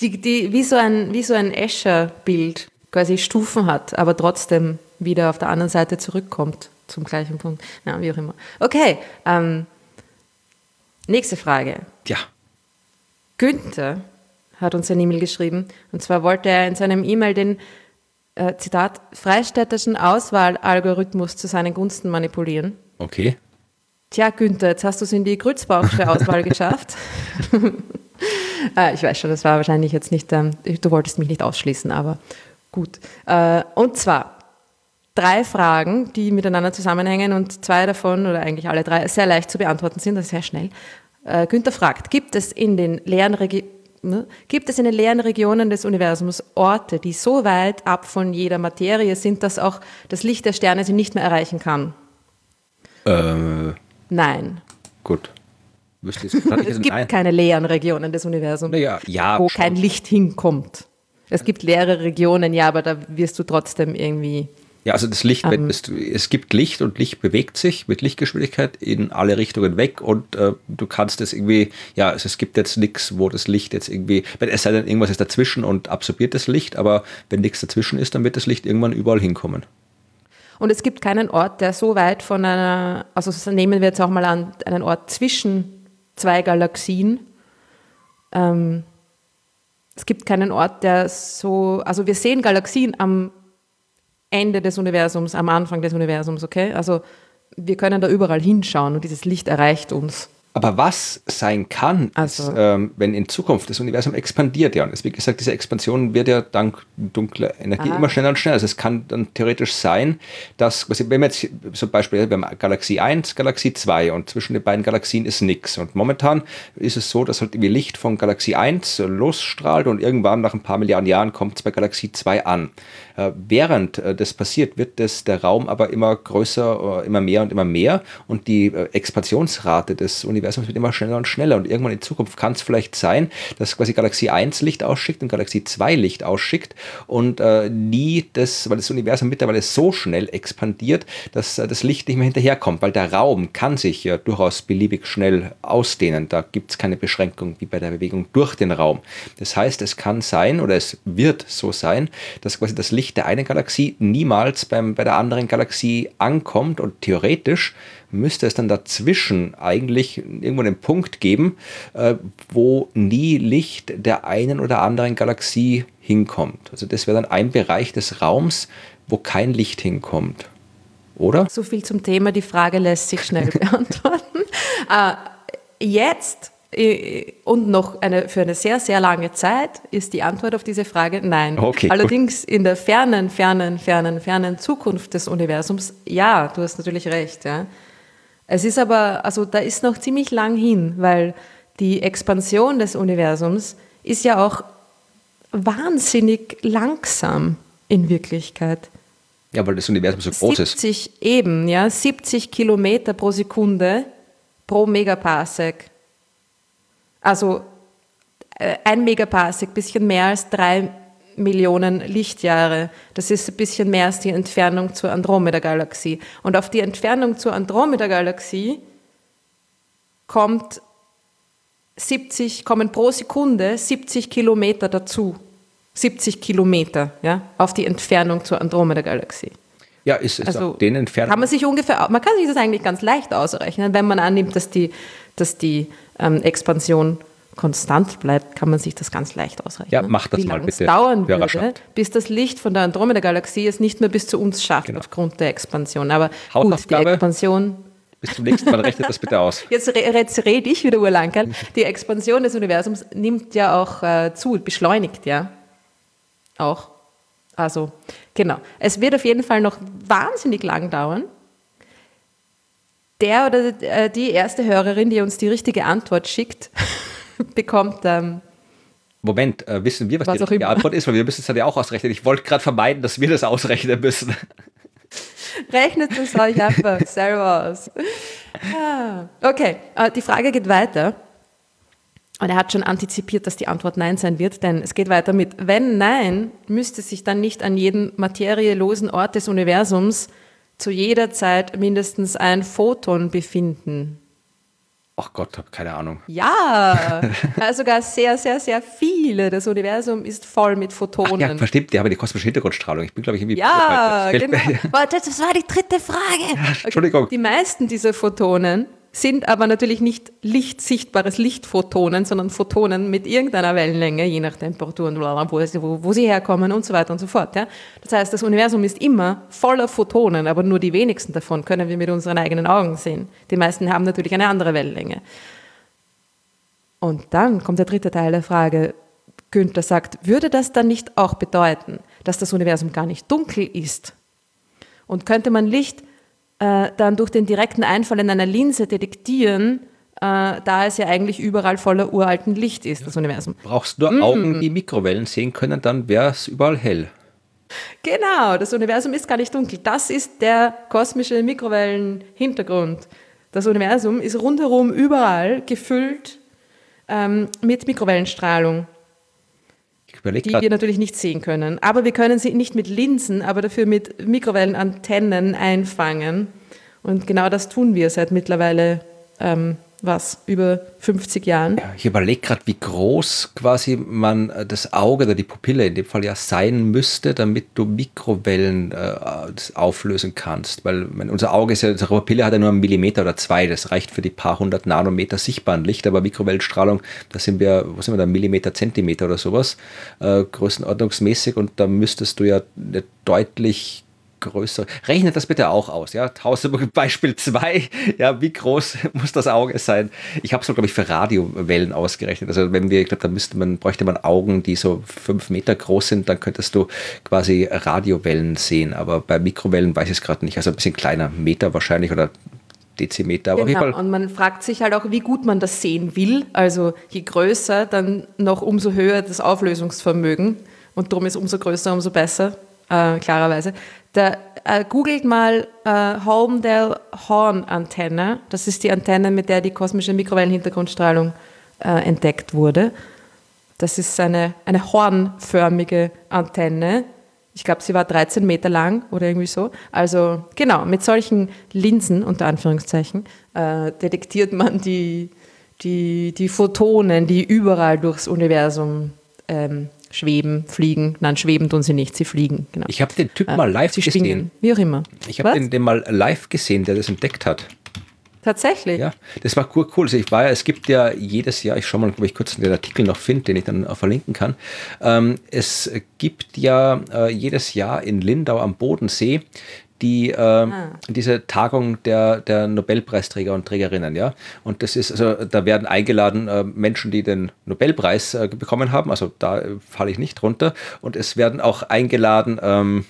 die, die, wie so ein, so ein Escher-Bild quasi Stufen hat, aber trotzdem wieder auf der anderen Seite zurückkommt zum gleichen Punkt. Ja, wie auch immer. Okay, ähm, nächste Frage. Ja. Günther hat uns ein E-Mail geschrieben. Und zwar wollte er in seinem E-Mail den, äh, Zitat, freistädtischen Auswahlalgorithmus zu seinen Gunsten manipulieren. Okay. Tja, Günther, jetzt hast du es in die Grützbauchsche Auswahl geschafft. äh, ich weiß schon, das war wahrscheinlich jetzt nicht, ähm, du wolltest mich nicht ausschließen, aber gut. Äh, und zwar drei Fragen, die miteinander zusammenhängen und zwei davon, oder eigentlich alle drei, sehr leicht zu beantworten sind, das ist sehr schnell. Äh, Günther fragt, gibt es in den leeren Regionen Ne? Gibt es in den leeren Regionen des Universums Orte, die so weit ab von jeder Materie sind, dass auch das Licht der Sterne sie nicht mehr erreichen kann? Äh, Nein. gut. Wüsste jetzt- Es gibt Nein. keine leeren Regionen des Universums, Naja, ja, wo schon. kein Licht hinkommt. Es gibt leere Regionen, ja, aber da wirst du trotzdem irgendwie. Ja, also das Licht, wenn Ähm. es, es gibt Licht und Licht bewegt sich mit Lichtgeschwindigkeit in alle Richtungen weg und äh, du kannst es irgendwie, ja, also es gibt jetzt nichts, wo das Licht jetzt irgendwie, wenn es sei denn, irgendwas ist dazwischen und absorbiert das Licht, aber wenn nichts dazwischen ist, dann wird das Licht irgendwann überall hinkommen. Und es gibt keinen Ort, der so weit von einer, also so nehmen wir jetzt auch mal an, einen Ort zwischen zwei Galaxien. Ähm, es gibt keinen Ort, der so, also wir sehen Galaxien am Ende des Universums, am Anfang des Universums, okay? Also wir können da überall hinschauen und dieses Licht erreicht uns. Aber was sein kann, Also- ist, ähm, wenn in Zukunft das Universum expandiert, ja, und es, wie gesagt, diese Expansion wird ja dank dunkler Energie Ah. immer schneller und schneller. Also es kann dann theoretisch sein, dass, wenn wir jetzt zum Beispiel, wir haben Galaxie 1, Galaxie 2 und zwischen den beiden Galaxien ist nichts. Und momentan ist es so, dass halt irgendwie Licht von Galaxie 1 losstrahlt und irgendwann nach ein paar Milliarden Jahren kommt es bei Galaxie 2 an. Äh, während äh, das passiert, wird das, der Raum aber immer größer, äh, immer mehr und immer mehr und die äh, Expansionsrate des Universums wird immer schneller und schneller und irgendwann in Zukunft kann es vielleicht sein, dass quasi Galaxie 1 Licht ausschickt und Galaxie 2 Licht ausschickt und äh, nie das, weil das Universum mittlerweile so schnell expandiert, dass äh, das Licht nicht mehr hinterherkommt, weil der Raum kann sich ja durchaus beliebig schnell ausdehnen. Da gibt es keine Beschränkung wie bei der Bewegung durch den Raum. Das heißt, es kann sein oder es wird so sein, dass quasi das Licht der einen Galaxie niemals beim, bei der anderen Galaxie ankommt und theoretisch müsste es dann dazwischen eigentlich irgendwo einen Punkt geben, äh, wo nie Licht der einen oder anderen Galaxie hinkommt. Also das wäre dann ein Bereich des Raums, wo kein Licht hinkommt. Oder? So viel zum Thema, die Frage lässt sich schnell beantworten. Äh, jetzt äh, und noch eine, für eine sehr, sehr lange Zeit ist die Antwort auf diese Frage nein. Okay. Allerdings in der fernen, fernen, fernen, fernen Zukunft des Universums, ja, du hast natürlich recht. Ja. Es ist aber, also da ist noch ziemlich lang hin, weil die Expansion des Universums ist ja auch wahnsinnig langsam in Wirklichkeit. Ja, weil das Universum so groß ist. 70 eben, ja, 70 Kilometer pro Sekunde pro Megaparsec. Also äh, ein Megaparsec, bisschen mehr als drei Millionen Lichtjahre. Das ist ein bisschen mehr als die Entfernung zur Andromeda-Galaxie. Und auf die Entfernung zur Andromeda-Galaxie kommt 70, kommen pro Sekunde 70 Kilometer dazu. 70 Kilometer, ja, auf die Entfernung zur Andromeda-Galaxie. Ja, ist, ist Also den entfernt. Kann man sich ungefähr, man kann sich das eigentlich ganz leicht ausrechnen, wenn man annimmt, dass die, dass die ähm, Expansion konstant bleibt, kann man sich das ganz leicht ausrechnen. Ja, mach das Wie mal lang es bitte, dauern würde, Hörerschaft. bis das Licht von der Andromeda-Galaxie es nicht mehr bis zu uns schafft Genau. aufgrund der Expansion. Aber gut, die. Expansion Bis zum nächsten Mal rechnet das bitte aus. Jetzt, jetzt rede ich wieder urlang. Die Expansion des Universums nimmt ja auch äh, zu, beschleunigt ja auch. Also, genau. Es wird auf jeden Fall noch wahnsinnig lang dauern. Der oder äh, die erste Hörerin, die uns die richtige Antwort schickt, bekommt ähm, Moment, äh, wissen wir, was, Was die immer. Antwort ist? Weil wir müssen es dann ja auch ausrechnen. Ich wollte gerade vermeiden, dass wir das ausrechnen müssen. Rechnet es euch einfach selber aus. Ah, Okay, äh, die Frage geht weiter. Und er hat schon antizipiert, dass die Antwort Nein sein wird, denn es geht weiter mit, wenn Nein, müsste sich dann nicht an jedem materielosen Ort des Universums zu jeder Zeit mindestens ein Photon befinden. Ach Gott, habe keine Ahnung. Ja, also sogar sehr, sehr, sehr viele. Das Universum ist voll mit Photonen. Ach ja, verstimmt, die haben die kosmische Hintergrundstrahlung. Ich bin, glaube ich, irgendwie. Ja, genau. Warte, das war die dritte Frage. Ja, Entschuldigung. Die meisten dieser Photonen sind aber natürlich nicht lichtsichtbares Lichtphotonen, sondern Photonen mit irgendeiner Wellenlänge, je nach Temperatur und wo, wo sie herkommen und so weiter und so fort. Ja? Das heißt, das Universum ist immer voller Photonen, aber nur die wenigsten davon können wir mit unseren eigenen Augen sehen. Die meisten haben natürlich eine andere Wellenlänge. Und dann kommt der dritte Teil der Frage. Günther sagt, würde das dann nicht auch bedeuten, dass das Universum gar nicht dunkel ist? Und könnte man Licht äh, dann durch den direkten Einfall in einer Linse detektieren, äh, da es ja eigentlich überall voller uralten Licht ist, das Universum. Brauchst nur mhm. Augen, die Mikrowellen sehen können, dann wäre es überall hell. Genau, das Universum ist gar nicht dunkel. Das ist der kosmische Mikrowellenhintergrund. Das Universum ist rundherum überall gefüllt ähm, mit Mikrowellenstrahlung die wir natürlich nicht sehen können. Aber wir können sie nicht mit Linsen, aber dafür mit Mikrowellenantennen einfangen. Und genau das tun wir seit mittlerweile ähm, was, über 50 Jahren. Ja, ich überlege gerade, wie groß quasi man äh, das Auge oder die Pupille in dem Fall ja sein müsste, damit du Mikrowellen äh, auflösen kannst. Weil unser Auge ist ja, unsere Pupille hat ja nur einen Millimeter oder zwei, das reicht für die paar hundert Nanometer sichtbaren Licht, aber Mikrowellenstrahlung, da sind wir, wo sind wir da, Millimeter, Zentimeter oder sowas, äh, größenordnungsmäßig und da müsstest du ja deutlich größer. Rechnet das bitte auch aus, ja. Beispiel 2, ja, wie groß muss das Auge sein? Ich habe es, glaube ich, für Radiowellen ausgerechnet. Also wenn wir, ich glaube, da müsste man, bräuchte man Augen, die so fünf Meter groß sind, dann könntest du quasi Radiowellen sehen. Aber bei Mikrowellen weiß ich es gerade nicht. Also ein bisschen kleiner, Meter wahrscheinlich oder Dezimeter. Genau. Und man fragt sich halt auch, wie gut man das sehen will. Also je größer, dann noch umso höher das Auflösungsvermögen. Und darum ist umso größer, umso besser, äh, klarerweise. Da, äh, googelt mal äh, Holmdel Horn Antenne. Das ist die Antenne, mit der die kosmische Mikrowellenhintergrundstrahlung äh, entdeckt wurde. Das ist eine, eine hornförmige Antenne. Ich glaube, sie war 13 Meter lang oder irgendwie so. Also genau, mit solchen Linsen, unter Anführungszeichen, äh, detektiert man die, die, die Photonen, die überall durchs Universum ähm, schweben, fliegen. Nein, schweben tun sie nicht, sie fliegen. Genau. Ich habe den Typ äh, mal live gesehen. Schwingen, wie auch immer. Ich habe den, den mal live gesehen, der das entdeckt hat. Tatsächlich? Ja, das war cool. cool. Also ich war ja, es gibt ja jedes Jahr, ich schaue mal, ob ich kurz den Artikel noch finde, den ich dann auch verlinken kann. Ähm, es gibt ja äh, jedes Jahr in Lindau am Bodensee die, äh, ah. diese Tagung der, der Nobelpreisträger und Trägerinnen, ja. Und das ist, also da werden eingeladen äh, Menschen, die den Nobelpreis äh, bekommen haben, also da falle ich nicht drunter. Und es werden auch eingeladen, ähm,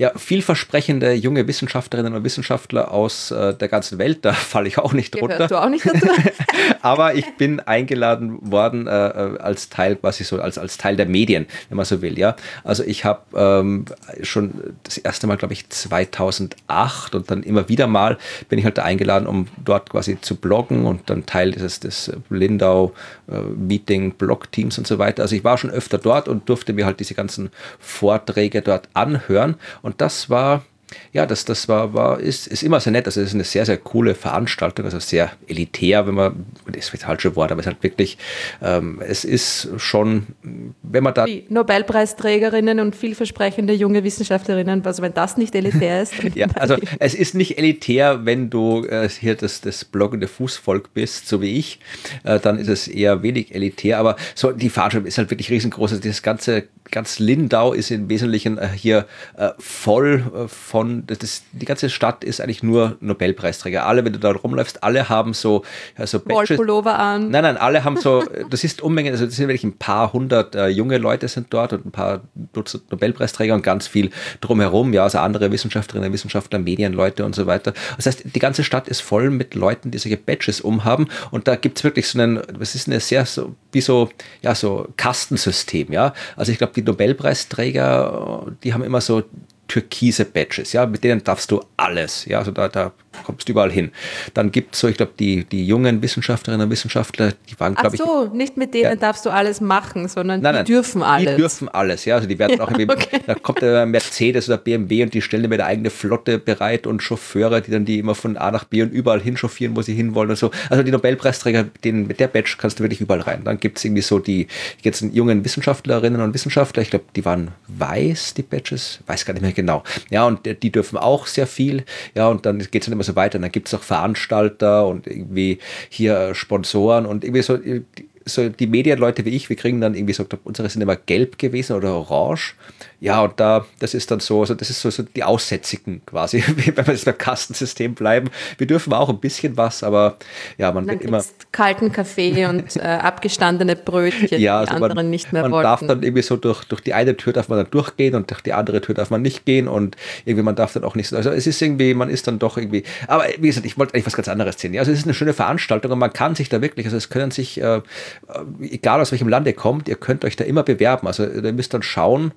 ja, vielversprechende junge Wissenschaftlerinnen und Wissenschaftler aus äh, der ganzen Welt, da falle ich auch nicht drunter. du auch nicht dazu? Aber ich bin eingeladen worden äh, äh, als Teil, quasi so, als, als Teil der Medien, wenn man so will, ja. Also ich habe ähm, schon das erste Mal, glaube ich, 2008 und dann immer wieder mal bin ich halt da eingeladen, um dort quasi zu bloggen und dann Teil dieses des Lindau Meeting, Blog-Teams und so weiter. Also ich war schon öfter dort und durfte mir halt diese ganzen Vorträge dort anhören und das war ja, das, das war, war, ist, ist immer sehr nett. Also es ist eine sehr, sehr coole Veranstaltung, also sehr elitär, wenn man, das ist das falsche Wort, aber es ist halt wirklich, ähm, es ist schon, wenn man da. Die Nobelpreisträgerinnen und vielversprechende junge Wissenschaftlerinnen, also wenn das nicht elitär ist. ja, also es ist nicht elitär, wenn du äh, hier das, das bloggende Fußvolk bist, so wie ich, äh, dann ist es eher wenig elitär, aber so die Veranstaltung ist halt wirklich riesengroß. Also das ganze, ganz Lindau ist im Wesentlichen äh, hier äh, voll äh, von von, das, die ganze Stadt ist eigentlich nur Nobelpreisträger. Alle, wenn du da rumläufst, alle haben so, ja, so Badges. an. Nein, nein, alle haben so, das ist Unmengen, also das sind wirklich ein paar hundert äh, junge Leute sind dort und ein paar Dutzend Nobelpreisträger und ganz viel drumherum, ja, also andere Wissenschaftlerinnen, Wissenschaftler, Medienleute und so weiter. Das heißt, die ganze Stadt ist voll mit Leuten, die solche Badges umhaben und da gibt es wirklich so einen, das ist eine sehr so, wie so, ja, so Kastensystem, ja. Also ich glaube, die Nobelpreisträger, die haben immer so türkise Badges, ja, mit denen darfst du alles, ja, also da, da kommst du überall hin. Dann gibt es so, ich glaube, die, die jungen Wissenschaftlerinnen und Wissenschaftler, die waren, glaube ich. Ach so, nicht mit denen ja. darfst du alles machen, sondern nein, nein, die dürfen alles. Die dürfen alles, ja. Also die werden ja, auch irgendwie, okay. da kommt der Mercedes oder BMW und die stellen mir eine eigene Flotte bereit und Chauffeure, die dann die immer von A nach B und überall hinchauffieren, wo sie hinwollen und so. Also die Nobelpreisträger, den, mit der Badge kannst du wirklich überall rein. Dann gibt es irgendwie so die jetzt jungen Wissenschaftlerinnen und Wissenschaftler, ich glaube, die waren weiß, die Badges, weiß gar nicht mehr genau. Ja, und die dürfen auch sehr viel. Ja, und dann geht es dann immer so weiter. Und dann gibt es auch Veranstalter und irgendwie hier Sponsoren und irgendwie so so die Medienleute wie ich, wir kriegen dann irgendwie so, unsere sind immer gelb gewesen oder orange. Ja, und da, das ist dann so, also das ist so, so die Aussätzigen quasi, wenn wir jetzt beim Kastensystem bleiben. Wir dürfen auch ein bisschen was, aber ja, man wird immer. Kalten Kaffee und äh, abgestandene Brötchen, ja, also die anderen man, nicht mehr man wollten. darf dann irgendwie so durch, durch die eine Tür darf man dann durchgehen und durch die andere Tür darf man nicht gehen und irgendwie man darf dann auch nicht so. Also es ist irgendwie, man ist dann doch irgendwie. Aber wie gesagt, ich wollte eigentlich was ganz anderes sehen. Also es ist eine schöne Veranstaltung und man kann sich da wirklich, also es können sich, äh, egal aus welchem Land ihr kommt, ihr könnt euch da immer bewerben. Also ihr müsst dann schauen,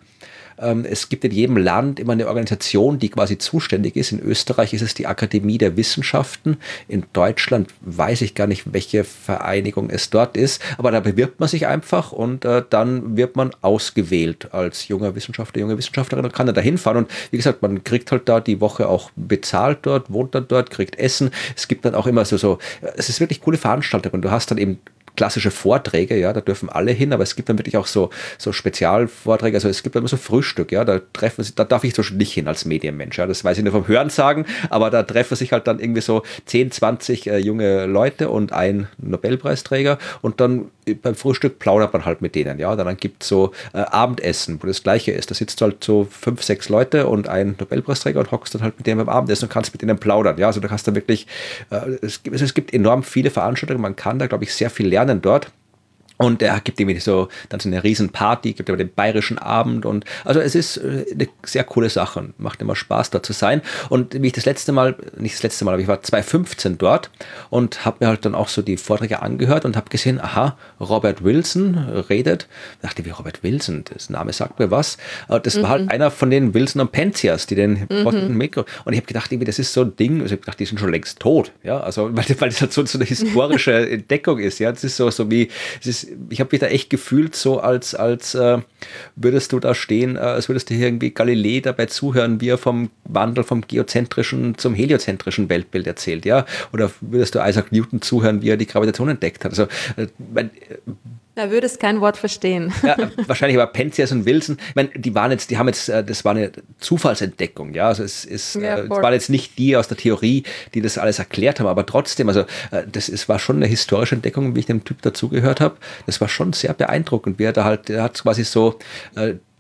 ähm, es gibt in jedem Land immer eine Organisation, die quasi zuständig ist. In Österreich ist es die Akademie der Wissenschaften. In Deutschland weiß ich gar nicht, welche Vereinigung es dort ist. Aber da bewirbt man sich einfach und äh, dann wird man ausgewählt als junger Wissenschaftler, junge Wissenschaftlerin und kann dann da hinfahren. Und wie gesagt, man kriegt halt da die Woche auch bezahlt dort, wohnt dann dort, kriegt Essen. Es gibt dann auch immer so, so es ist wirklich coole Veranstaltungen. Du hast dann eben klassische Vorträge, ja, da dürfen alle hin, aber es gibt dann wirklich auch so, so Spezialvorträge, also es gibt immer so Frühstück, ja, da treffen sich, da darf ich zum Beispiel nicht hin als Medienmensch, ja, das weiß ich nur vom Hören sagen, aber da treffen sich halt dann irgendwie so 10, 20 äh, junge Leute und ein Nobelpreisträger und dann beim Frühstück plaudert man halt mit denen, ja, dann gibt es so äh, Abendessen, wo das Gleiche ist, da sitzt halt so fünf, sechs Leute und ein Nobelpreisträger und hockst dann halt mit denen beim Abendessen und kannst mit denen plaudern, ja, also du hast da wirklich, äh, es, gibt, es gibt enorm viele Veranstaltungen, man kann da, glaube ich, sehr viel lernen lernen dort. Und er gibt irgendwie so dann so eine riesen Party, gibt aber den bayerischen Abend und also es ist äh, eine sehr coole Sache und macht immer Spaß da zu sein. Und wie ich das letzte Mal, nicht das letzte Mal, aber ich war 2015 dort und habe mir halt dann auch so die Vorträge angehört und habe gesehen, aha, Robert Wilson redet. Ich dachte, wie Robert Wilson, das Name sagt mir was. Das mhm. war halt mhm. einer von den Wilson und Penzias, die den mhm. Mikro. Und ich habe gedacht, irgendwie, das ist so ein Ding, also ich habe gedacht, die sind schon längst tot. Ja, also weil, weil das halt so, so eine historische Entdeckung ist. Ja, das ist so, so wie, es ist ich habe mich da echt gefühlt, so als, als äh, würdest du da stehen, äh, als würdest du hier irgendwie Galilei dabei zuhören, wie er vom Wandel vom geozentrischen zum heliozentrischen Weltbild erzählt, ja? Oder würdest du Isaac Newton zuhören, wie er die Gravitation entdeckt hat? Also, äh, mein, da würdest kein Wort verstehen. Ja, wahrscheinlich aber Penzias und Wilson, ich meine, die waren jetzt, die haben jetzt, äh, das war eine Zufallsentdeckung, ja. Also es ist, ja, äh, es waren jetzt nicht die aus der Theorie, die das alles erklärt haben, aber trotzdem, also äh, das ist, war schon eine historische Entdeckung, wie ich dem Typ dazugehört habe. Das war schon sehr beeindruckend, wie er da halt, er hat quasi so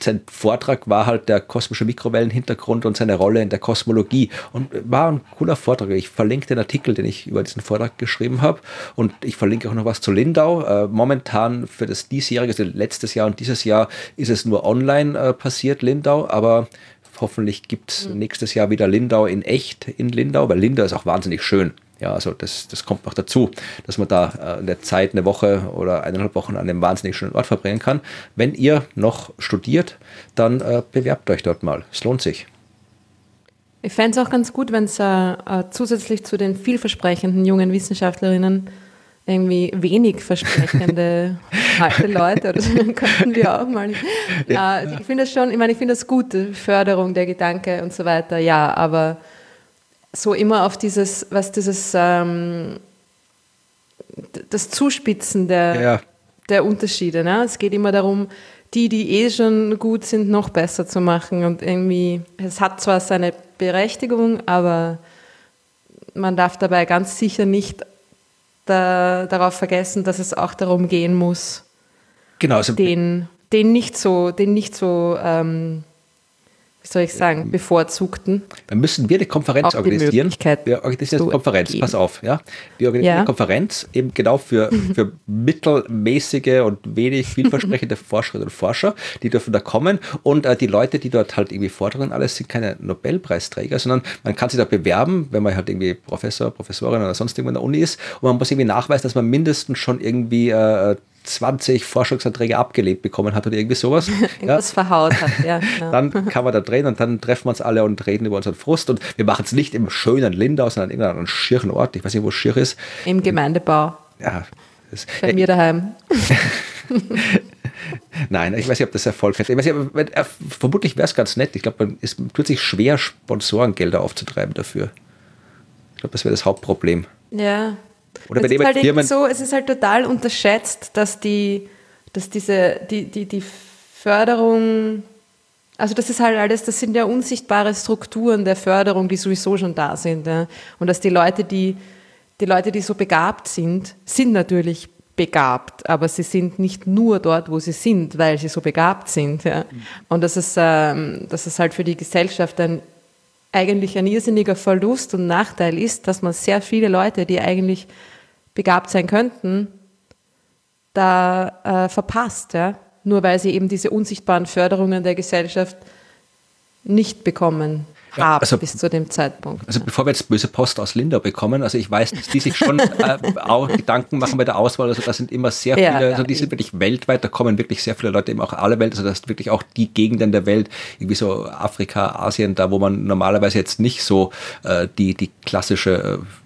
sein Vortrag war halt der kosmische Mikrowellenhintergrund und seine Rolle in der Kosmologie. Und war ein cooler Vortrag. Ich verlinke den Artikel, den ich über diesen Vortrag geschrieben habe. Und ich verlinke auch noch was zu Lindau. Äh, momentan für das diesjährige, also letztes Jahr und dieses Jahr ist es nur online äh, passiert, Lindau. Aber hoffentlich gibt es mhm. nächstes Jahr wieder Lindau in echt in Lindau, weil Lindau ist auch wahnsinnig schön. Ja, also das, das kommt noch dazu, dass man da äh, eine Zeit, eine Woche oder eineinhalb Wochen an einem wahnsinnig schönen Ort verbringen kann. Wenn ihr noch studiert, dann äh, bewerbt euch dort mal. Es lohnt sich. Ich fände es auch ganz gut, wenn es äh, äh, zusätzlich zu den vielversprechenden jungen Wissenschaftlerinnen irgendwie wenig versprechende alte Leute oder so, könnten wir auch mal. Ja. Äh, ich finde das schon, ich meine, ich finde das gut, Förderung der Gedanke und so weiter, ja, aber so immer auf dieses, was dieses, ähm, das Zuspitzen der, ja. der Unterschiede. Ne? Es geht immer darum, die, die eh schon gut sind, noch besser zu machen. Und irgendwie, es hat zwar seine Berechtigung, aber man darf dabei ganz sicher nicht da, darauf vergessen, dass es auch darum gehen muss, genau, also den, den nicht so, den nicht so ähm, wie soll ich sagen, bevorzugten. Dann müssen wir eine Konferenz organisieren. Wir organisieren eine Konferenz, gehen. pass auf, ja. Wir organisieren ja. eine Konferenz eben genau für, für mittelmäßige und wenig vielversprechende Forscherinnen und Forscher, die dürfen da kommen und äh, die Leute, die dort halt irgendwie fordern, alles sind keine Nobelpreisträger, sondern man kann sich da bewerben, wenn man halt irgendwie Professor, Professorin oder sonst irgendwo in der Uni ist und man muss irgendwie nachweisen, dass man mindestens schon irgendwie äh, 20 Forschungsanträge abgelehnt bekommen hat oder irgendwie sowas. Irgendwas ja. verhaut hat, ja. Genau. Dann kann man da drehen und dann treffen wir uns alle und reden über unseren Frust. Und wir machen es nicht im schönen Lindau, sondern in irgendeinem schieren Ort. Ich weiß nicht, wo Schir ist. Im Gemeindebau. Ja. Bei äh, mir daheim. Nein, ich weiß nicht, ob das Erfolg hat. Ich weiß nicht, äh, vermutlich wäre es ganz nett. Ich glaube, es tut sich schwer, Sponsorengelder aufzutreiben dafür. Ich glaube, das wäre das Hauptproblem. Ja. Oder bei es, ist halt Firmen so, es ist halt total unterschätzt, dass die, dass diese, die, die, die Förderung, also das ist halt alles, das sind ja unsichtbare Strukturen der Förderung, die sowieso schon da sind. Ja. Und dass die Leute, die, die Leute, die so begabt sind, sind natürlich begabt, aber sie sind nicht nur dort, wo sie sind, weil sie so begabt sind. Ja. Und das ist, ähm, das ist halt für die Gesellschaft ein eigentlich ein irrsinniger Verlust und Nachteil ist, dass man sehr viele Leute, die eigentlich begabt sein könnten, da äh, verpasst, ja? nur weil sie eben diese unsichtbaren Förderungen der Gesellschaft nicht bekommen haben also, bis zu dem Zeitpunkt. Also bevor wir jetzt böse Post aus Linda bekommen, also ich weiß, dass die sich schon äh, auch Gedanken machen bei der Auswahl, also da sind immer sehr viele, ja, ja, also die sind wirklich weltweit, da kommen wirklich sehr viele Leute eben auch alle Welt, also das sind wirklich auch die Gegenden der Welt, irgendwie so Afrika, Asien, da wo man normalerweise jetzt nicht so äh, die, die klassische äh,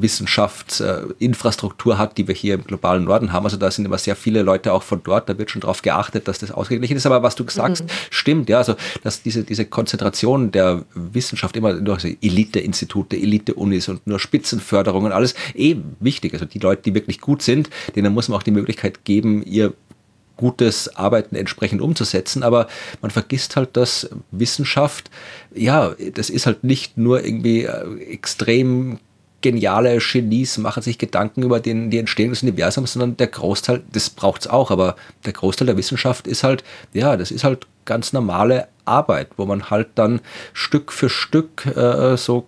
Wissenschaftsinfrastruktur hat, die wir hier im globalen Norden haben. Also da sind immer sehr viele Leute auch von dort, da wird schon darauf geachtet, dass das ausgeglichen ist. Aber was du sagst, mhm. stimmt, ja, also dass diese, diese Konzentration der Wissenschaft immer durch Elite-Institute, Elite-Unis und nur Spitzenförderung und alles eh wichtig. Also die Leute, die wirklich gut sind, denen muss man auch die Möglichkeit geben, ihr gutes Arbeiten entsprechend umzusetzen, aber man vergisst halt, dass Wissenschaft, ja, das ist halt nicht nur irgendwie äh, extrem geniale Genies machen sich Gedanken über den, die Entstehung des Universums, sondern der Großteil, das braucht es auch, aber der Großteil der Wissenschaft ist halt, ja, das ist halt ganz normale Arbeit, wo man halt dann Stück für Stück äh, so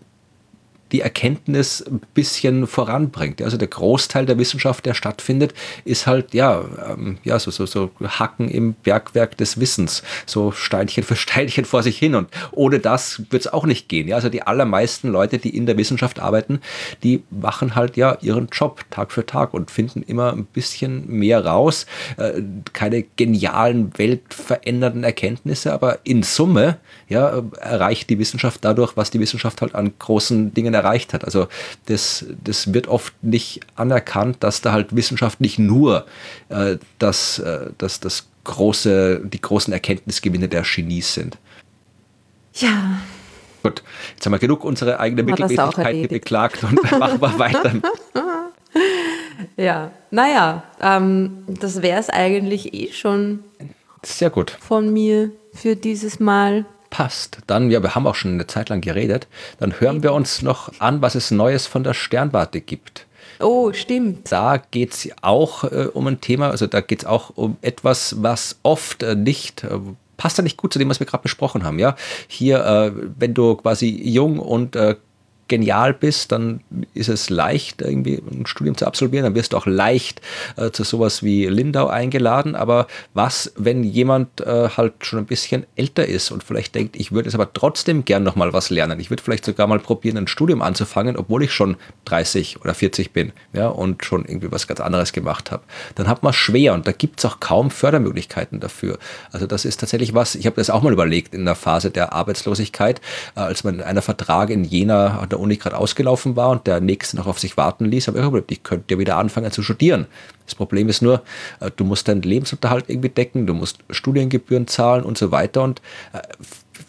die Erkenntnis ein bisschen voranbringt. Also der Großteil der Wissenschaft, der stattfindet, ist halt ja, ähm, ja so, so, so Hacken im Bergwerk des Wissens, so Steinchen für Steinchen vor sich hin. Und ohne das wird es auch nicht gehen. Ja? Also die allermeisten Leute, die in der Wissenschaft arbeiten, die machen halt ja ihren Job Tag für Tag und finden immer ein bisschen mehr raus. Äh, keine genialen, weltverändernden Erkenntnisse, aber in Summe ja, erreicht die Wissenschaft dadurch, was die Wissenschaft halt an großen Dingen erreicht hat. Also das, das wird oft nicht anerkannt, dass da halt Wissenschaft nicht nur äh, das, äh, das, das große, die großen Erkenntnisgewinne der Genies sind. Ja. Gut, jetzt haben wir genug unsere eigene Mittelmäßigkeit beklagt und machen wir weiter. ja, naja, ähm, das wäre es eigentlich eh schon. Sehr gut. Von mir für dieses Mal passt, dann, ja, wir haben auch schon eine Zeit lang geredet, dann hören wir uns noch an, was es Neues von der Sternwarte gibt. Oh, stimmt. Da geht es auch äh, um ein Thema, also da geht es auch um etwas, was oft äh, nicht, äh, passt da nicht gut zu dem, was wir gerade besprochen haben, ja. Hier, äh, wenn du quasi jung und äh, genial bist, dann ist es leicht, irgendwie ein Studium zu absolvieren. Dann wirst du auch leicht äh, zu sowas wie Lindau eingeladen. Aber was, wenn jemand äh, halt schon ein bisschen älter ist und vielleicht denkt, ich würde es aber trotzdem gern noch mal was lernen. Ich würde vielleicht sogar mal probieren, ein Studium anzufangen, obwohl ich schon 30 oder 40 bin ja, und schon irgendwie was ganz anderes gemacht habe. Dann hat man schwer und da gibt es auch kaum Fördermöglichkeiten dafür. Also das ist tatsächlich was, ich habe das auch mal überlegt in der Phase der Arbeitslosigkeit, äh, als man einer Vertrag in Jena an der Uni gerade ausgelaufen war und der nächste noch auf sich warten ließ, aber ich, gesagt, ich könnte ja wieder anfangen zu studieren. Das Problem ist nur, äh, du musst deinen Lebensunterhalt irgendwie decken, du musst Studiengebühren zahlen und so weiter und äh,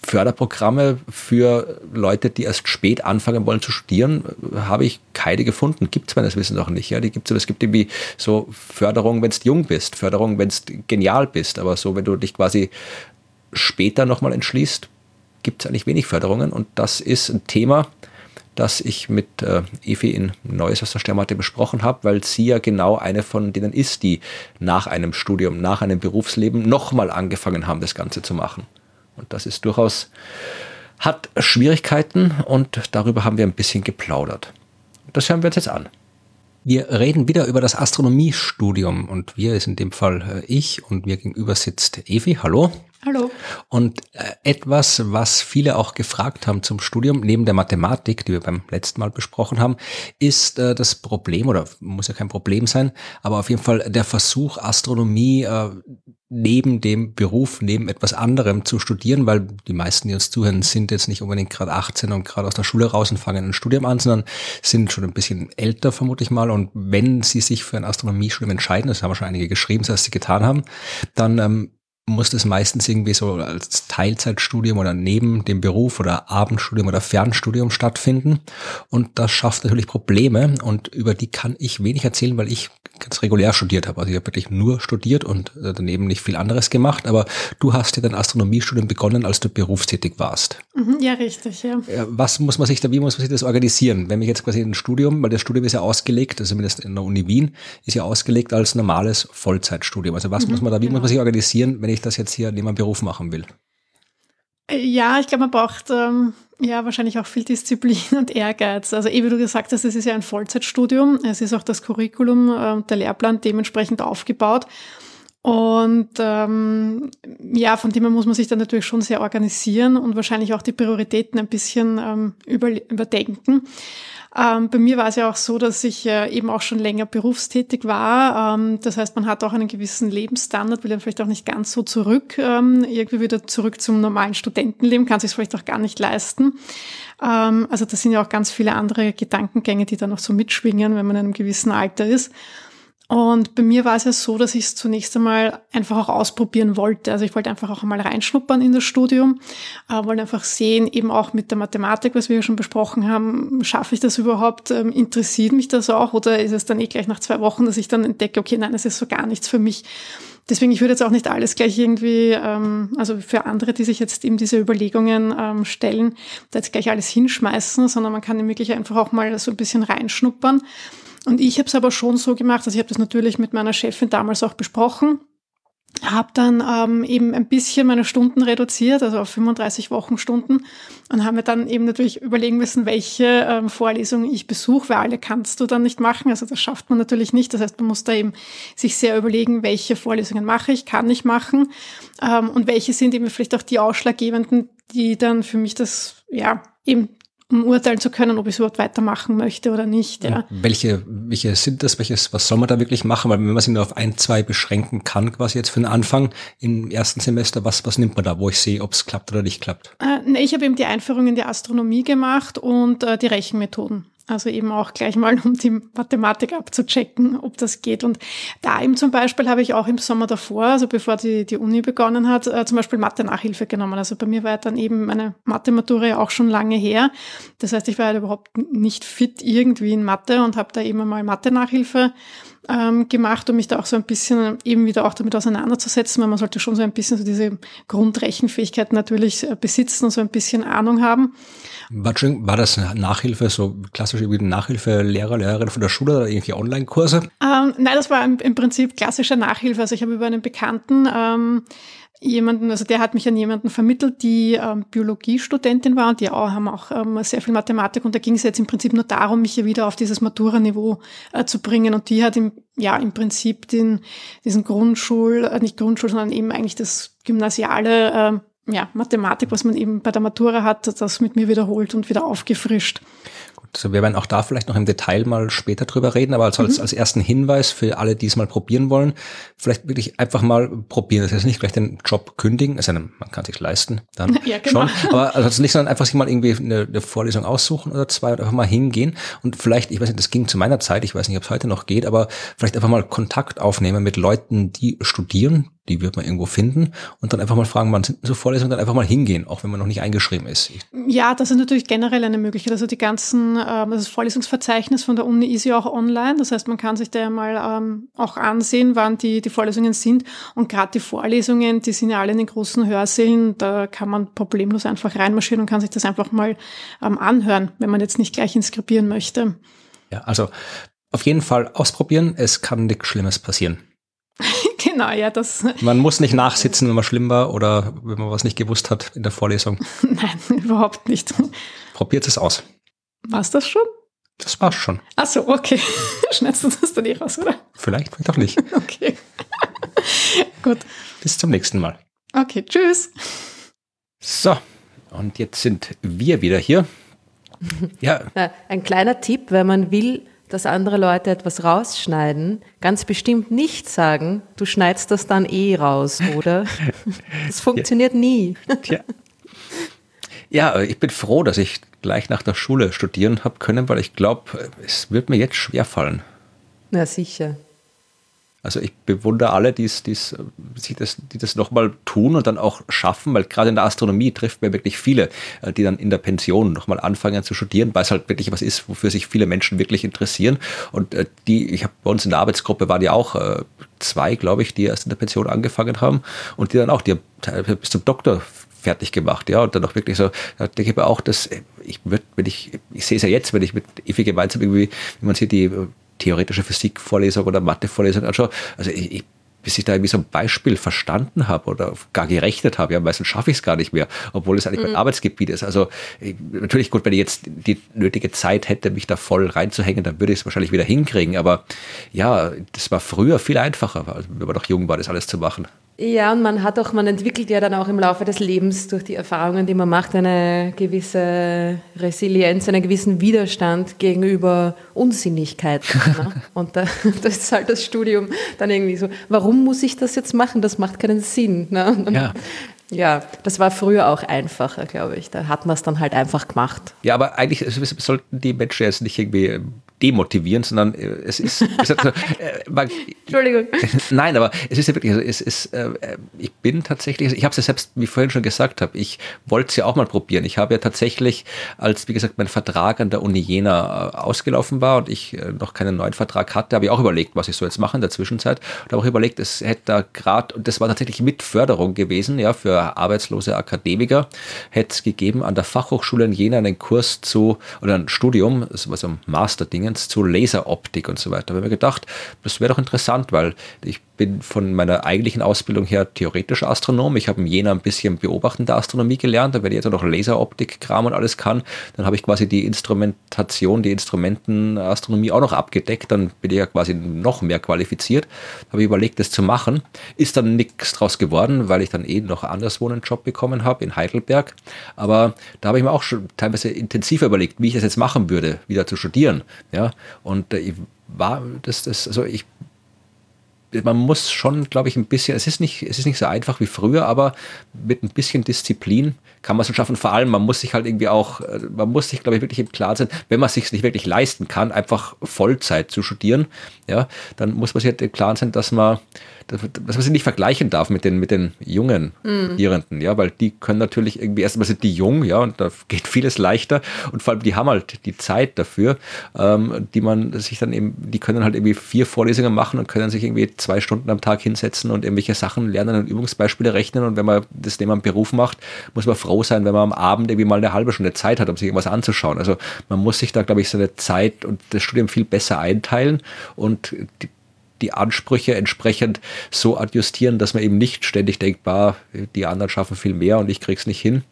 Förderprogramme für Leute, die erst spät anfangen wollen zu studieren, habe ich keine gefunden. Gibt es meines Wissens auch nicht. Ja? Die gibt's, es gibt irgendwie so Förderung, wenn du jung bist, Förderung, wenn du genial bist, aber so, wenn du dich quasi später nochmal entschließt, gibt es eigentlich wenig Förderungen und das ist ein Thema, das ich mit äh, Evi in Neues aus der Sternwarte besprochen habe, weil sie ja genau eine von denen ist, die nach einem Studium, nach einem Berufsleben nochmal angefangen haben, das Ganze zu machen. Und das ist durchaus, hat Schwierigkeiten und darüber haben wir ein bisschen geplaudert. Das hören wir uns jetzt an. Wir reden wieder über das Astronomiestudium und wir ist in dem Fall äh, ich und mir gegenüber sitzt Evi. Hallo. Hallo. Und äh, etwas, was viele auch gefragt haben zum Studium, neben der Mathematik, die wir beim letzten Mal besprochen haben, ist äh, das Problem, oder muss ja kein Problem sein, aber auf jeden Fall der Versuch, Astronomie äh, neben dem Beruf, neben etwas anderem zu studieren, weil die meisten, die uns zuhören, sind jetzt nicht unbedingt gerade 18 und gerade aus der Schule raus und fangen ein Studium an, sondern sind schon ein bisschen älter, vermute ich mal. Und wenn sie sich für ein Astronomiestudium entscheiden, das haben schon einige geschrieben, dass sie getan haben, dann ähm, muss das meistens irgendwie so als Teilzeitstudium oder neben dem Beruf oder Abendstudium oder Fernstudium stattfinden. Und das schafft natürlich Probleme und über die kann ich wenig erzählen, weil ich ganz regulär studiert habe. Also ich habe wirklich nur studiert und äh, daneben nicht viel anderes gemacht. Aber du hast ja dein Astronomiestudium begonnen, als du berufstätig warst. Mhm, ja, richtig, ja. Was muss man sich da, wie muss man sich das organisieren? Wenn ich jetzt quasi ein Studium, weil das Studium ist ja ausgelegt, also zumindest in der Uni Wien, ist ja ausgelegt als normales Vollzeitstudium. Also was mhm, muss man da, wie genau. muss man sich organisieren, wenn ich ich das jetzt hier neben meinem Beruf machen will? Ja, ich glaube, man braucht ähm, ja wahrscheinlich auch viel Disziplin und Ehrgeiz. Also, eh wie du gesagt hast, es ist ja ein Vollzeitstudium. Es ist auch das Curriculum äh, der Lehrplan dementsprechend aufgebaut. Und ähm, ja, von dem her muss man sich dann natürlich schon sehr organisieren und wahrscheinlich auch die Prioritäten ein bisschen ähm, über, überdenken. Ähm, bei mir war es ja auch so, dass ich äh, eben auch schon länger berufstätig war. Ähm, das heißt, man hat auch einen gewissen Lebensstandard, will dann vielleicht auch nicht ganz so zurück, ähm, irgendwie wieder zurück zum normalen Studentenleben, kann sich vielleicht auch gar nicht leisten. Ähm, also das sind ja auch ganz viele andere Gedankengänge, die dann noch so mitschwingen, wenn man in einem gewissen Alter ist. Und bei mir war es ja so, dass ich es zunächst einmal einfach auch ausprobieren wollte. Also ich wollte einfach auch einmal reinschnuppern in das Studium, äh, wollte einfach sehen, eben auch mit der Mathematik, was wir ja schon besprochen haben, schaffe ich das überhaupt, ähm, interessiert mich das auch oder ist es dann eh gleich nach zwei Wochen, dass ich dann entdecke, okay, nein, das ist so gar nichts für mich. Deswegen, ich würde jetzt auch nicht alles gleich irgendwie, ähm, also für andere, die sich jetzt eben diese Überlegungen ähm, stellen, da jetzt gleich alles hinschmeißen, sondern man kann wirklich einfach auch mal so ein bisschen reinschnuppern. Und ich habe es aber schon so gemacht, also ich habe das natürlich mit meiner Chefin damals auch besprochen, habe dann ähm, eben ein bisschen meine Stunden reduziert, also auf 35 Wochenstunden. Und haben mir dann eben natürlich überlegen müssen, welche ähm, Vorlesungen ich besuche, weil alle kannst du dann nicht machen, also das schafft man natürlich nicht, das heißt, man muss da eben sich sehr überlegen, welche Vorlesungen mache ich, kann ich machen. Ähm, und welche sind eben vielleicht auch die ausschlaggebenden, die dann für mich das, ja, eben um urteilen zu können, ob ich überhaupt weitermachen möchte oder nicht. Ja. Welche, welche sind das? Welches, was soll man da wirklich machen? Weil wenn man sich nur auf ein, zwei beschränken kann, quasi jetzt für den Anfang im ersten Semester, was, was nimmt man da, wo ich sehe, ob es klappt oder nicht klappt? Äh, nee, ich habe eben die Einführung in die Astronomie gemacht und äh, die Rechenmethoden. Also eben auch gleich mal, um die Mathematik abzuchecken, ob das geht. Und da eben zum Beispiel habe ich auch im Sommer davor, also bevor die, die Uni begonnen hat, äh, zum Beispiel Mathe-Nachhilfe genommen. Also bei mir war dann eben meine Mathe-Matura auch schon lange her. Das heißt, ich war halt überhaupt nicht fit irgendwie in Mathe und habe da eben mal Mathe-Nachhilfe ähm, gemacht, um mich da auch so ein bisschen eben wieder auch damit auseinanderzusetzen, weil man sollte schon so ein bisschen so diese Grundrechenfähigkeit natürlich äh, besitzen und so ein bisschen Ahnung haben. War, das Nachhilfe, so klassisch irgendwie Nachhilfe Lehrer, Lehrerin von der Schule oder irgendwie Online-Kurse? Ähm, nein, das war im, im, Prinzip klassische Nachhilfe. Also ich habe über einen Bekannten ähm, jemanden, also der hat mich an jemanden vermittelt, die ähm, Biologiestudentin war und die auch, haben auch ähm, sehr viel Mathematik und da ging es jetzt im Prinzip nur darum, mich hier wieder auf dieses Matura-Niveau äh, zu bringen und die hat im, ja im Prinzip den, diesen Grundschul, äh, nicht Grundschul, sondern eben eigentlich das gymnasiale äh, ja, Mathematik, was man eben bei der Matura hat, das mit mir wiederholt und wieder aufgefrischt. Also wir werden auch da vielleicht noch im Detail mal später drüber reden, aber als, mhm. als ersten Hinweis für alle, die es mal probieren wollen, vielleicht wirklich einfach mal probieren. Das heißt nicht gleich den Job kündigen, es man kann sich leisten, dann ja, genau. schon. Aber also nicht, sondern einfach sich mal irgendwie eine, eine, Vorlesung aussuchen oder zwei und einfach mal hingehen und vielleicht, ich weiß nicht, das ging zu meiner Zeit, ich weiß nicht, ob es heute noch geht, aber vielleicht einfach mal Kontakt aufnehmen mit Leuten, die studieren, die wird man irgendwo finden und dann einfach mal fragen, wann sind so Vorlesungen, dann einfach mal hingehen, auch wenn man noch nicht eingeschrieben ist. Ja, das ist natürlich generell eine Möglichkeit. Also die ganzen, ähm, das Vorlesungsverzeichnis von der Uni ist ja auch online. Das heißt, man kann sich da ja mal ähm, auch ansehen, wann die, die Vorlesungen sind. Und gerade die Vorlesungen, die sind ja alle in den großen Hörsälen, da kann man problemlos einfach reinmarschieren und kann sich das einfach mal ähm, anhören, wenn man jetzt nicht gleich inskribieren möchte. Ja, also auf jeden Fall ausprobieren. Es kann nichts Schlimmes passieren. genau, ja, das. Man muss nicht nachsitzen, wenn man schlimm war oder wenn man was nicht gewusst hat in der Vorlesung. Nein, überhaupt nicht. Probiert es aus. War's das schon? Das war's schon. Ach so, okay. Schneidest du das dann eh raus, oder? Vielleicht, vielleicht auch nicht. okay. Gut. Bis zum nächsten Mal. Okay, tschüss. So, und jetzt sind wir wieder hier. Ja. Ein kleiner Tipp, wenn man will, dass andere Leute etwas rausschneiden, ganz bestimmt nicht sagen, du schneidest das dann eh raus, oder? Das funktioniert ja. nie. Tja. Ja, ich bin froh, dass ich gleich nach der Schule studieren habe können, weil ich glaube, es wird mir jetzt schwer fallen. Na sicher. Also ich bewundere alle, die's, die's, die das, die das nochmal tun und dann auch schaffen, weil gerade in der Astronomie trifft man wirklich viele, äh, die dann in der Pension nochmal anfangen zu studieren, weil es halt wirklich was ist, wofür sich viele Menschen wirklich interessieren. Und äh, die, ich habe bei uns in der Arbeitsgruppe waren ja auch äh, zwei, glaube ich, die erst in der Pension angefangen haben und die dann auch, die haben bis zum Doktor fertig gemacht, ja, und dann auch wirklich so, da denke ich mir auch, dass ich würde, wenn ich, ich sehe es ja jetzt, wenn ich mit Effi gemeinsam irgendwie, wie man sieht, die theoretische Physikvorlesung oder Mathevorlesung anschaue, also ich, ich bis ich da irgendwie so ein Beispiel verstanden habe oder gar gerechnet habe. Ja, meistens schaffe ich es gar nicht mehr, obwohl es eigentlich mhm. mein Arbeitsgebiet ist. Also ich, natürlich gut, wenn ich jetzt die nötige Zeit hätte, mich da voll reinzuhängen, dann würde ich es wahrscheinlich wieder hinkriegen. Aber ja, das war früher viel einfacher, wenn man noch jung war, das alles zu machen. Ja, und man hat auch, man entwickelt ja dann auch im Laufe des Lebens durch die Erfahrungen, die man macht, eine gewisse Resilienz, einen gewissen Widerstand gegenüber Unsinnigkeit. ne? Und da, das ist halt das Studium dann irgendwie so, warum muss ich das jetzt machen? Das macht keinen Sinn. Ne? Ja. Ja, das war früher auch einfacher, glaube ich. Da hat man es dann halt einfach gemacht. Ja, aber eigentlich sollten die Menschen jetzt nicht irgendwie demotivieren, sondern äh, es ist. Es hat, äh, man, Entschuldigung. Nein, aber es ist ja wirklich, also es ist, äh, ich bin tatsächlich, also ich habe es ja selbst, wie ich vorhin schon gesagt habe, ich wollte es ja auch mal probieren. Ich habe ja tatsächlich, als wie gesagt mein Vertrag an der Uni Jena ausgelaufen war und ich noch keinen neuen Vertrag hatte, habe ich auch überlegt, was ich so jetzt mache in der Zwischenzeit. Und habe auch überlegt, es hätte da gerade, und das war tatsächlich mit Förderung gewesen, ja, für arbeitslose Akademiker, hätte es gegeben an der Fachhochschule in Jena einen Kurs zu, oder ein Studium, das war so ein Master-Ding, Dingens zu Laseroptik und so weiter. Da habe ich mir gedacht, das wäre doch interessant, weil ich bin von meiner eigentlichen Ausbildung her theoretischer Astronom. Ich habe in Jena ein bisschen beobachtende Astronomie gelernt, da werde ich jetzt noch Laseroptik-Kram und alles kann. Dann habe ich quasi die Instrumentation, die Instrumentenastronomie auch noch abgedeckt. Dann bin ich ja quasi noch mehr qualifiziert. Da habe ich überlegt, das zu machen. Ist dann nichts draus geworden, weil ich dann eh noch anderswo einen Job bekommen habe in Heidelberg. Aber da habe ich mir auch schon teilweise intensiver überlegt, wie ich das jetzt machen würde, wieder zu studieren. Ja, und äh, ich war das, das, also ich man muss schon, glaube ich, ein bisschen, es ist, nicht, es ist nicht so einfach wie früher, aber mit ein bisschen Disziplin kann man es schaffen. Vor allem, man muss sich halt irgendwie auch, äh, man muss sich, glaube ich, wirklich im Klaren sein, wenn man es sich nicht wirklich leisten kann, einfach Vollzeit zu studieren, ja, dann muss man sich halt im Klaren sein, dass man dass man sie nicht vergleichen darf mit den, mit den jungen mhm. Ja, weil die können natürlich irgendwie, erstmal sind die jung, ja, und da geht vieles leichter und vor allem die haben halt die Zeit dafür, ähm, die man sich dann eben, die können halt irgendwie vier Vorlesungen machen und können sich irgendwie zwei Stunden am Tag hinsetzen und irgendwelche Sachen lernen und Übungsbeispiele rechnen und wenn man das neben einem Beruf macht, muss man froh sein, wenn man am Abend irgendwie mal eine halbe Stunde Zeit hat, um sich irgendwas anzuschauen. Also man muss sich da, glaube ich, seine Zeit und das Studium viel besser einteilen und die, die Ansprüche entsprechend so adjustieren, dass man eben nicht ständig denkt, bah, die anderen schaffen viel mehr und ich krieg's nicht hin.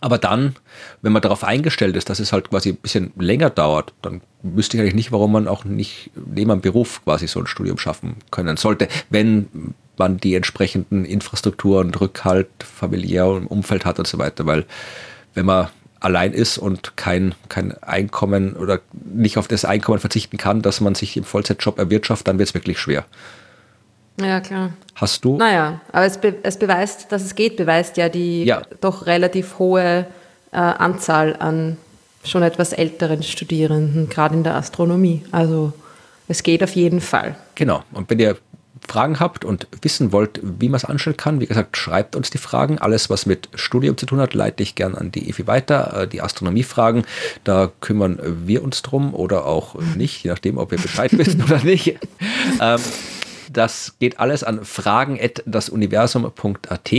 Aber dann, wenn man darauf eingestellt ist, dass es halt quasi ein bisschen länger dauert, dann wüsste ich eigentlich nicht, warum man auch nicht neben einem Beruf quasi so ein Studium schaffen können sollte, wenn man die entsprechenden Infrastrukturen, Rückhalt, familiär Umfeld hat und so weiter. Weil wenn man allein ist und kein, kein Einkommen oder nicht auf das Einkommen verzichten kann, dass man sich im Vollzeitjob erwirtschaftet, dann wird es wirklich schwer. Ja, klar. Hast du? Naja, aber es, be es beweist, dass es geht, beweist ja die ja. doch relativ hohe äh, Anzahl an schon etwas älteren Studierenden, gerade in der Astronomie. Also es geht auf jeden Fall. Genau. Und wenn ihr Fragen habt und wissen wollt, wie man es anstellen kann, wie gesagt, schreibt uns die Fragen. Alles, was mit Studium zu tun hat, leite ich gern an die EFI weiter. Äh, die Astronomiefragen, da kümmern wir uns drum oder auch nicht, je nachdem, ob ihr Bescheid wisst oder nicht. Ähm, das geht alles an fragen.dasuniversum.at.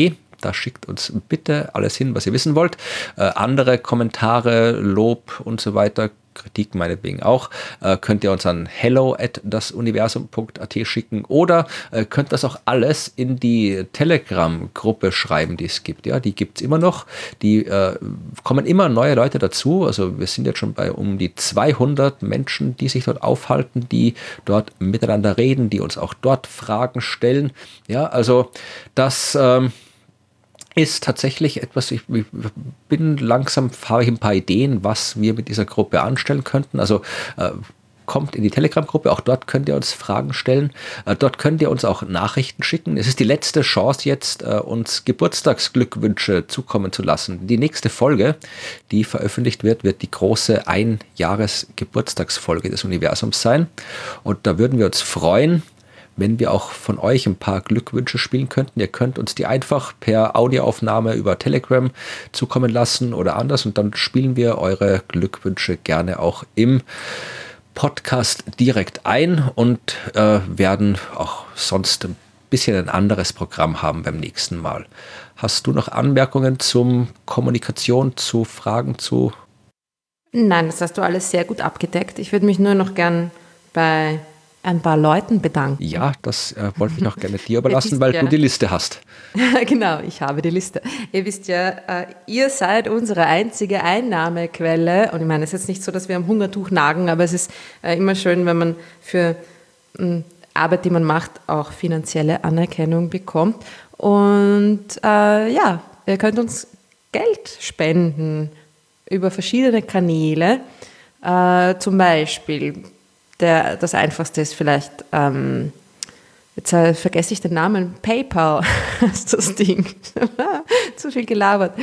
Da schickt uns bitte alles hin, was ihr wissen wollt. Äh, andere Kommentare, Lob und so weiter Kritik meinetwegen auch, äh, könnt ihr uns an hello at dasuniversum.at schicken oder äh, könnt das auch alles in die Telegram-Gruppe schreiben, die es gibt. Ja, die gibt es immer noch. Die äh, kommen immer neue Leute dazu. Also wir sind jetzt schon bei um die 200 Menschen, die sich dort aufhalten, die dort miteinander reden, die uns auch dort Fragen stellen. Ja, also das ähm, ist tatsächlich etwas, ich, bin langsam, habe ich ein paar Ideen, was wir mit dieser Gruppe anstellen könnten. Also äh, kommt in die Telegram-Gruppe. Auch dort könnt ihr uns Fragen stellen. Äh, dort könnt ihr uns auch Nachrichten schicken. Es ist die letzte Chance jetzt, äh, uns Geburtstagsglückwünsche zukommen zu lassen. Die nächste Folge, die veröffentlicht wird, wird die große Einjahres-Geburtstagsfolge des Universums sein. Und da würden wir uns freuen, wenn wir auch von euch ein paar Glückwünsche spielen könnten. Ihr könnt uns die einfach per Audioaufnahme über Telegram zukommen lassen oder anders und dann spielen wir eure Glückwünsche gerne auch im Podcast direkt ein und äh, werden auch sonst ein bisschen ein anderes Programm haben beim nächsten Mal. Hast du noch Anmerkungen zum Kommunikation, zu Fragen zu? Nein, das hast du alles sehr gut abgedeckt. Ich würde mich nur noch gern bei ein paar Leuten bedanken. Ja, das äh, wollte ich noch gerne dir überlassen, weil ja. du die Liste hast. genau, ich habe die Liste. Ihr wisst ja, äh, ihr seid unsere einzige Einnahmequelle. Und ich meine, es ist jetzt nicht so, dass wir am Hungertuch nagen, aber es ist äh, immer schön, wenn man für äh, Arbeit, die man macht, auch finanzielle Anerkennung bekommt. Und äh, ja, ihr könnt uns Geld spenden über verschiedene Kanäle. Äh, zum Beispiel der, das Einfachste ist vielleicht, ähm, jetzt äh, vergesse ich den Namen, PayPal ist das Ding. Zu viel gelabert.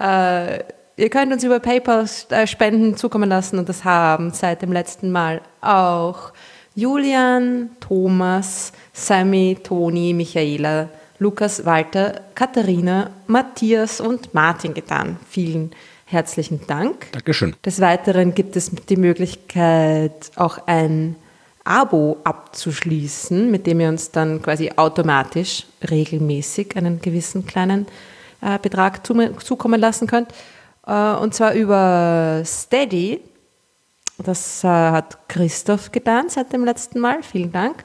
Äh, ihr könnt uns über PayPal äh, Spenden zukommen lassen und das haben seit dem letzten Mal auch Julian, Thomas, Sammy, Toni, Michaela, Lukas, Walter, Katharina, Matthias und Martin getan. Vielen Dank herzlichen Dank. Dankeschön. Des Weiteren gibt es die Möglichkeit, auch ein Abo abzuschließen, mit dem ihr uns dann quasi automatisch regelmäßig einen gewissen kleinen äh, Betrag zukommen lassen könnt. Äh, und zwar über Steady. Das äh, hat Christoph getan seit dem letzten Mal. Vielen Dank.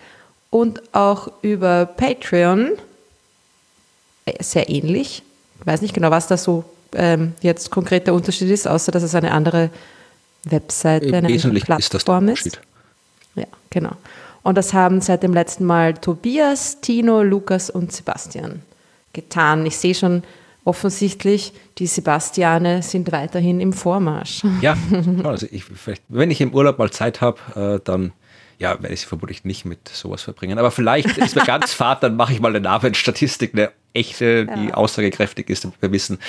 Und auch über Patreon. Äh, sehr ähnlich. Ich weiß nicht genau, was da so ähm, jetzt konkret der Unterschied ist, außer dass es eine andere Webseite, eine Wesentlich Plattform ist. Ist. Ja, genau. Und das haben seit dem letzten Mal Tobias, Tino, Lukas und Sebastian getan. Ich sehe schon offensichtlich, die Sebastiane sind weiterhin im Vormarsch. Ja, also ich, wenn ich im Urlaub mal Zeit habe, äh, dann ja, werde ich sie vermutlich nicht mit sowas verbringen. Aber vielleicht ist mir ganz fad, dann mache ich mal eine Namensstatistik, eine echte, die ja. aussagekräftig ist, damit wir wissen,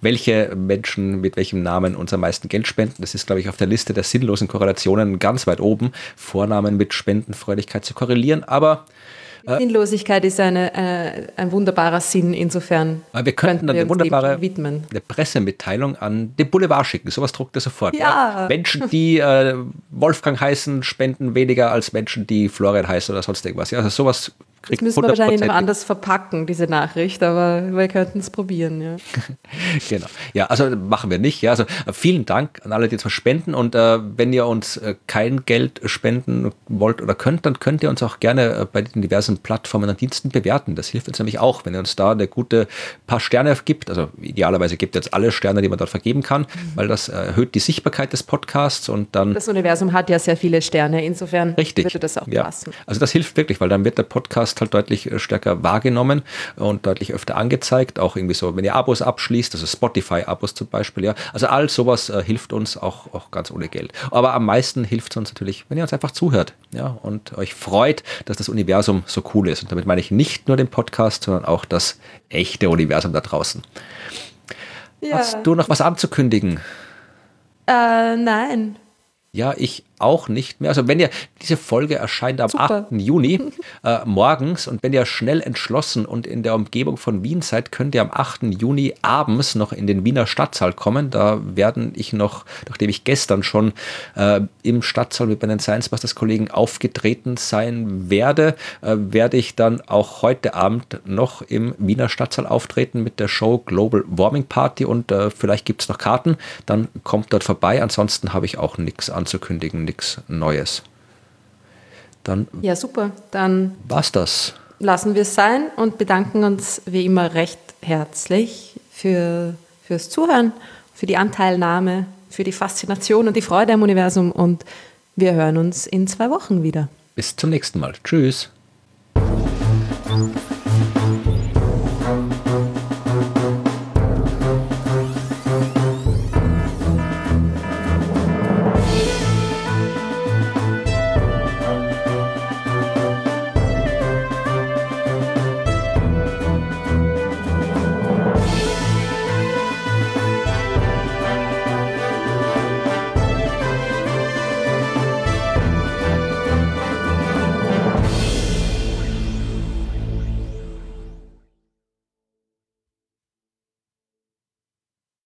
welche Menschen mit welchem Namen uns am meisten Geld spenden. Das ist, glaube ich, auf der Liste der sinnlosen Korrelationen ganz weit oben, Vornamen mit Spendenfreudigkeit zu korrelieren. Aber Sinnlosigkeit ist eine, äh, ein wunderbarer Sinn, insofern. wir könnten dann eine wunderbare eine Pressemitteilung an den Boulevard schicken. Sowas druckt er sofort. Ja. ja. Menschen, die äh, Wolfgang heißen, spenden weniger als Menschen, die Florian heißen oder sonst irgendwas. Ja, also sowas kriegt Das müssen wir wahrscheinlich noch anders verpacken, diese Nachricht, aber wir könnten es probieren, ja. genau. Ja, also machen wir nicht. Ja, also äh, vielen Dank an alle, die jetzt was spenden und äh, wenn ihr uns äh, kein Geld spenden wollt oder könnt, dann könnt ihr uns auch gerne äh, bei den diversen Plattformen und Diensten bewerten. Das hilft uns nämlich auch, wenn ihr uns da eine gute paar Sterne gibt. Also idealerweise gibt ihr jetzt alle Sterne, die man dort vergeben kann, mhm. weil das erhöht die Sichtbarkeit des Podcasts und dann. Das Universum hat ja sehr viele Sterne, insofern Richtig. würde das auch ja. passen. Also das hilft wirklich, weil dann wird der Podcast Podcast halt deutlich äh, stärker wahrgenommen und deutlich öfter angezeigt. Auch irgendwie so, wenn ihr Abos abschließt, also Spotify-Abos zum Beispiel, ja. Also all sowas äh, hilft uns auch, auch ganz ohne Geld. Aber am meisten hilft es uns natürlich, wenn ihr uns einfach zuhört, ja, und euch freut, dass das Universum so cool ist. Und damit meine ich nicht nur den Podcast, sondern auch das echte Universum da draußen. Ja. Hast du noch was anzukündigen? Äh, nein. Ja, ich auch nicht mehr. Also wenn ihr, diese Folge erscheint am Super. 8. Juni äh, morgens und wenn ihr schnell entschlossen und in der Umgebung von Wien seid, könnt ihr am 8. Juni abends noch in den Wiener Stadtsaal kommen. Da werden ich noch, nachdem ich gestern schon äh, im Stadtsaal mit meinen Science Busters Kollegen aufgetreten sein werde, äh, werde ich dann auch heute Abend noch im Wiener Stadtsaal auftreten mit der Show Global Warming Party und äh, vielleicht gibt es noch Karten. Dann kommt dort vorbei. Ansonsten habe ich auch nichts anzukündigen nichts Neues. Dann ja, super. Dann war's das. Lassen wir es sein und bedanken uns wie immer recht herzlich für, fürs Zuhören, für die Anteilnahme, für die Faszination und die Freude am Universum und wir hören uns in zwei Wochen wieder. Bis zum nächsten Mal. Tschüss.